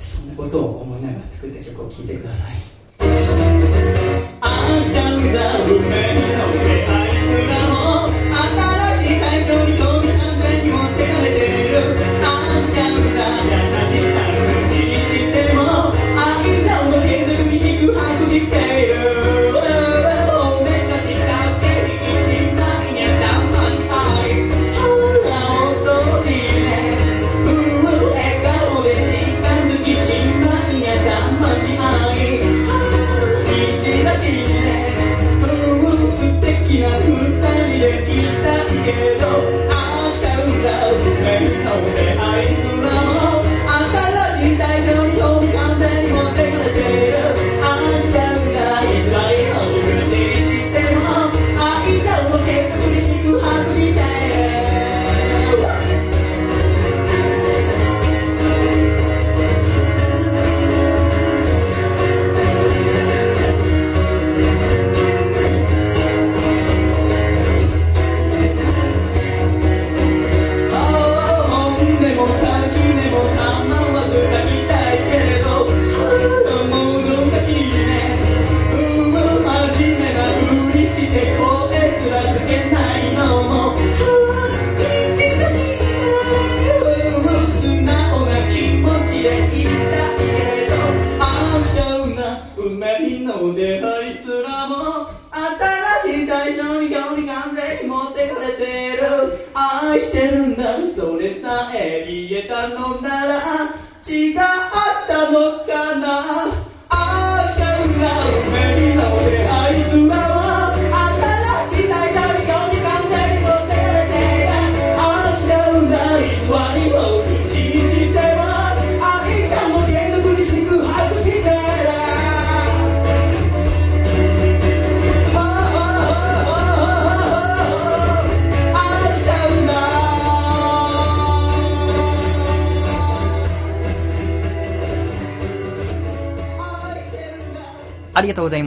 そんなことを思いながら作った曲を聴いてください「Thank you.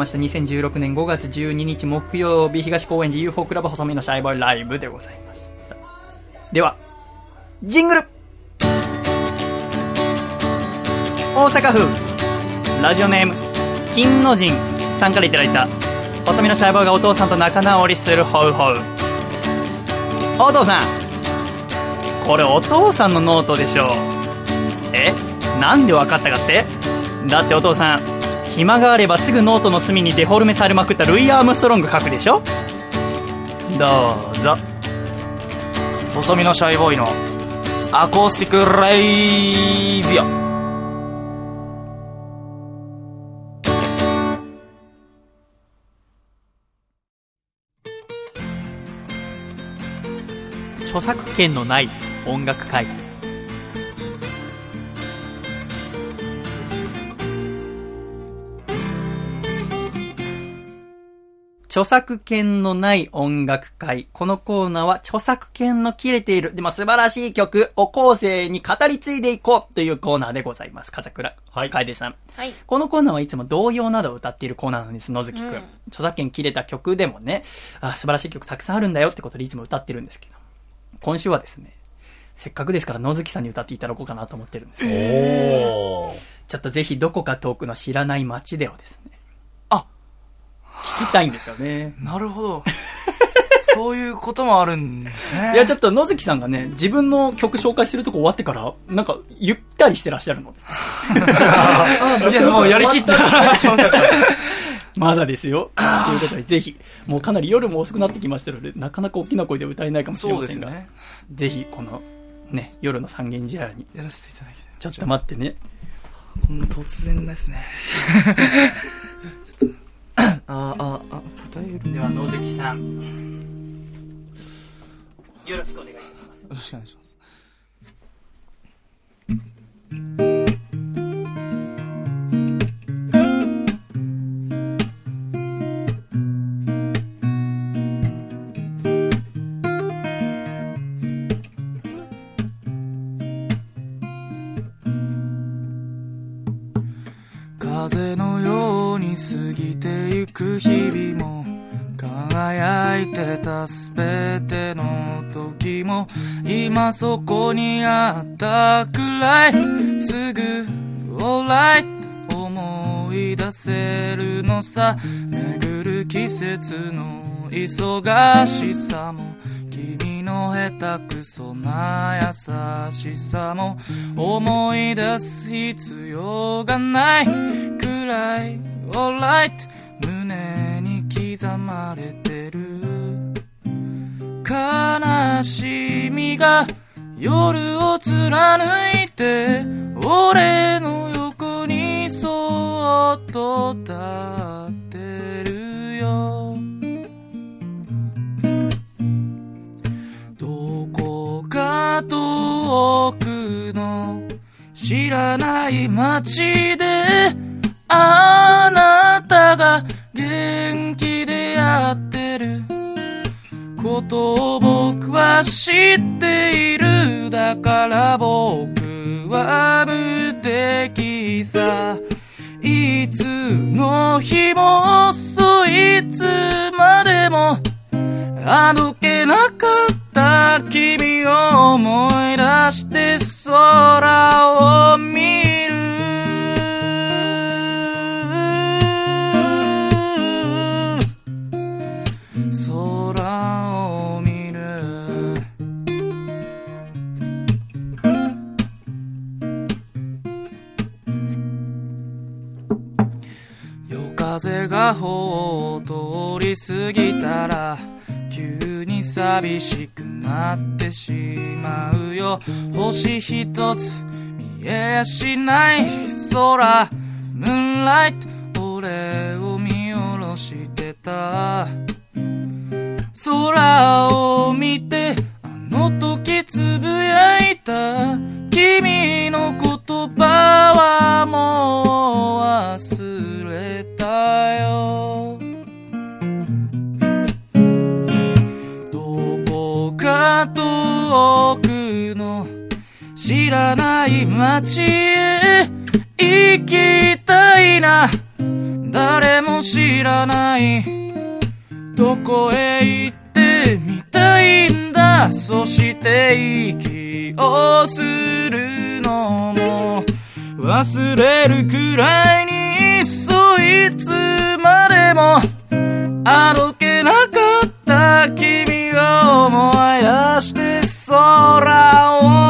ました。2016年5月12日木曜日、東高円寺 UFO クラブ細身のシャイボーイライブでございました。では、ジングル大阪府、ラジオネーム、金の神さんからいただいた、細身のシャイボーイがお父さんと仲直りするホウホウ。お父さん、これお父さんのノートでしょう。え？なんでわかったかって？だってお父さん、暇があればすぐノートの隅にデフォルメされまくったルイ・アームストロング書くでしょ？どうぞ。細身のシャイボーイのアコースティックレイディオ。著作権のない音楽会。著作権のない音楽会。このコーナーは著作権の切れている、でも素晴らしい曲を後世に語り継いでいこうというコーナーでございます。風倉はい楓さん。はい。このコーナーはいつも童謡などを歌っているコーナーなんです、野月くん。うん著作権切れた曲でもね、あ素晴らしい曲たくさんあるんだよってことでいつも歌ってるんですけど。今週はですね、せっかくですから野月さんに歌っていただこうかなと思ってるんですよ。おー。ちょっとぜひどこか遠くの知らない街でをですね。あ聞きたいんですよね。なるほどそういうこともあるんですね いや、ちょっと野月さんがね、自分の曲紹介するとこ終わってから、なんか、ゆったりしてらっしゃるの。いやもうやりきったなと思ったまだですよ。ということで、ぜひ、もうかなり夜も遅くなってきましたので、なかなか大きな声で歌えないかもしれませんが、ですよねぜひ、この、ね、夜の三軒茶屋に、やらせていただきたいちょっと待ってね。こんな突然ですねああああ歌えるでは、野関さん。よろしくお願いいたします。よろしくお願いします風のよう過ぎてゆく日々も輝いてたすべての時も今そこにあったくらいすぐ alright 思い出せるのさ。巡る季節の忙しさも君の下手くそな優しさも思い出す必要がないくらい alright. 胸に刻まれてる。悲しみが夜を貫いて俺の横にそっと立ってるよ。どこか遠くの知らない街であなたが元気でやってる。ことを僕は知っている。だから僕は無敵さ。いつの日もそいつまでもあどけなかった君を思い出して空を見る風が頬を通り過ぎたら急に寂しくなってしまうよ。星一つ見えやしない空。ムーンライト俺を見下ろしてた。空を見てあの時つぶやいた。君の言葉はもう忘れよ。どこか遠くの知らない街へ行きたいな。誰も知らない。どこへ行ってみたいんだ。そして息をするのも忘れるくらいにそいつまでもあどけなかった君を思い出して空を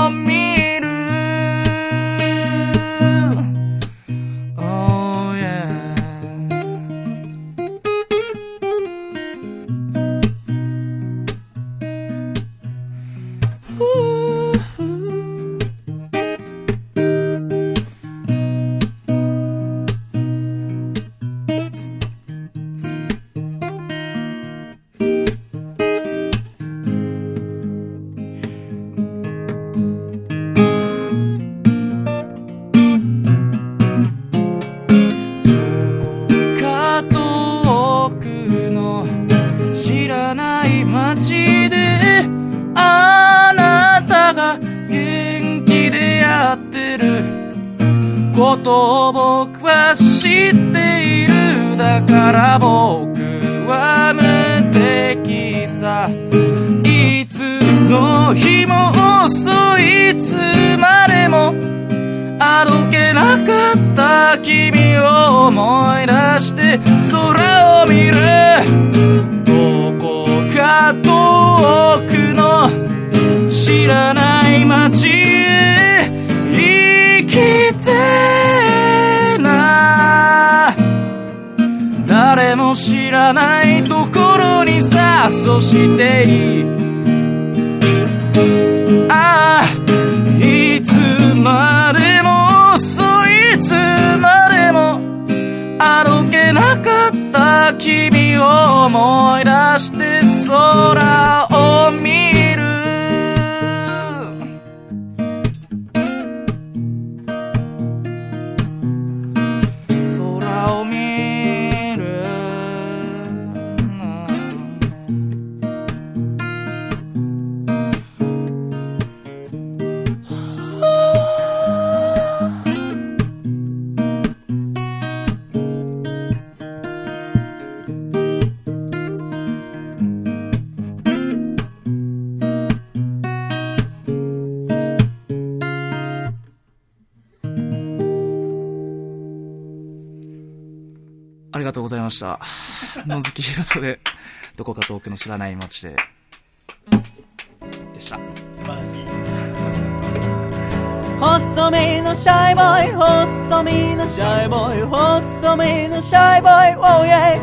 ことを僕は知っているだから僕は無敵さ。いつの日もそいつまでもあどけなかった君を思い出して空を見る。どこか遠くの知らない街へ行きてえ誰も知らないところにさそしていい。ああいつまでもそいつまでもあどけなかった君を思い出して空を見がとうございました。野月ひろとで、どこか遠くの知らない街で、でした。素晴らしい。細身のシャイボーイ細身のシャイボーイ細身のシャイボーイ Oh yeah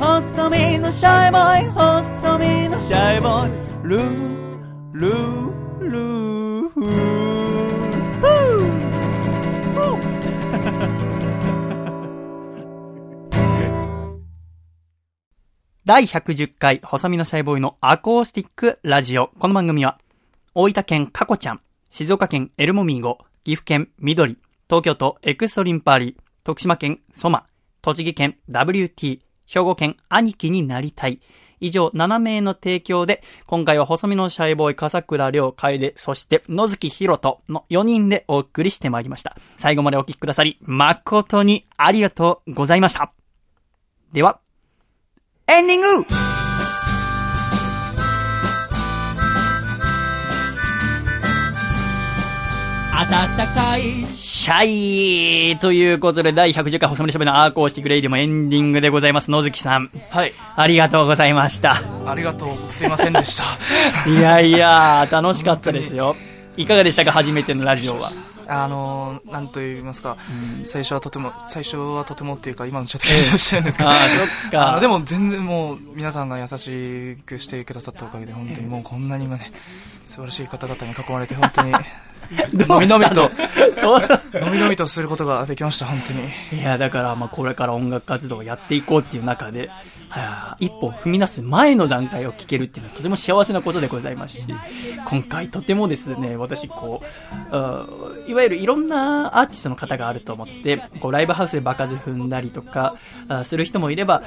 細身のシャイボーイ細身のシャイボーイ。ルールールー。第110回、細身のシャイボーイのアコースティックラジオ。この番組は、大分県カコちゃん、静岡県エルモミーゴ、岐阜県緑、東京都エクストリンパーリー、徳島県ソマ、栃木県 WT、兵庫県兄貴になりたい。以上7名の提供で、今回は細身のシャイボーイ、笠倉涼楓、そして野月ひろとの4人でお送りしてまいりました。最後までお聞きくださり、誠にありがとうございました。では、エンディング暖かいシャイということで、第110回細身のシャイボーイのアコースティックレイディオもエンディングでございます。野月さん、はい。ありがとうございました。ありがとう。すいませんでした。いやいや、楽しかったですよ。いかがでしたか初めてのラジオは。あのー、なんと言いますか、最初はとても、最初はとてもっていうか、今のちょっと緊張してるんですけど、ああ。でも全然もう皆さんが優しくしてくださったおかげで本当にもうこんなにもね素晴らしい方々に囲まれて本当に の？びのびとのびのびとすることができました本当に。いや、だから、まあ、これから音楽活動をやっていこうっていう中で、はあ一歩踏み出す前の段階を聞けるっていうのはとても幸せなことでございますし、今回とてもですね、私、こう、いわゆるいろんなアーティストの方があると思って、こう、ライブハウスで場数踏んだりとか、する人もいれば、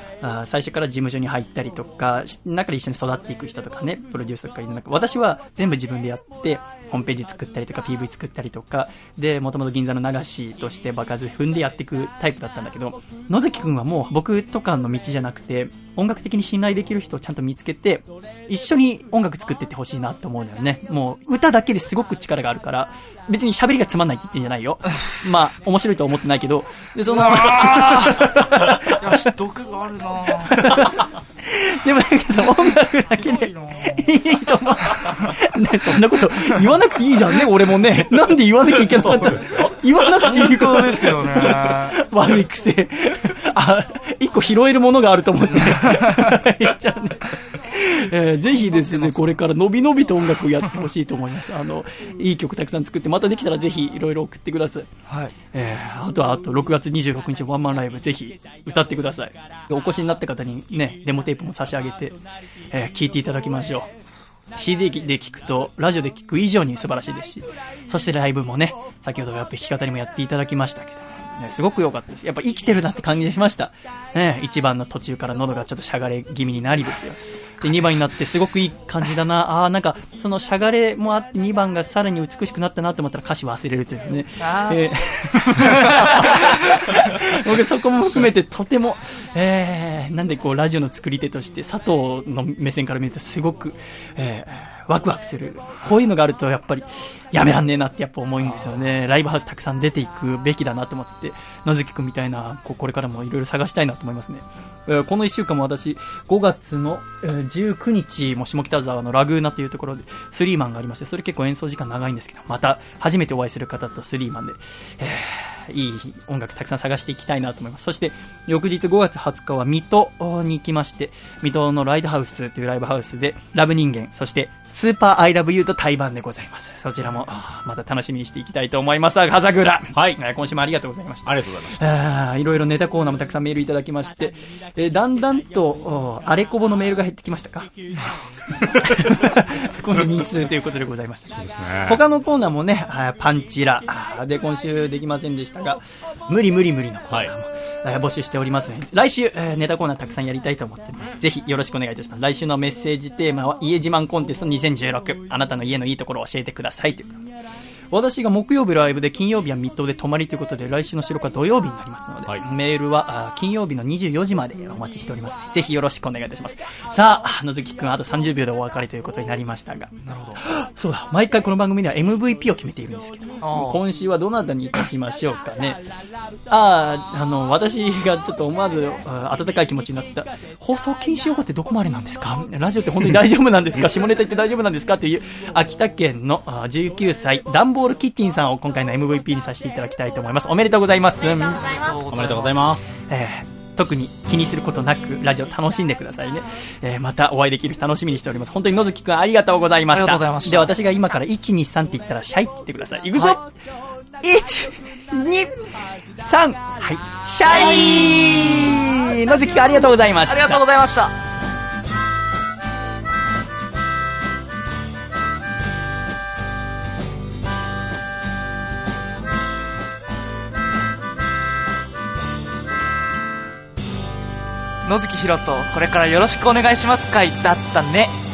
最初から事務所に入ったりとか、中で一緒に育っていく人とかね、プロデューサーとかいる中、私は全部自分でやって、ホームページ作ったりとか PV 作ったりとかでもともと銀座の流しとして場数踏んでやっていくタイプだったんだけど野月くんはもう僕とかの道じゃなくて音楽的に信頼できる人をちゃんと見つけて一緒に音楽作ってってほしいなと思うのよね。もう歌だけですごく力があるから別に喋りがつまんないって言ってんじゃないよ。まあ面白いとは思ってないけどでそのいや毒があるな でも音楽だけでいいと思う。ね、そんなこと言わなくていいじゃんね、俺もね。なんで言わなきゃいけなかったの？言わなくていいことですよね悪い癖。あ、一個拾えるものがあると思って。えーぜひですね、これからのびのびと音楽をやってほしいと思います。あの、いい曲たくさん作って、またできたらぜひいろいろ送ってください。はいえーあとはあと6月26日ワンマンライブぜひ歌ってくださいお越しになった方にねデモテープも差し上げて、えー聞いていただきましょう。CD で聞くとラジオで聴く以上に素晴らしいですしそしてライブもね先ほどやっぱ弾き語りもやっていただきましたけどね、すごく良かったです。やっぱ生きてるなって感じがしました。ね、1番の途中から喉がちょっとしゃがれ気味になりですよ。で、2番になってすごくいい感じだな。ああー、なんか、そのしゃがれもあって2番がさらに美しくなったなと思ったら歌詞忘れるというね。えー 僕そこも含めてとても、えー、なんでこうラジオの作り手として佐藤の目線から見るとすごく、えーワクワクする。こういうのがあるとやっぱりやめらんねえなってやっぱ思うんですよね。ライブハウスたくさん出ていくべきだなと思って、野月くんみたいな、こうこれからもいろいろ探したいなと思いますね。えーこの1週間も私、5月の、えー19日も下北沢のラグーナというところでスリーマンがありまして、それ結構演奏時間長いんですけど、また初めてお会いする方とスリーマンで、えーいい音楽たくさん探していきたいなと思います。そして、翌日5月20日は水戸に行きまして、水戸のライドハウスというライブハウスで、ラブ人間、そして、スーパーアイラブユーと対バンでございます。そちらも、また楽しみにしていきたいと思います。風倉。はい。今週もありがとうございました。ありがとうございました。いろいろネタコーナーもたくさんメールいただきまして、えーだんだんと、おあれこぼのメールが減ってきましたか？今週2通ということでございました。他のコーナーもね、パンチラで今週できませんでしたが、無理無理無理のコーナーも、えー募集しておりますので、来週、えーネタコーナーたくさんやりたいと思っております。ぜひよろしくお願いいたします。来週のメッセージテーマは、家自慢コンテスト2016。あなたの家のいいところを教えてくださいということで私が木曜日ライブで金曜日はミッドで泊まりということで来週の収録は土曜日になりますので、はい。メールは金曜日の24時までお待ちしております。ぜひよろしくお願いいたします。さあ野月くんあと30秒でお別れということになりましたが。なるほど。そうだ。毎回この番組では MVP を決めているんですけど今週はどなたにいたしましょうかね。あああの私がちょっと思わず温かい気持ちになった。放送禁止用語ってどこまでなんですか？ラジオって本当に大丈夫なんですか？下ネタ言って大丈夫なんですか？っていう秋田県のあー19歳ダンボールキッチンさんを今回の MVP にさせていただきたいと思います。おめでとうございます。おめでとうございます。えー特に気にすることなくラジオ楽しんでくださいね、えーまたお会いできる日楽しみにしております。本当に野月くんありがとうございました。ありがとうございました。で私が今から123って言ったらシャイって言ってください。い。くぞ、123はい。シャイ。野月くんありがとうございました。ありがとうございました野月ひろとこれからよろしくお願いします会だったね。